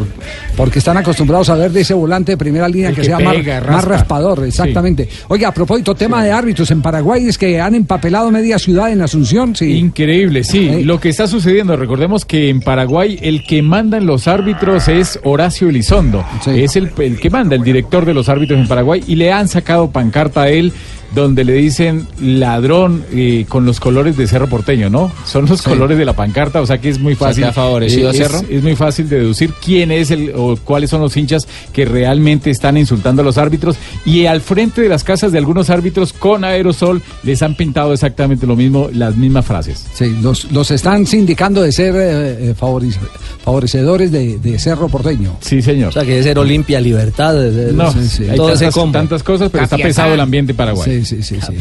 Speaker 6: porque están acostumbrados a ver de ese volante de primera línea que,
Speaker 2: que
Speaker 6: sea más-
Speaker 2: pega,
Speaker 6: más,
Speaker 2: raspa.
Speaker 6: raspador, exactamente. Oiga, a propósito, tema de árbitros en Paraguay es que han empapelado media ciudad en Asunción, sí.
Speaker 2: Increíble, sí. Lo que está sucediendo, recordemos que en Paraguay el que manda en los árbitros es Horacio Elizondo. Es el, el que manda, el director de los árbitros en Paraguay, y le han sacado pancarta a él donde le dicen ladrón eh, con los colores de Cerro Porteño, ¿no? Son los
Speaker 20: Sí.
Speaker 2: colores de la pancarta, o sea que es muy
Speaker 20: sea,
Speaker 2: fácil.
Speaker 20: que ha favorecido a
Speaker 2: es-
Speaker 20: Cerro.
Speaker 2: Es, muy fácil de deducir quién es el o cuáles son los hinchas que realmente están insultando a los árbitros. Y al frente de las casas de algunos árbitros con aerosol les han pintado exactamente lo mismo, las mismas frases.
Speaker 6: Sí, los, los están sindicando de ser eh, eh, favoriz- favorecedores de, de Cerro Porteño.
Speaker 2: Sí, señor.
Speaker 14: O sea, que debe ser Olimpia, Libertad, de- de-
Speaker 2: No,
Speaker 14: sí, sí.
Speaker 2: hay
Speaker 14: todo ese
Speaker 2: tantas,
Speaker 14: combo.
Speaker 2: tantas cosas, pero está pesado el ambiente paraguayo.
Speaker 6: Sí, Sí, sí, sí. sí.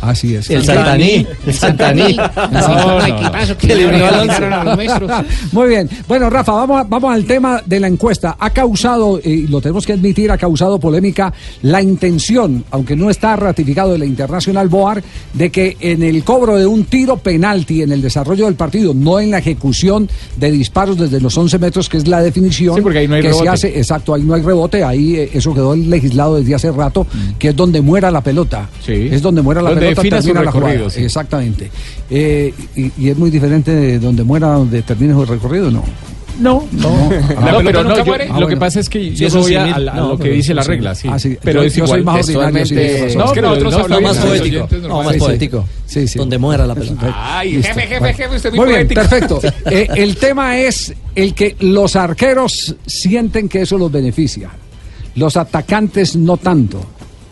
Speaker 6: Así es.
Speaker 14: El Santaní. El Santaní. Que le.
Speaker 6: Muy bien. Bueno, Rafa, vamos, a- vamos al tema de la encuesta. Ha causado, y lo tenemos que admitir, ha causado polémica la intención, aunque no está ratificado de la Internacional Boar, de que en el cobro de un tiro penalti, en el desarrollo del partido, no en la ejecución de disparos desde los 11 metros, que es la definición.
Speaker 2: Sí, porque ahí no hay
Speaker 6: que se hace, exacto, ahí no hay rebote, ahí eh, eso quedó legislado desde hace rato, que es donde muera la pelota.
Speaker 2: Sí.
Speaker 6: Es donde muera la
Speaker 2: Donde
Speaker 6: pelota,
Speaker 2: su
Speaker 6: termina la jugada.
Speaker 2: recorrido, sí.
Speaker 6: Exactamente. Eh, y, y es muy diferente de donde muera, donde termine su recorrido, ¿no?
Speaker 2: No, no.
Speaker 6: Ah,
Speaker 2: No, pero no, yo-
Speaker 6: Ah,
Speaker 2: lo
Speaker 6: bueno.
Speaker 2: que pasa es que yo
Speaker 6: eso
Speaker 2: voy
Speaker 6: sí,
Speaker 2: a,
Speaker 6: mil-
Speaker 2: a la- a
Speaker 6: no,
Speaker 2: lo que
Speaker 6: pero
Speaker 2: dice la regla, sí.
Speaker 6: Ah, sí.
Speaker 2: Pero
Speaker 6: Yo-
Speaker 2: es
Speaker 6: yo soy
Speaker 2: igual.
Speaker 6: más ordinario, sí.
Speaker 2: No, es que
Speaker 6: No,
Speaker 2: nosotros
Speaker 6: no, no,
Speaker 2: hablamos
Speaker 6: más poético. No, más poético. Sí, sí.
Speaker 14: Donde muera la pelota.
Speaker 16: Ay,
Speaker 6: Listo.
Speaker 16: jefe, jefe, jefe, usted es
Speaker 6: Muy
Speaker 16: muy,
Speaker 6: bien,
Speaker 16: poético.
Speaker 6: perfecto. Eh, el tema es el que los arqueros sienten que eso los beneficia. Los atacantes no tanto.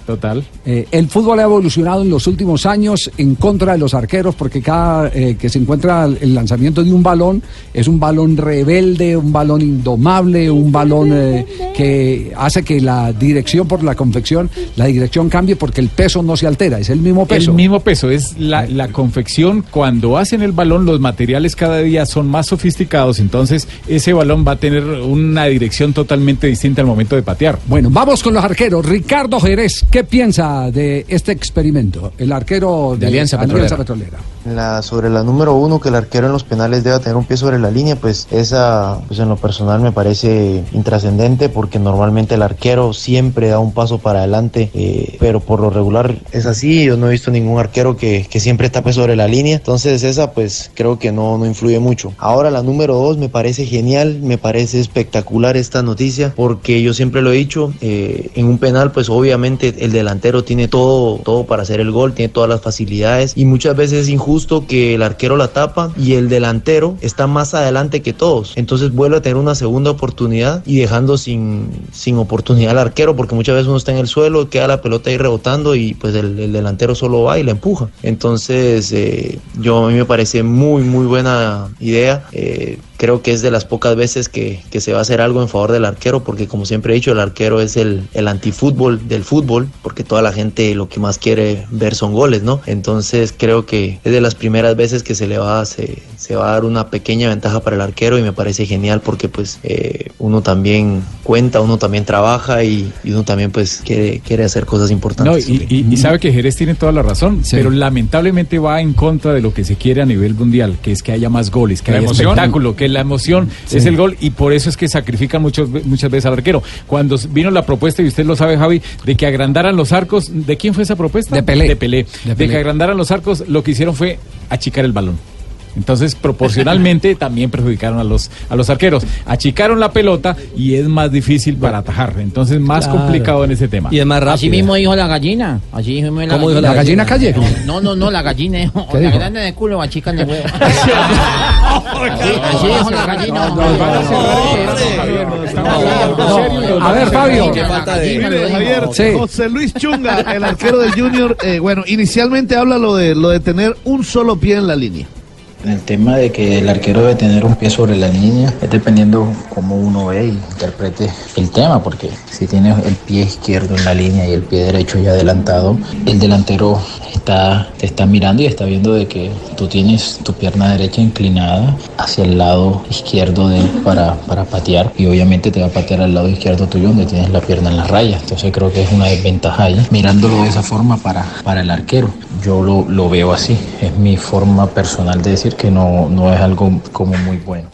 Speaker 2: Total.
Speaker 6: Eh, el fútbol ha evolucionado en los últimos años en contra de los arqueros porque cada eh, que se encuentra el- lanzamiento de un balón es un balón rebelde, un balón indomable, un balón eh, que hace que la dirección por la confección, la dirección cambie porque el peso no se altera, es el mismo peso.
Speaker 2: El mismo peso, es la, la confección. Cuando hacen el balón, los materiales cada día son más sofisticados, entonces ese balón va a tener una dirección totalmente distinta al momento de patear.
Speaker 6: Bueno, vamos con los arqueros. Ricardo Jerez, ¿qué piensa de este experimento? El arquero de,
Speaker 39: De Alianza Petrolera.
Speaker 6: Petrolera.
Speaker 39: La, sobre la número uno, que el arquero en los penales deba tener un pie sobre la línea, pues esa, pues en lo personal me parece intrascendente porque normalmente el arquero siempre da un paso para adelante, eh, pero por lo regular es así. Yo no he visto ningún arquero que, que siempre tape sobre la línea, entonces esa pues creo que no, no influye mucho. Ahora la número dos me parece genial, me parece espectacular esta noticia porque yo siempre lo he dicho, eh, en un penal pues obviamente el delantero tiene todo, todo para hacer el gol, tiene todas las facilidades y muchas veces es injusto que el arquero la tapa y el delantero está más adelante que todos. Entonces vuelve a tener una segunda oportunidad y dejando sin, sin oportunidad al arquero porque muchas veces uno está en el suelo, queda la pelota ahí rebotando y pues el, el delantero solo va y la empuja. Entonces eh, yo a mí me parece muy muy buena idea. Eh, creo que es de las pocas veces que, que se va a hacer algo en favor del arquero, porque como siempre he dicho, el arquero es el, el antifútbol del fútbol, porque toda la gente lo que más quiere ver son goles, ¿no? Entonces creo que es de las primeras veces que se le va, se, se va a dar una pequeña ventaja para el arquero y me parece genial porque pues eh, uno también cuenta, uno también trabaja y, y uno también pues quiere, quiere hacer cosas
Speaker 2: No,
Speaker 39: importantes.
Speaker 2: y, y- y sabe que Jerez tiene toda la razón, pero lamentablemente va en contra de lo que se quiere a nivel mundial, que es que haya más goles, que
Speaker 16: La
Speaker 2: haya
Speaker 16: emoción.
Speaker 2: espectáculo, que la emoción
Speaker 16: Sí.
Speaker 2: es el gol y por eso es que sacrifican muchos, muchas veces al arquero. Cuando vino la propuesta, y usted lo sabe Javi, de que agrandaran los arcos, ¿de quién fue esa propuesta?
Speaker 6: De Pelé.
Speaker 2: De Pelé.
Speaker 6: De
Speaker 2: De,
Speaker 6: Pelé.
Speaker 2: que agrandaran los arcos, lo que hicieron fue achicar el balón. Entonces, proporcionalmente también perjudicaron a los, a los arqueros. Achicaron la pelota y es más difícil para atajar. Entonces, más
Speaker 14: Claro.
Speaker 2: complicado en ese tema.
Speaker 14: Y es más rápido.
Speaker 22: Así mismo dijo la gallina. Así mismo la
Speaker 14: ¿Cómo dijo
Speaker 22: gallina.
Speaker 14: la gallina
Speaker 6: calle?
Speaker 22: No, no, no, la gallina. dijo,
Speaker 6: ¿Qué
Speaker 22: O la
Speaker 6: dijo?
Speaker 22: grande de culo, achican de huevo. así, así dijo la gallina.
Speaker 6: A ver, Fabio.
Speaker 21: Javier,
Speaker 6: Sí.
Speaker 21: José Luis Chunga, el arquero del Junior, eh, bueno, inicialmente habla lo de lo de tener un solo pie en la línea.
Speaker 40: El tema de que el arquero debe tener un pie sobre la línea es dependiendo cómo uno ve y interprete el tema, porque si tienes el pie izquierdo en la línea y el pie derecho ya adelantado, el delantero está, te está mirando y está viendo de que tú tienes tu pierna derecha inclinada hacia el lado izquierdo de para, para patear y obviamente te va a patear al lado izquierdo tuyo donde tienes la pierna en la raya. Entonces creo que es una desventaja mirándolo de esa forma para, para el arquero. Yo lo, lo veo así, es mi forma personal de decir que no, no es algo como muy bueno.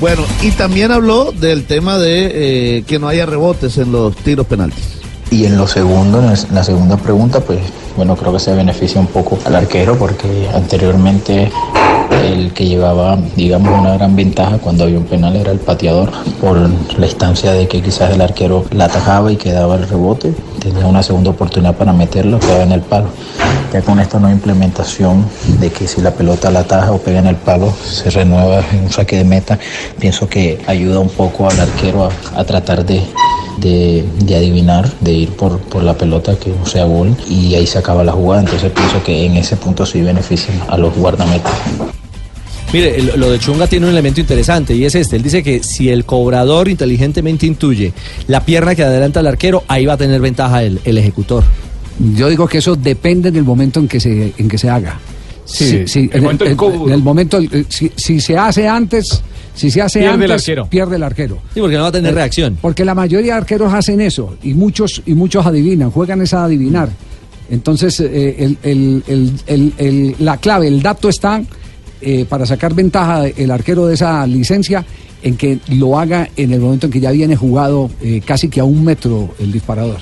Speaker 21: Bueno, y también habló del tema de eh, que no haya rebotes en los tiros penaltis.
Speaker 40: Y en lo segundo, en la segunda pregunta, pues bueno, creo que se beneficia un poco al arquero porque anteriormente el que llevaba, digamos, una gran ventaja cuando había un penal era el pateador por la instancia de que quizás el arquero la atajaba y quedaba el rebote, tenía una segunda oportunidad para meterlo, quedaba en el palo. Ya con esta nueva implementación de que si la pelota la ataja o pega en el palo, se renueva en un saque de meta, pienso que ayuda un poco al arquero a, a tratar de, de, de adivinar, de ir por, por la pelota que no sea gol y ahí se acaba la jugada. Entonces pienso que en ese punto sí benefician a los guardametas.
Speaker 14: Mire, el- lo de Chunga tiene un elemento interesante y es este. Él dice que si el cobrador inteligentemente intuye la pierna que adelanta al arquero, ahí va a tener ventaja el, el ejecutor.
Speaker 6: Yo digo que eso depende del momento en que se, en que se haga.
Speaker 14: Sí,
Speaker 6: Sí,
Speaker 14: el momento del
Speaker 6: en- el momento, eh, si, si se hace antes, si se hace
Speaker 14: Pierde el
Speaker 6: antes,
Speaker 14: arquero.
Speaker 6: pierde el arquero.
Speaker 14: Sí, porque no va a tener
Speaker 6: Eh,
Speaker 14: reacción.
Speaker 6: Porque la mayoría de arqueros hacen eso y muchos y muchos adivinan, juegan esa adivinar. Entonces, eh, el- el- el- el- el- la clave, el dato está eh, para sacar ventaja el arquero de esa licencia en que lo haga en el momento en que ya viene jugado eh, casi que a un metro el disparador.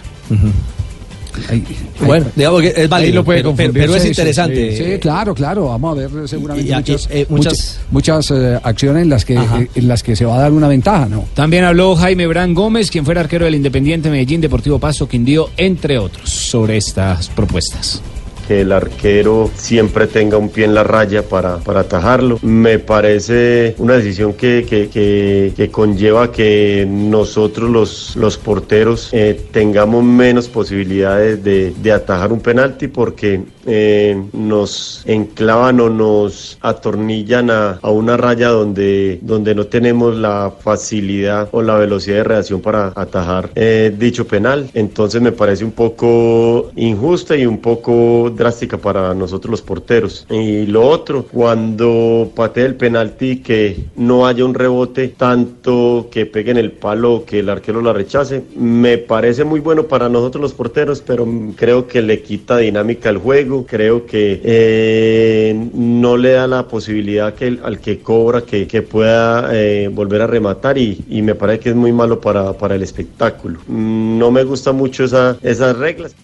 Speaker 6: Ahí-
Speaker 14: Bueno, digamos que es válido,
Speaker 6: lo puede
Speaker 14: pero- pero es interesante.
Speaker 6: Sí, sí, claro, claro. Vamos a ver seguramente
Speaker 14: Y- y-
Speaker 6: muchas,
Speaker 14: eh,
Speaker 6: muchas,
Speaker 14: muchas-
Speaker 6: muchas, eh, acciones en las que eh, en las que se va a dar una ventaja, ¿no?
Speaker 20: También habló Jaime Bran Gómez, quien fuera arquero del Independiente Medellín, Deportivo Paso, Quindío, entre otros, sobre estas propuestas.
Speaker 41: Que el arquero siempre tenga un pie en la raya para, para atajarlo. Me parece una decisión que, que- que- que conlleva que nosotros los, los porteros eh, tengamos menos posibilidades de, de atajar un penalti porque eh, nos enclavan o nos atornillan a, a una raya donde, donde no tenemos la facilidad o la velocidad de reacción para atajar eh, dicho penal. Entonces me parece un poco injusta y un poco drástica para nosotros los porteros. Y lo otro, cuando patee el penalti que no haya un rebote tanto que pegue en el palo o que el arquero la rechace, me parece muy bueno para nosotros los porteros, pero creo que le quita dinámica al juego, creo que eh, no le da la posibilidad que el- al que cobra que, que pueda eh, volver a rematar y, y me parece que es muy malo para, para el espectáculo. Mm, No me gusta mucho esa, esas reglas.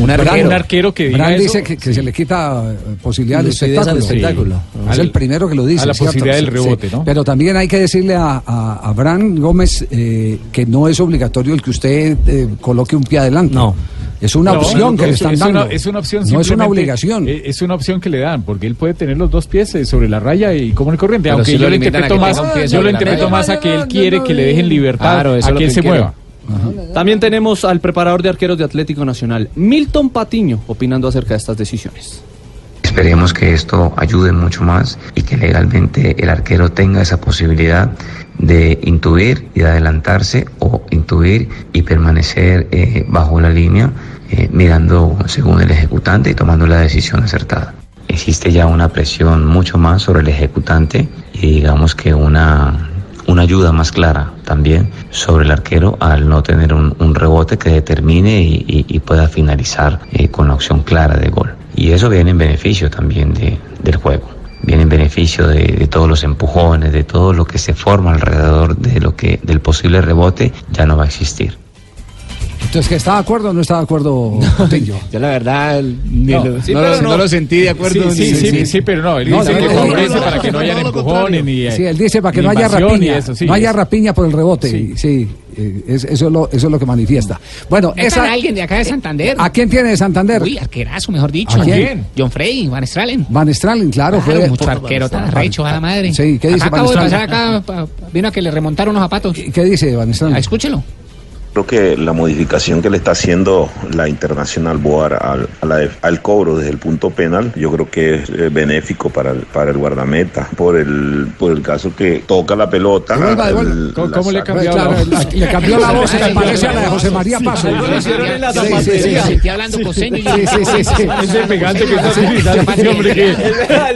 Speaker 6: Un
Speaker 20: arquero. Un arquero que diga eso,
Speaker 6: dice que, que se le quita eh, posibilidad al espectáculo.
Speaker 20: espectáculo.
Speaker 6: Sí. Es
Speaker 20: Al-
Speaker 6: el primero que lo dice.
Speaker 20: a la
Speaker 6: ¿cierto?
Speaker 20: posibilidad del rebote,
Speaker 6: sí.
Speaker 20: ¿no?
Speaker 6: Pero también hay que decirle a, a, a Bran Gómez eh, que no es obligatorio el que usted eh, coloque un pie adelante. No. Es una
Speaker 2: No,
Speaker 6: opción que le están
Speaker 2: es
Speaker 6: dando.
Speaker 2: Una, es una opción
Speaker 6: No es una obligación.
Speaker 2: eh, Es una opción que le dan, porque él puede tener los dos pies eh, sobre la raya y como el corriente.
Speaker 20: Pero
Speaker 2: aunque
Speaker 20: si
Speaker 2: yo
Speaker 20: lo a
Speaker 2: interpreto más, yo lo interpreto más a que él quiere que le dejen libertad, a que él se
Speaker 20: quiere.
Speaker 13: También tenemos al preparador de arqueros de Atlético Nacional, Milton Patiño, opinando acerca de estas decisiones.
Speaker 42: Esperemos que esto ayude mucho más y que legalmente el arquero tenga esa posibilidad de intuir y de adelantarse o intuir y permanecer eh, bajo la línea eh, mirando según el ejecutante y tomando la decisión acertada. Existe ya una presión mucho más sobre el ejecutante y digamos que una, una ayuda más clara también sobre el arquero al no tener un, un rebote que determine y, y- pueda finalizar eh, con la opción clara de gol. Y eso viene en beneficio también de- del juego. Viene en beneficio de, de todos los empujones, de todo lo que se forma alrededor de lo que del posible rebote ya no va a existir.
Speaker 6: Entonces, ¿que está de acuerdo o no está de acuerdo Coutinho?
Speaker 20: Yo la verdad ni
Speaker 2: No,
Speaker 20: lo,
Speaker 2: sí,
Speaker 20: no lo-
Speaker 2: no.
Speaker 20: no lo sentí de acuerdo.
Speaker 2: Sí,
Speaker 20: ni-
Speaker 2: sí, sí, pero no, él
Speaker 6: No,
Speaker 2: dice
Speaker 6: no,
Speaker 2: que favorece
Speaker 6: no,
Speaker 2: para que no
Speaker 6: lo
Speaker 2: empujones ni
Speaker 6: Sí, él dice para que no haya rapiña.
Speaker 2: eso, sí,
Speaker 6: no haya rapiña por el rebote. Sí, eh, es- eso, es lo, eso es lo que manifiesta. Bueno,
Speaker 28: Esa... alguien de acá de Santander.
Speaker 6: ¿a quién tiene de Santander?
Speaker 28: Uy, arquerazo, mejor dicho.
Speaker 6: ¿A quién?
Speaker 28: John Frey, Van Stralen.
Speaker 6: Van Stralen, claro.
Speaker 28: Claro,
Speaker 6: fue,
Speaker 28: mucho arquero tan arrecho a la madre.
Speaker 6: Sí, ¿qué dice Van
Speaker 28: acabo de
Speaker 6: Stralen?
Speaker 28: pasar acá, vino a que le remontaron unos zapatos.
Speaker 6: ¿Qué dice Van Stralen?
Speaker 28: Ah, escúchelo.
Speaker 43: Creo que la modificación que le está haciendo la Internacional Boar al, a la- al cobro desde el punto penal, yo creo que es eh, benéfico para el, para el guardameta, por el, por el caso que toca la pelota. El-
Speaker 2: ¿Cómo-
Speaker 43: la
Speaker 2: cómo le cambió la voz?
Speaker 6: la- le cambió la voz, se parece a la de José María Paso. Sí, sí, sí, sí.
Speaker 28: Hablando coseño
Speaker 6: Sí, sí, sí, sí.
Speaker 2: Ese pegante que está utilizando ese hombre que...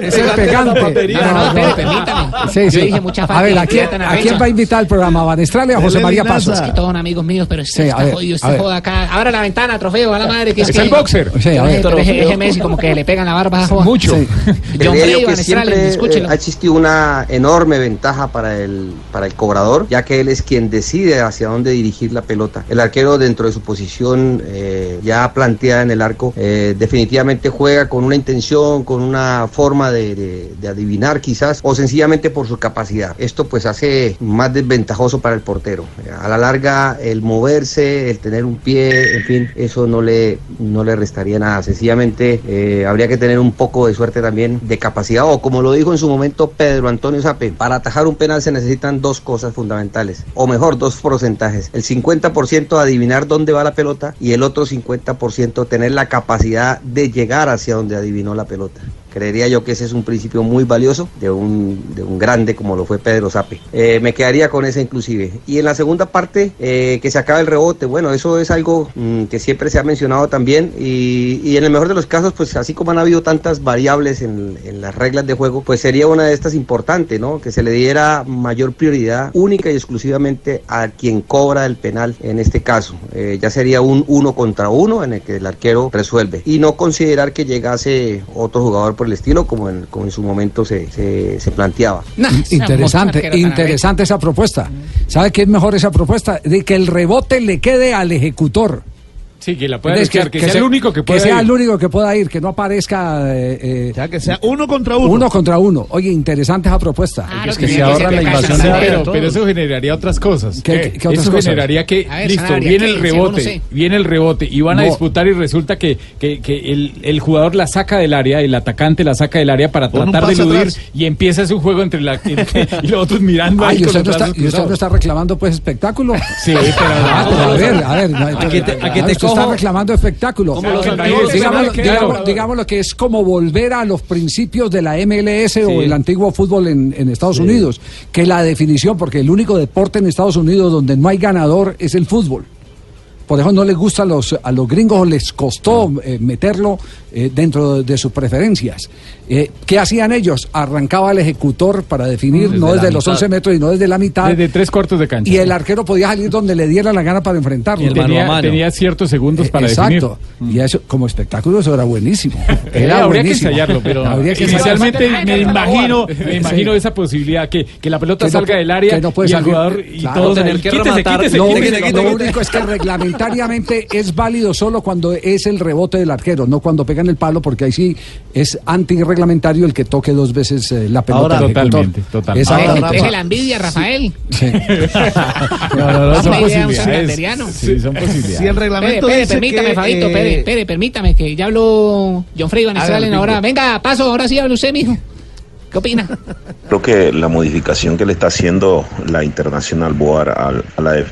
Speaker 6: Es el pegante.
Speaker 28: No, no, espere, permítame.
Speaker 6: Sí,
Speaker 28: Yo
Speaker 6: sí.
Speaker 28: dije
Speaker 6: A ver,
Speaker 28: de
Speaker 6: ¿a quién,
Speaker 28: identidad tan
Speaker 6: ¿a quién
Speaker 28: arrecha.
Speaker 6: va a invitar al programa? ¿A Van Estrella o a José María Paso?
Speaker 28: Es que todos amigos míos, pero este
Speaker 6: Sí,
Speaker 28: está
Speaker 6: ver,
Speaker 28: jodido,
Speaker 6: a
Speaker 28: este joda acá. Abra la ventana, trofeo, a la madre que es,
Speaker 2: Es
Speaker 28: que...
Speaker 2: el boxer.
Speaker 6: Sí, a ver.
Speaker 28: Pero ese, ese Messi como que le pegan la barba joda.
Speaker 2: Mucho.
Speaker 6: Sí.
Speaker 28: John Frey, Van
Speaker 44: siempre eh, ha existido una enorme ventaja para el, para el cobrador, ya que él es quien decide hacia dónde dirigir la pelota. El arquero dentro de su posición eh, ya planteada en el arco, eh, definitivamente juega con una intención, con una forma de, de- de adivinar quizás, o sencillamente por su capacidad. Esto pues hace más desventajoso para el portero. A la larga, el moverse, el tener un pie, en fin, eso no le, no le restaría nada. Sencillamente eh, habría que tener un poco de suerte también de capacidad, o como lo dijo en su momento Pedro Antonio Sape, para atajar un penal se necesitan dos cosas fundamentales, o mejor, dos porcentajes. El 50% adivinar dónde va la pelota y el otro 50% tener la capacidad de llegar hacia donde adivinó la pelota. Creería yo que ese es un principio muy valioso de un, de un grande como lo fue Pedro Sape. Eh, me quedaría con esa inclusive. Y en la segunda parte, eh, que se acaba el rebote, bueno, eso es algo mm, que siempre se ha mencionado también y, y en el mejor de los casos, pues así como han habido tantas variables en, en las reglas de juego, pues sería una de estas importante, ¿no? Que se le diera mayor prioridad única y exclusivamente a quien cobra el penal en este caso. Eh, ya sería un uno contra uno en el que el arquero resuelve y no considerar que llegase otro jugador por el estilo como en, como en su momento se, se, se planteaba.
Speaker 6: Interesante, interesante esa propuesta. ¿Sabe qué es mejor esa propuesta? De que el rebote le quede al ejecutor.
Speaker 2: Sí, que la pueda
Speaker 6: Es
Speaker 2: desviar, que, sea el único que pueda
Speaker 6: sea
Speaker 2: ir.
Speaker 6: el único que pueda ir, que no aparezca. eh, eh,
Speaker 21: que sea uno contra uno.
Speaker 6: Uno contra uno. Oye, interesante esa propuesta.
Speaker 2: es que se ahorra la invasión de pero, pero eso generaría otras cosas.
Speaker 6: ¿Qué- qué otras
Speaker 2: eso
Speaker 6: cosas?
Speaker 2: generaría que,
Speaker 6: A ver,
Speaker 2: listo,
Speaker 6: Sanabria,
Speaker 2: viene
Speaker 6: ¿qué?
Speaker 2: el rebote,
Speaker 6: sé.
Speaker 2: viene el rebote y van a
Speaker 6: No.
Speaker 2: disputar y resulta que, que, que el, el jugador la saca del área, el atacante la saca del área para tratar de eludir
Speaker 21: atrás.
Speaker 2: y empieza ese juego entre la entre- y los otros mirando
Speaker 6: Ay,
Speaker 2: ahí
Speaker 6: ¿y
Speaker 2: con
Speaker 6: usted,
Speaker 2: los
Speaker 6: no está, y usted no está reclamando pues espectáculo?
Speaker 2: Sí, pero
Speaker 6: Ah, a ver, a ver.
Speaker 2: ¿A qué te-
Speaker 6: ah, está reclamando espectáculo. Ah, digamos, digámoslo que es como volver a los principios de la MLS o el antiguo fútbol en, en Estados Unidos, que la definición, porque el único deporte en Estados Unidos donde no hay ganador es el fútbol. Por eso no les gusta a los, a los gringos, o les costó eh, meterlo eh, dentro de sus preferencias. Eh, ¿Qué hacían ellos? Arrancaba el ejecutor para definir,
Speaker 2: Desde
Speaker 6: no desde los
Speaker 2: mitad.
Speaker 6: 11 metros y no desde la mitad.
Speaker 2: Desde tres cuartos de cancha.
Speaker 6: Y el arquero podía salir donde le diera la gana para enfrentarlo.
Speaker 2: Y tenía, tenía ciertos segundos para
Speaker 6: Exacto.
Speaker 2: definir.
Speaker 6: Y eso, como espectáculo, eso era buenísimo.
Speaker 2: Eh,
Speaker 6: Era
Speaker 2: habría que ensayarlo, pero
Speaker 6: Habría que
Speaker 2: inicialmente me imagino, me
Speaker 6: Sí.
Speaker 2: imagino esa posibilidad que, que la pelota
Speaker 6: Que
Speaker 2: salga del área
Speaker 6: que no puede
Speaker 2: y el jugador y
Speaker 6: Claro.
Speaker 2: todos
Speaker 6: Tener que
Speaker 2: quítese,
Speaker 6: rematar.
Speaker 2: quítese,
Speaker 6: lo
Speaker 2: quítese,
Speaker 6: único,
Speaker 2: quítese.
Speaker 6: lo único es que reglamentariamente es válido solo cuando es el rebote del arquero, no cuando pegan el palo, porque ahí sí es antirreglamentario el que toque dos veces eh, la pelota.
Speaker 2: Ahora, totalmente, totalmente.
Speaker 6: Exactamente.
Speaker 28: Deje la envidia, Rafael.
Speaker 2: No, no, no, son posibilidades. Sí, son posibilidades.
Speaker 21: Si el reglamento
Speaker 28: Pere, pere,
Speaker 21: dice
Speaker 28: permítame,
Speaker 21: que,
Speaker 28: Fabito,
Speaker 21: eh,
Speaker 28: pere, pere, permítame, que ya habló John Frey
Speaker 21: Pingo.
Speaker 28: ahora. Venga, paso, ahora sí hable usted, mijo. ¿Qué opina?
Speaker 43: Creo que la modificación que le está haciendo la Internacional Boar al,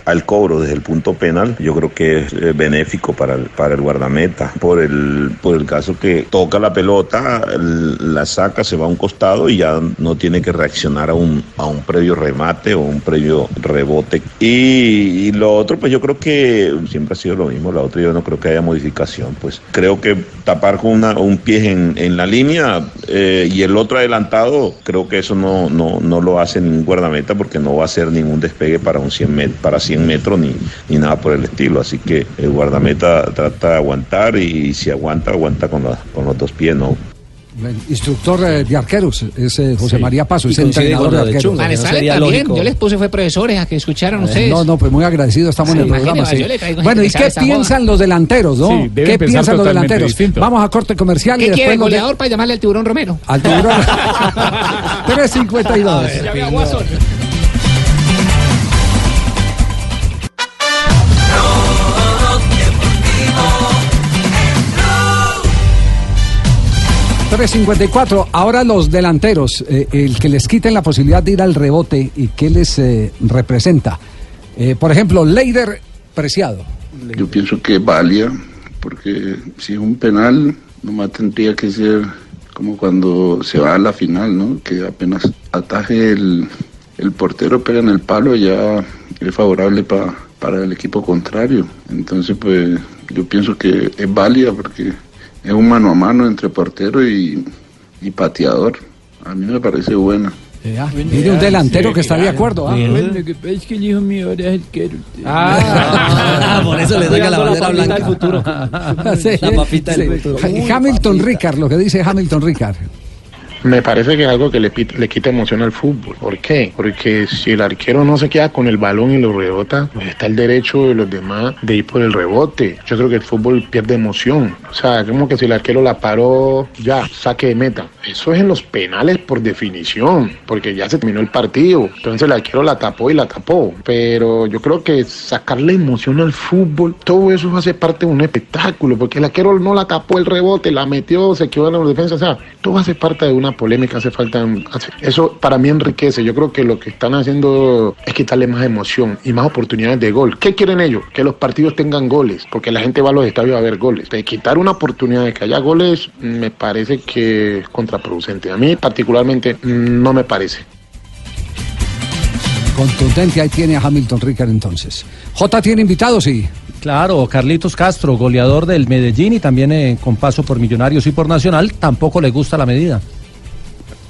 Speaker 43: al cobro desde el punto penal, yo creo que es eh, benéfico para el, para el guardameta, por el, por el caso que toca la pelota, el- la saca, se va a un costado y ya no tiene que reaccionar a un, a un previo remate o un previo rebote. Y, y lo otro, pues yo creo que siempre ha sido lo mismo, la otra yo no creo que haya modificación, pues creo que tapar con una, un pie en, en la línea eh, y el otro adelantado, creo que eso no, no, no lo hace ningún guardameta porque no va a hacer ningún despegue para un 100 met- para 100 metros ni, ni nada por el estilo. Así que el guardameta trata de aguantar y si aguanta, aguanta con, la- con los dos pies, ¿no?
Speaker 6: Instructor eh, de arqueros es eh, José
Speaker 43: Sí.
Speaker 6: María Paso,
Speaker 43: Y
Speaker 6: es entrenador de arqueros.
Speaker 43: Chunga,
Speaker 28: Van Stralen también. Yo les puse fue profesores a que escucharan
Speaker 6: Eh,
Speaker 28: ustedes.
Speaker 6: No, no, pues muy agradecido, estamos en el programa. sí. Bueno, ¿y qué piensan
Speaker 28: moda.
Speaker 6: los delanteros, no? ¿Qué piensan los delanteros?
Speaker 2: distinto.
Speaker 6: Vamos a corte comercial y
Speaker 28: ¿Qué quiere
Speaker 6: después los de-
Speaker 28: goleador para llamarle al tiburón Romero?
Speaker 6: al tiburón. 352. 354. Ahora los delanteros, eh, el que les quiten la posibilidad de ir al rebote y qué les eh, representa. Eh, por ejemplo, Leider Preciado.
Speaker 45: Yo pienso que válida, porque si es un penal, nomás tendría que ser como cuando se va a la final, ¿no? Que apenas ataje el, el portero, pega en el palo, ya es favorable pa- para el equipo contrario. Entonces, pues yo pienso que es válida porque es un mano a mano entre portero y, y pateador. A mí me parece buena.
Speaker 6: Mire un delantero que está de acuerdo. ¿ah?
Speaker 46: Bueno, lo que pasa es que el hijo mío ahora es arquero.
Speaker 6: Ah,
Speaker 14: por eso le saca la bandera blanca.
Speaker 6: Sí,
Speaker 14: La papita del
Speaker 6: sí.
Speaker 14: futuro.
Speaker 6: Ha- Hamilton Ricard, lo que dice Hamilton Ricard.
Speaker 40: Me parece que es algo que le, le quita emoción al fútbol. ¿Por qué? Porque si el arquero no se queda con el balón y lo rebota, pues está el derecho de los demás de ir por el rebote. Yo creo que el fútbol pierde emoción. O sea, como que si el arquero la paró, ya, saque de meta. Eso es en los penales por definición, porque ya se terminó el partido. Entonces el arquero la tapó y la tapó. Pero yo creo que sacarle emoción al fútbol, todo eso hace parte de un espectáculo, porque el arquero no la tapó el rebote, la metió, se quedó en la defensa. O sea, todo hace parte de una polémica, hace falta... Eso para mí enriquece. Yo creo que lo que están haciendo es quitarle más emoción y más oportunidades de gol. ¿Qué quieren ellos? Que los partidos tengan goles, porque la gente va a los estadios a ver goles. De quitar una oportunidad de que haya goles me parece que es contraproducente. A mí particularmente no me parece.
Speaker 6: Contundente, ahí tiene a Hamilton Ricker entonces. J tiene invitados, sí.
Speaker 14: Claro, Carlitos Castro, goleador del Medellín y también eh, con paso por Millonarios y por Nacional, tampoco le gusta la medida.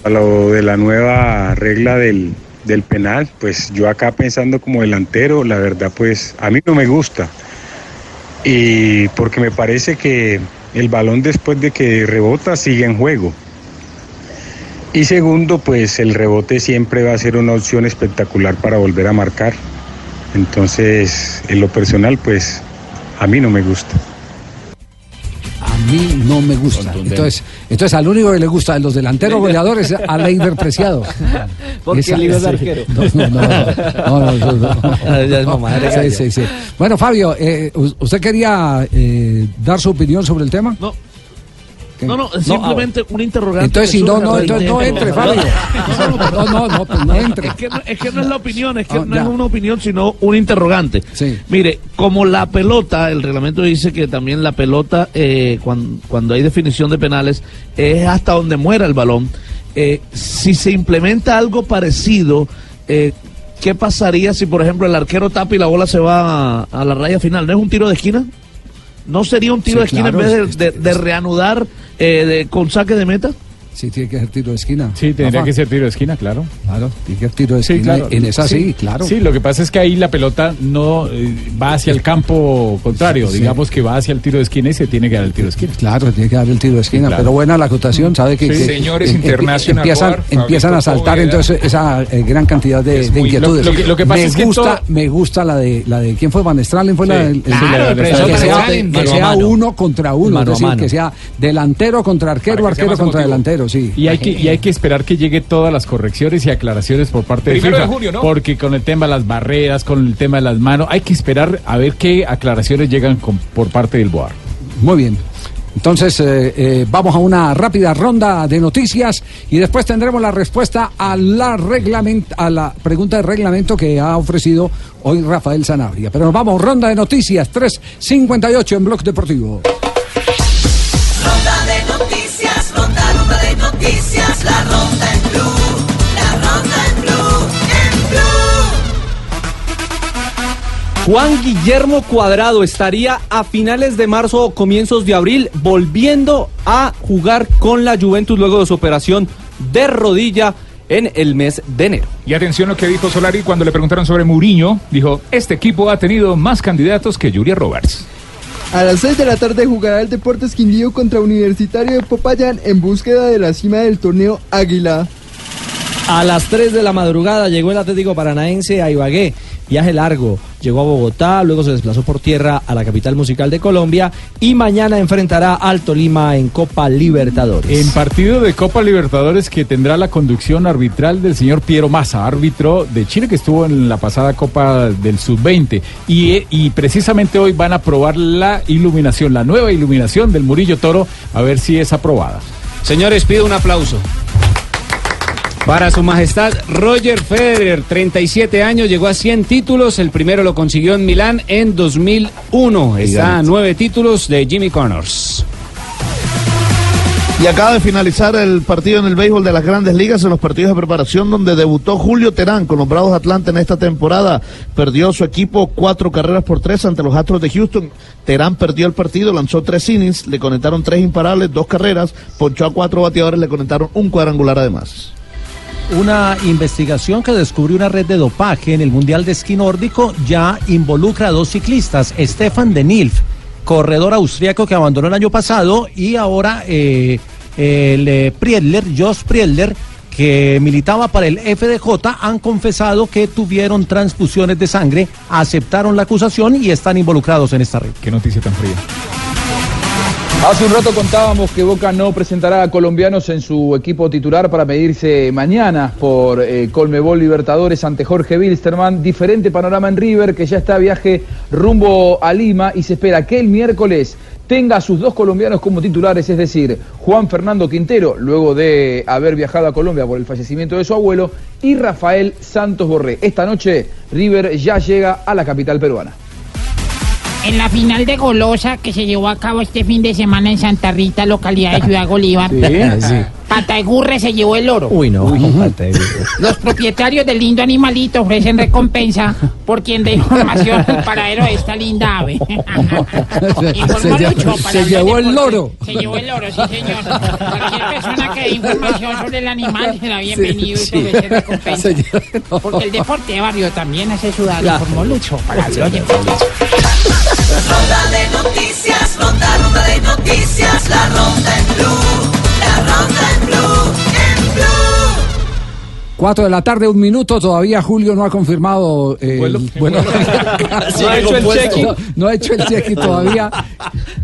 Speaker 47: A lo de la nueva regla del, del penal, pues yo acá pensando como delantero, la verdad pues a mí no me gusta. Y porque me parece que el balón después de que rebota sigue en juego. Y segundo, pues el rebote siempre va a ser una opción espectacular para volver a marcar. Entonces, en lo personal, pues a mí no me gusta.
Speaker 6: A mí no me gusta. Entonces, entonces al único que le gusta de los delanteros goleadores es a Leider Preciado.
Speaker 14: Porque
Speaker 6: Esa-
Speaker 14: el es arquero.
Speaker 6: No, no, no. no, no, no, no.
Speaker 14: Ya es mamá de
Speaker 6: Sí,
Speaker 14: gallo.
Speaker 6: sí, sí. Bueno, Fabio, eh, ¿usted quería eh, dar su opinión sobre el tema?
Speaker 21: No. No, no,
Speaker 6: ah,
Speaker 21: simplemente un interrogante.
Speaker 6: Entonces, si no, no, entonces no
Speaker 21: raíz de-
Speaker 6: entre, Fabio. No, no, no, pues no entre.
Speaker 21: Es que, no- es que no es la opinión, es que
Speaker 6: Ah,
Speaker 21: no
Speaker 6: ya.
Speaker 21: es una opinión, sino un interrogante. Mire, como la pelota, el reglamento dice que también la pelota, eh, cuando, cuando hay definición de penales, es hasta donde muera el balón. Eh, si se implementa algo parecido, eh, ¿qué pasaría si, por ejemplo, el arquero tapa y la bola se va a, a la raya final? ¿No es un tiro de esquina? ¿No sería un tiro
Speaker 6: Sí,
Speaker 21: de esquina
Speaker 6: claro,
Speaker 21: en vez de, de- de reanudar eh, de- con saque de meta?
Speaker 6: Sí, tiene que ser tiro de esquina.
Speaker 2: Sí, tendría
Speaker 6: Rafa.
Speaker 2: que ser tiro de esquina, claro.
Speaker 6: Claro, tiene que ser tiro de
Speaker 2: Sí,
Speaker 6: esquina.
Speaker 2: claro.
Speaker 6: En esa sí, claro.
Speaker 2: Sí, lo que pasa es que ahí la pelota no eh, va hacia el campo contrario,
Speaker 6: Sí.
Speaker 2: digamos que va hacia el tiro de esquina y se tiene que dar el tiro de esquina.
Speaker 6: Claro, tiene que dar el tiro de esquina,
Speaker 2: claro.
Speaker 6: pero buena la acotación, sabe que,
Speaker 2: Sí.
Speaker 6: que-
Speaker 2: Señores, International
Speaker 6: empiezan, empiezan a saltar
Speaker 2: Poveda.
Speaker 6: entonces esa eh, gran cantidad de,
Speaker 2: Es
Speaker 6: de
Speaker 2: muy-
Speaker 6: inquietudes.
Speaker 2: lo- lo que- lo que pasa
Speaker 6: me
Speaker 2: es que
Speaker 6: gusta,
Speaker 2: todo-
Speaker 6: me gusta la de la de quién fue Van Stralen fue la del
Speaker 2: Claro,
Speaker 6: que sea, uno contra uno, es decir, que sea delantero contra arquero, arquero contra
Speaker 2: emotivo.
Speaker 6: Sí.
Speaker 2: Y hay que y hay que esperar que llegue todas las correcciones y aclaraciones por parte de
Speaker 16: Primero de
Speaker 2: FIFA,
Speaker 16: junio, ¿no?
Speaker 2: porque con el tema de las barreras, con el tema de las manos, hay que esperar a ver qué aclaraciones llegan con- por parte del BOAR.
Speaker 6: Muy bien. Entonces, eh, eh, vamos a una rápida ronda de noticias y después tendremos la respuesta a la, reglament- a la pregunta de reglamento que ha ofrecido hoy Rafael Sanabria. Pero nos vamos, ronda de noticias, 3.58 en Blog Deportivo.
Speaker 48: Ronda de noticias, noticias, la ronda en blue, la ronda en blue, en blue.
Speaker 13: Juan Guillermo Cuadrado estaría a finales de marzo o comienzos de abril volviendo a jugar con la Juventus luego de su operación de rodilla en el mes de enero.
Speaker 16: Y atención lo que dijo Solari cuando le preguntaron sobre Mourinho. Dijo, este equipo ha tenido más candidatos que Julia Roberts.
Speaker 49: A las 6 de la tarde jugará el Deportes Quindío contra Universitario de Popayán en búsqueda de la cima del torneo Águila.
Speaker 14: A las 3 de la madrugada llegó el Atlético Paranaense a Ibagué. Viaje largo. Llegó a Bogotá, luego se desplazó por tierra a la capital musical de Colombia y mañana enfrentará al Tolima en Copa Libertadores.
Speaker 2: En partido de Copa Libertadores que tendrá la conducción arbitral del señor Piero Massa, árbitro de Chile que estuvo en la pasada Copa del Sub-20. Y, y precisamente hoy van a probar la iluminación, la nueva iluminación del Murillo Toro, a ver si es aprobada.
Speaker 20: Señores, pido un aplauso. Para su majestad Roger Federer, 37 años, llegó a 100 títulos. El primero lo consiguió en Milán en 2001. Está a nueve títulos de Jimmy Connors.
Speaker 21: Y acaba de finalizar el partido en el béisbol de las grandes ligas en los partidos de preparación donde debutó Julio Terán con los Bravos de Atlanta en esta temporada. Perdió su equipo cuatro carreras por tres ante los Astros de Houston. Terán perdió el partido, lanzó tres innings, le conectaron tres imparables, dos carreras, ponchó a cuatro bateadores, le conectaron un cuadrangular además.
Speaker 11: Una investigación que descubrió una red de dopaje en el Mundial de Esquí Nórdico ya involucra a dos ciclistas, Stefan de Nilf, corredor austriaco que abandonó el año pasado, y ahora eh, el eh, Priedler, Jos Priedler, que militaba para el FDJ, han confesado que tuvieron transfusiones de sangre, aceptaron la acusación y están involucrados en esta red.
Speaker 16: Qué noticia tan fría.
Speaker 50: Hace un rato contábamos que Boca no presentará a colombianos en su equipo titular para medirse mañana por eh, Colmebol Libertadores ante Jorge Wilstermann. Diferente panorama en River, que ya está a viaje rumbo a Lima y se espera que el miércoles tenga a sus dos colombianos como titulares, es decir, Juan Fernando Quintero, luego de haber viajado a Colombia por el fallecimiento de su abuelo, y Rafael Santos Borré. Esta noche River ya llega a la capital peruana.
Speaker 24: En la final de Golosa que se llevó a cabo este fin de semana en Santa Rita, localidad de Ciudad Bolívar,
Speaker 51: Sí.
Speaker 24: Patagurre se llevó el oro.
Speaker 51: Uy, no. de-
Speaker 24: Los propietarios del lindo animalito ofrecen recompensa por quien dé información del paradero de esta linda ave. Informó
Speaker 6: Se lle-
Speaker 24: Lucho para
Speaker 6: se llevó el loro.
Speaker 24: Se llevó el loro, sí señor. Cualquier persona que dé información sobre el animal será bienvenido
Speaker 6: Sí,
Speaker 24: y se ofrece recompensa.
Speaker 6: Se llevó-
Speaker 24: Porque el deporte de barrio también hace sudar,
Speaker 6: Claro.
Speaker 24: informó Lucho para.
Speaker 52: Ronda de noticias, ronda, ronda de noticias, la ronda en blue, la ronda en
Speaker 6: 4 de la tarde, un minuto. Todavía Julio no ha confirmado. Eh,
Speaker 2: no, ha hecho el check
Speaker 6: no, ha hecho el check todavía.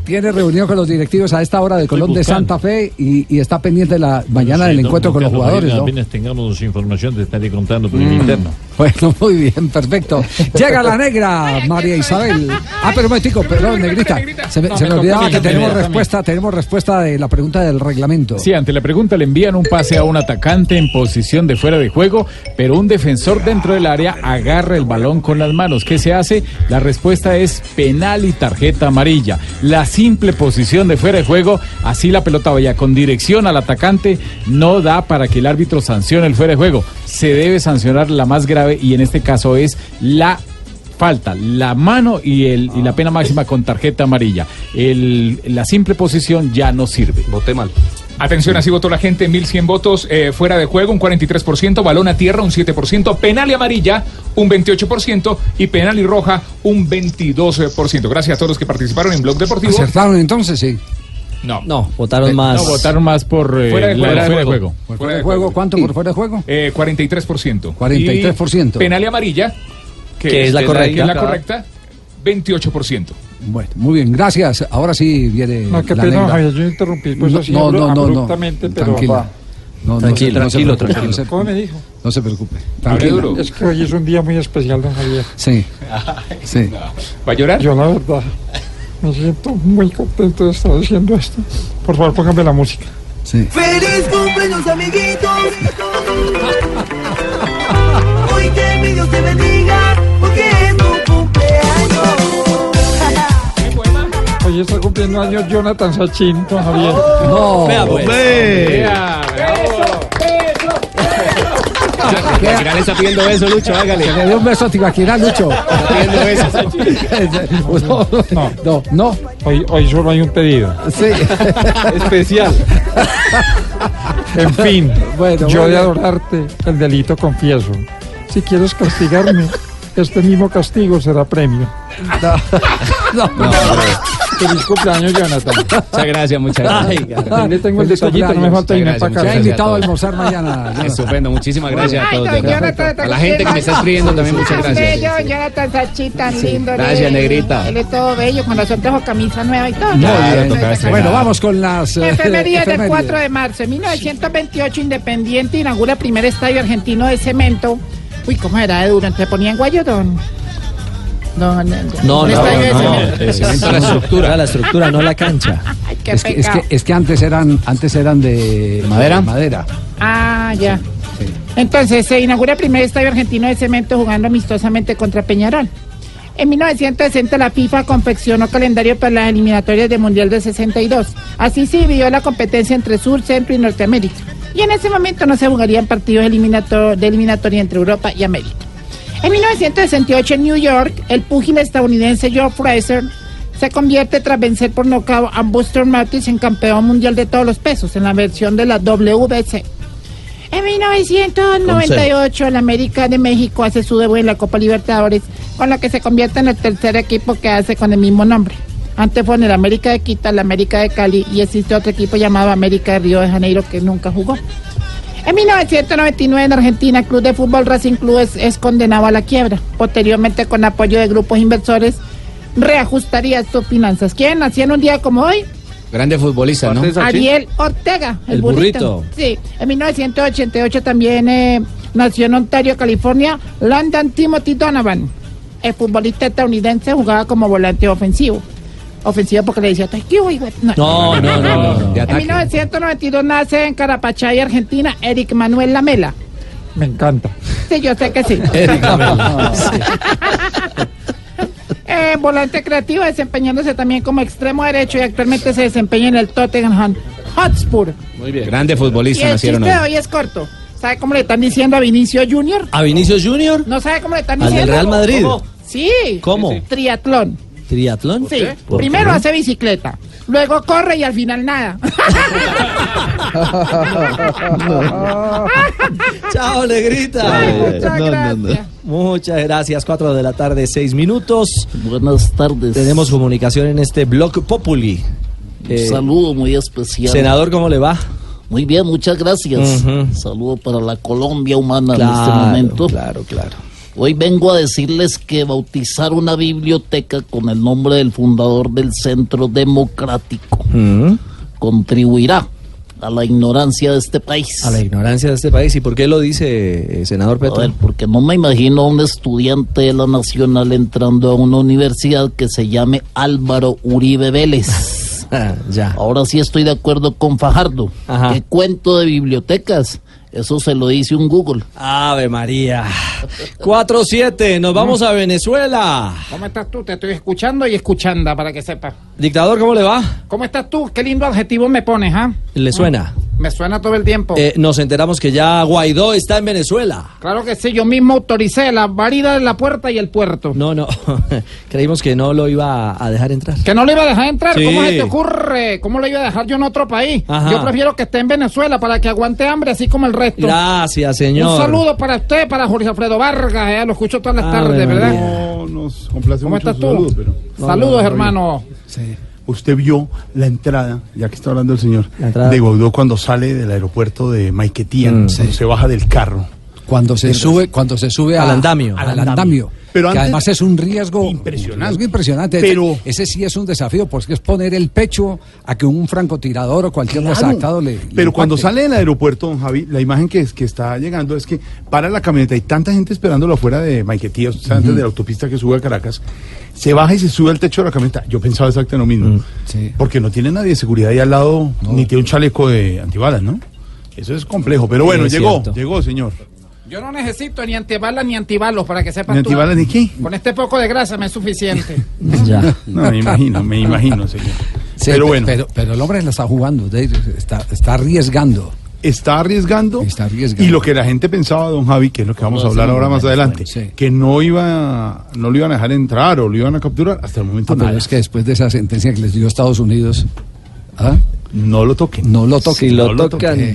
Speaker 6: Tiene reunión con los directivos a esta hora del Colón de Santa Fe y, está pendiente la mañana del encuentro con los jugadores.
Speaker 53: Apenas, tengamos información, te estaré contando por el
Speaker 6: mm.
Speaker 53: interno.
Speaker 6: Bueno, muy bien, perfecto. Llega la negra, María Isabel. Ah, pero momentico, perdón, negrita. Se me,
Speaker 2: no,
Speaker 6: se
Speaker 2: me,
Speaker 6: olvidaba que tenemos respuesta, tenemos respuesta de la pregunta del reglamento.
Speaker 2: Sí, ante la pregunta le envían un pase a un atacante en posición de fuera de juego, pero un defensor dentro del área agarra el balón con las manos. ¿Qué se hace? La respuesta es penal y tarjeta amarilla. La simple posición de fuera de juego, así la pelota vaya con dirección al atacante, no da para que el árbitro sancione el fuera de juego. Se debe sancionar la más grave y en este caso es la falta, la mano y, el, y la pena máxima con tarjeta amarilla. El- la simple posición ya no sirve.
Speaker 13: Voté mal.
Speaker 16: Atención, así votó la gente, 1100 votos eh, fuera de juego, un 43%, balón a tierra, un 7%, penal y amarilla, un 28% y penal y roja, un 22%. Gracias a todos los que participaron en Blog Deportivo.
Speaker 6: ¿Acertaron entonces? Sí.
Speaker 16: No.
Speaker 14: No, votaron más.
Speaker 2: No, votaron más por eh,
Speaker 16: Fuera de
Speaker 2: la-
Speaker 16: juego.
Speaker 2: fuera de juego.
Speaker 6: ¿Por fuera de juego? ¿Cuánto por fuera de juego?
Speaker 16: Eh, 43%.
Speaker 6: 43%.
Speaker 16: Y penal y amarilla, que,
Speaker 6: Que es la correcta.
Speaker 16: que es la correcta, 28%.
Speaker 6: Bueno, muy bien, gracias. Ahora sí viene.
Speaker 54: No, qué
Speaker 6: la
Speaker 54: pena,
Speaker 6: negra.
Speaker 54: Javier, yo interrumpí, pues así
Speaker 6: no,
Speaker 54: abru-
Speaker 6: no, no, no.
Speaker 54: abruptamente, pero
Speaker 6: Tranquilo.
Speaker 54: va.
Speaker 6: No,
Speaker 14: Tranquilo,
Speaker 6: no
Speaker 14: tranquilo, tranquilo.
Speaker 6: no se-
Speaker 54: ¿Cómo me dijo?
Speaker 6: No se preocupe. Tranquilo.
Speaker 54: Es que hoy es un día muy especial, don Javier.
Speaker 6: Sí. Sí.
Speaker 16: ¿Va a llorar?
Speaker 54: Yo la verdad me siento muy contento de estar haciendo esto. Por favor, póngame la música.
Speaker 6: Sí.
Speaker 52: ¡Feliz cumpleaños, amiguitos! Hoy que mi Dios te bendiga,
Speaker 54: Hoy está cumpliendo años Jonathan Sachin, don Javier.
Speaker 6: No.
Speaker 54: Vea, pues.
Speaker 14: Vea.
Speaker 13: Tibaquirá le está pidiendo beso, Lucho, hágale.
Speaker 6: Se le dio un beso a Tibaquirá, Lucho.
Speaker 13: pidiendo
Speaker 54: No,
Speaker 6: no, no.
Speaker 54: Hoy, hoy solo hay un pedido.
Speaker 6: Sí.
Speaker 54: Especial. En fin,
Speaker 6: Bueno,
Speaker 54: yo de adorarte el delito confieso. Si quieres castigarme, este mismo castigo será premio.
Speaker 6: No,
Speaker 54: no, Feliz cumpleaños, Jonathan.
Speaker 13: Muchas gracias, muchas gracias.
Speaker 54: Ahí le tengo el detallito, no me falta irme para
Speaker 13: gracias,
Speaker 6: Se ha
Speaker 54: acá.
Speaker 6: invitado a almorzar mañana.
Speaker 13: Estupendo, muchísimas gracias a
Speaker 24: Ay,
Speaker 13: todos. A la gente que me está escribiendo también, muchas gracias.
Speaker 24: bello, Jonathan Sachin, tan lindo.
Speaker 13: Gracias, negrita.
Speaker 24: Él es todo bello, con razón trajo camisa nueva y todo.
Speaker 6: Bueno, vamos con las eh,
Speaker 24: Efemerías del
Speaker 6: efemérides.
Speaker 24: 4 de marzo. En 1928, Independiente inaugura el primer estadio argentino de cemento. Uy, ¿cómo era de duro? ¿Te ponían guayodón? No, no,
Speaker 14: No, la estructura. La estructura, no la cancha.
Speaker 6: Es que, es, que, es que antes eran antes eran de
Speaker 14: ¿Madera?
Speaker 6: de madera.
Speaker 24: Ah, ya. Entonces, se inaugura el primer estadio argentino de cemento jugando amistosamente contra Peñarol. En 1960 la FIFA confeccionó calendario para las eliminatorias del Mundial de 62. Así se dividió la competencia entre Sur, Centro y Norteamérica. Y en ese momento no se jugarían partidos eliminator- de eliminatoria entre Europa y América. En 1968 en New York, el púgil estadounidense Joe Fraser se convierte tras vencer por nocaut a Buster Matis en campeón mundial de todos los pesos en la versión de la WBC. En 1998, el América de México hace su debut en la Copa Libertadores, con la que se convierte en el tercer equipo que hace con el mismo nombre. Antes fue en el América de Quito, el América de Cali y existe otro equipo llamado América de Río de Janeiro que nunca jugó. En 1999 en Argentina, el Club de Fútbol Racing Club es, es condenado a la quiebra. Posteriormente, con apoyo de grupos inversores, reajustaría sus finanzas. ¿Quién nació en un día como hoy?
Speaker 20: Grande futbolista, ¿no?
Speaker 24: Ariel Ortega, el,
Speaker 20: El burrito.
Speaker 24: Sí, en 1988 también eh, nació en Ontario, California, Landon Timothy Donovan. El futbolista estadounidense jugaba como volante ofensivo. Ofensivo porque le decía. No,
Speaker 14: No, no, no, no, no. De
Speaker 24: En
Speaker 14: ataque.
Speaker 24: 1992 nace en Carapachay, Argentina, Eric Manuel Lamela.
Speaker 54: Me encanta.
Speaker 24: Sí, yo sé que sí.
Speaker 54: Eric Lamela.
Speaker 24: Eh, volante creativo, desempeñándose también como extremo derecho y actualmente se desempeña en el Tottenham Hotspur.
Speaker 20: Muy bien. Grande
Speaker 24: Y
Speaker 20: futbolista
Speaker 24: el
Speaker 20: nacieron
Speaker 24: chiste
Speaker 20: hoy.
Speaker 24: de hoy es corto. ¿Sabe cómo le están diciendo a Vinicio Junior?
Speaker 14: ¿A Vinicius Junior?
Speaker 24: ¿No sabe cómo le están
Speaker 14: ¿Al
Speaker 24: diciendo?
Speaker 14: Real Madrid?
Speaker 24: ¿Cómo? Sí.
Speaker 14: ¿Cómo?
Speaker 24: Triatlón.
Speaker 14: ¿Triatlón?
Speaker 24: Sí.
Speaker 14: ¿Por
Speaker 24: Primero hace bicicleta, luego corre y al final nada.
Speaker 14: Chao, Negrita.
Speaker 24: Ay, muchas gracias.
Speaker 14: Muchas gracias. Cuatro de la tarde, seis minutos.
Speaker 55: Buenas tardes.
Speaker 14: Tenemos comunicación en este Blog Populi.
Speaker 55: Un
Speaker 14: Eh,
Speaker 55: saludo muy especial.
Speaker 14: Senador, ¿cómo le va?
Speaker 55: Muy bien, muchas gracias. Saludo para la Colombia humana en este momento.
Speaker 14: Claro, claro.
Speaker 55: Hoy vengo a decirles que bautizar una biblioteca con el nombre del fundador del Centro Democrático
Speaker 14: Mm.
Speaker 55: contribuirá a la ignorancia de este país.
Speaker 14: A la ignorancia de este país. ¿Y por qué lo dice, eh, senador
Speaker 55: A
Speaker 14: Petro?
Speaker 55: ver, porque no me imagino a un estudiante de la Nacional entrando a una universidad que se llame Álvaro Uribe Vélez.
Speaker 14: ya.
Speaker 55: Ahora sí estoy de acuerdo con Fajardo.
Speaker 14: Ajá.
Speaker 55: ¿Qué cuento de bibliotecas? Eso se lo dice un Google.
Speaker 14: Ave María. 4-7, nos vamos a Venezuela.
Speaker 24: ¿Cómo estás tú? Te estoy escuchando y escuchando para que sepas.
Speaker 14: Dictador, ¿cómo le va?
Speaker 24: ¿Cómo estás tú? Qué lindo adjetivo me pones, ¿ah?
Speaker 14: ¿Le suena?
Speaker 24: Me suena todo el tiempo.
Speaker 14: Eh, nos enteramos que ya Guaidó está en Venezuela.
Speaker 24: Claro que sí, yo mismo autoricé la varida de la puerta y el puerto.
Speaker 14: No, no. Creímos que no lo iba a dejar entrar.
Speaker 24: Que no le iba a dejar entrar,
Speaker 14: Sí.
Speaker 24: ¿cómo se te ocurre? ¿Cómo lo iba a dejar yo en otro país?
Speaker 14: Ajá.
Speaker 24: Yo prefiero que esté en Venezuela para que aguante hambre, así como el resto.
Speaker 14: Gracias, señor.
Speaker 24: Un saludo para usted, para Jorge Alfredo Vargas, eh, lo escucho todas las
Speaker 14: Ave
Speaker 24: tardes, ¿verdad?
Speaker 45: No, nos complace
Speaker 24: ¿Cómo
Speaker 45: mucho
Speaker 24: estás tú?
Speaker 45: saludo, pero...
Speaker 24: Saludos, hermano.
Speaker 45: Usted vio la entrada, ya que está hablando el señor, de Guaidó cuando sale del aeropuerto de Maiquetía,
Speaker 6: Mm, sí.
Speaker 45: se baja del carro.
Speaker 6: Cuando se sube, cuando se sube
Speaker 45: Al
Speaker 6: a-
Speaker 45: andamio.
Speaker 6: al
Speaker 45: Al
Speaker 6: andamio.
Speaker 45: Pero
Speaker 6: que
Speaker 45: antes-
Speaker 6: además es un riesgo impresionante. impresionante.
Speaker 45: Pero-
Speaker 6: ese sí es un desafío porque es poner el pecho a que un francotirador o cualquier
Speaker 45: Claro.
Speaker 6: desadaptado le. le
Speaker 45: Pero cuando sale del aeropuerto, don Javi, la imagen que, que está llegando es que para la camioneta, hay tanta gente esperándolo afuera de Maiquetía, o sea, antes
Speaker 6: Ujú.
Speaker 45: de la autopista que sube a Caracas, se baja y se sube al techo de la camioneta. Yo pensaba exactamente lo mismo. Porque no tiene nadie de seguridad ahí al lado, ni tiene un chaleco de antibalas, ¿no? Eso es complejo. Pero bueno,
Speaker 6: Sí, es
Speaker 45: llegó,
Speaker 6: cierto.
Speaker 45: llegó, señor.
Speaker 24: Yo no necesito ni antibalas ni antibalos para que sepas
Speaker 45: ¿Ni
Speaker 24: tú.
Speaker 45: antibalas ni qué?
Speaker 24: Con este poco de grasa me es suficiente.
Speaker 6: Ya.
Speaker 45: No, me imagino, me imagino, señor.
Speaker 6: Sí,
Speaker 45: pero
Speaker 6: pe-
Speaker 45: bueno.
Speaker 6: Pero, pero el hombre la está jugando, de- está, está arriesgando.
Speaker 45: Está arriesgando.
Speaker 6: Está arriesgando.
Speaker 45: Y lo que la gente pensaba, don Javi, que es lo que vamos a hablar ahora más adelante, que no iba, no lo iban a dejar entrar o lo iban a capturar, hasta el momento
Speaker 6: Ah, pero
Speaker 45: nada.
Speaker 6: es que después de esa sentencia que les dio Estados Unidos, ¿ah?
Speaker 45: no lo toquen.
Speaker 6: No lo toquen.
Speaker 14: Si lo
Speaker 6: no
Speaker 14: tocan,
Speaker 6: toquen.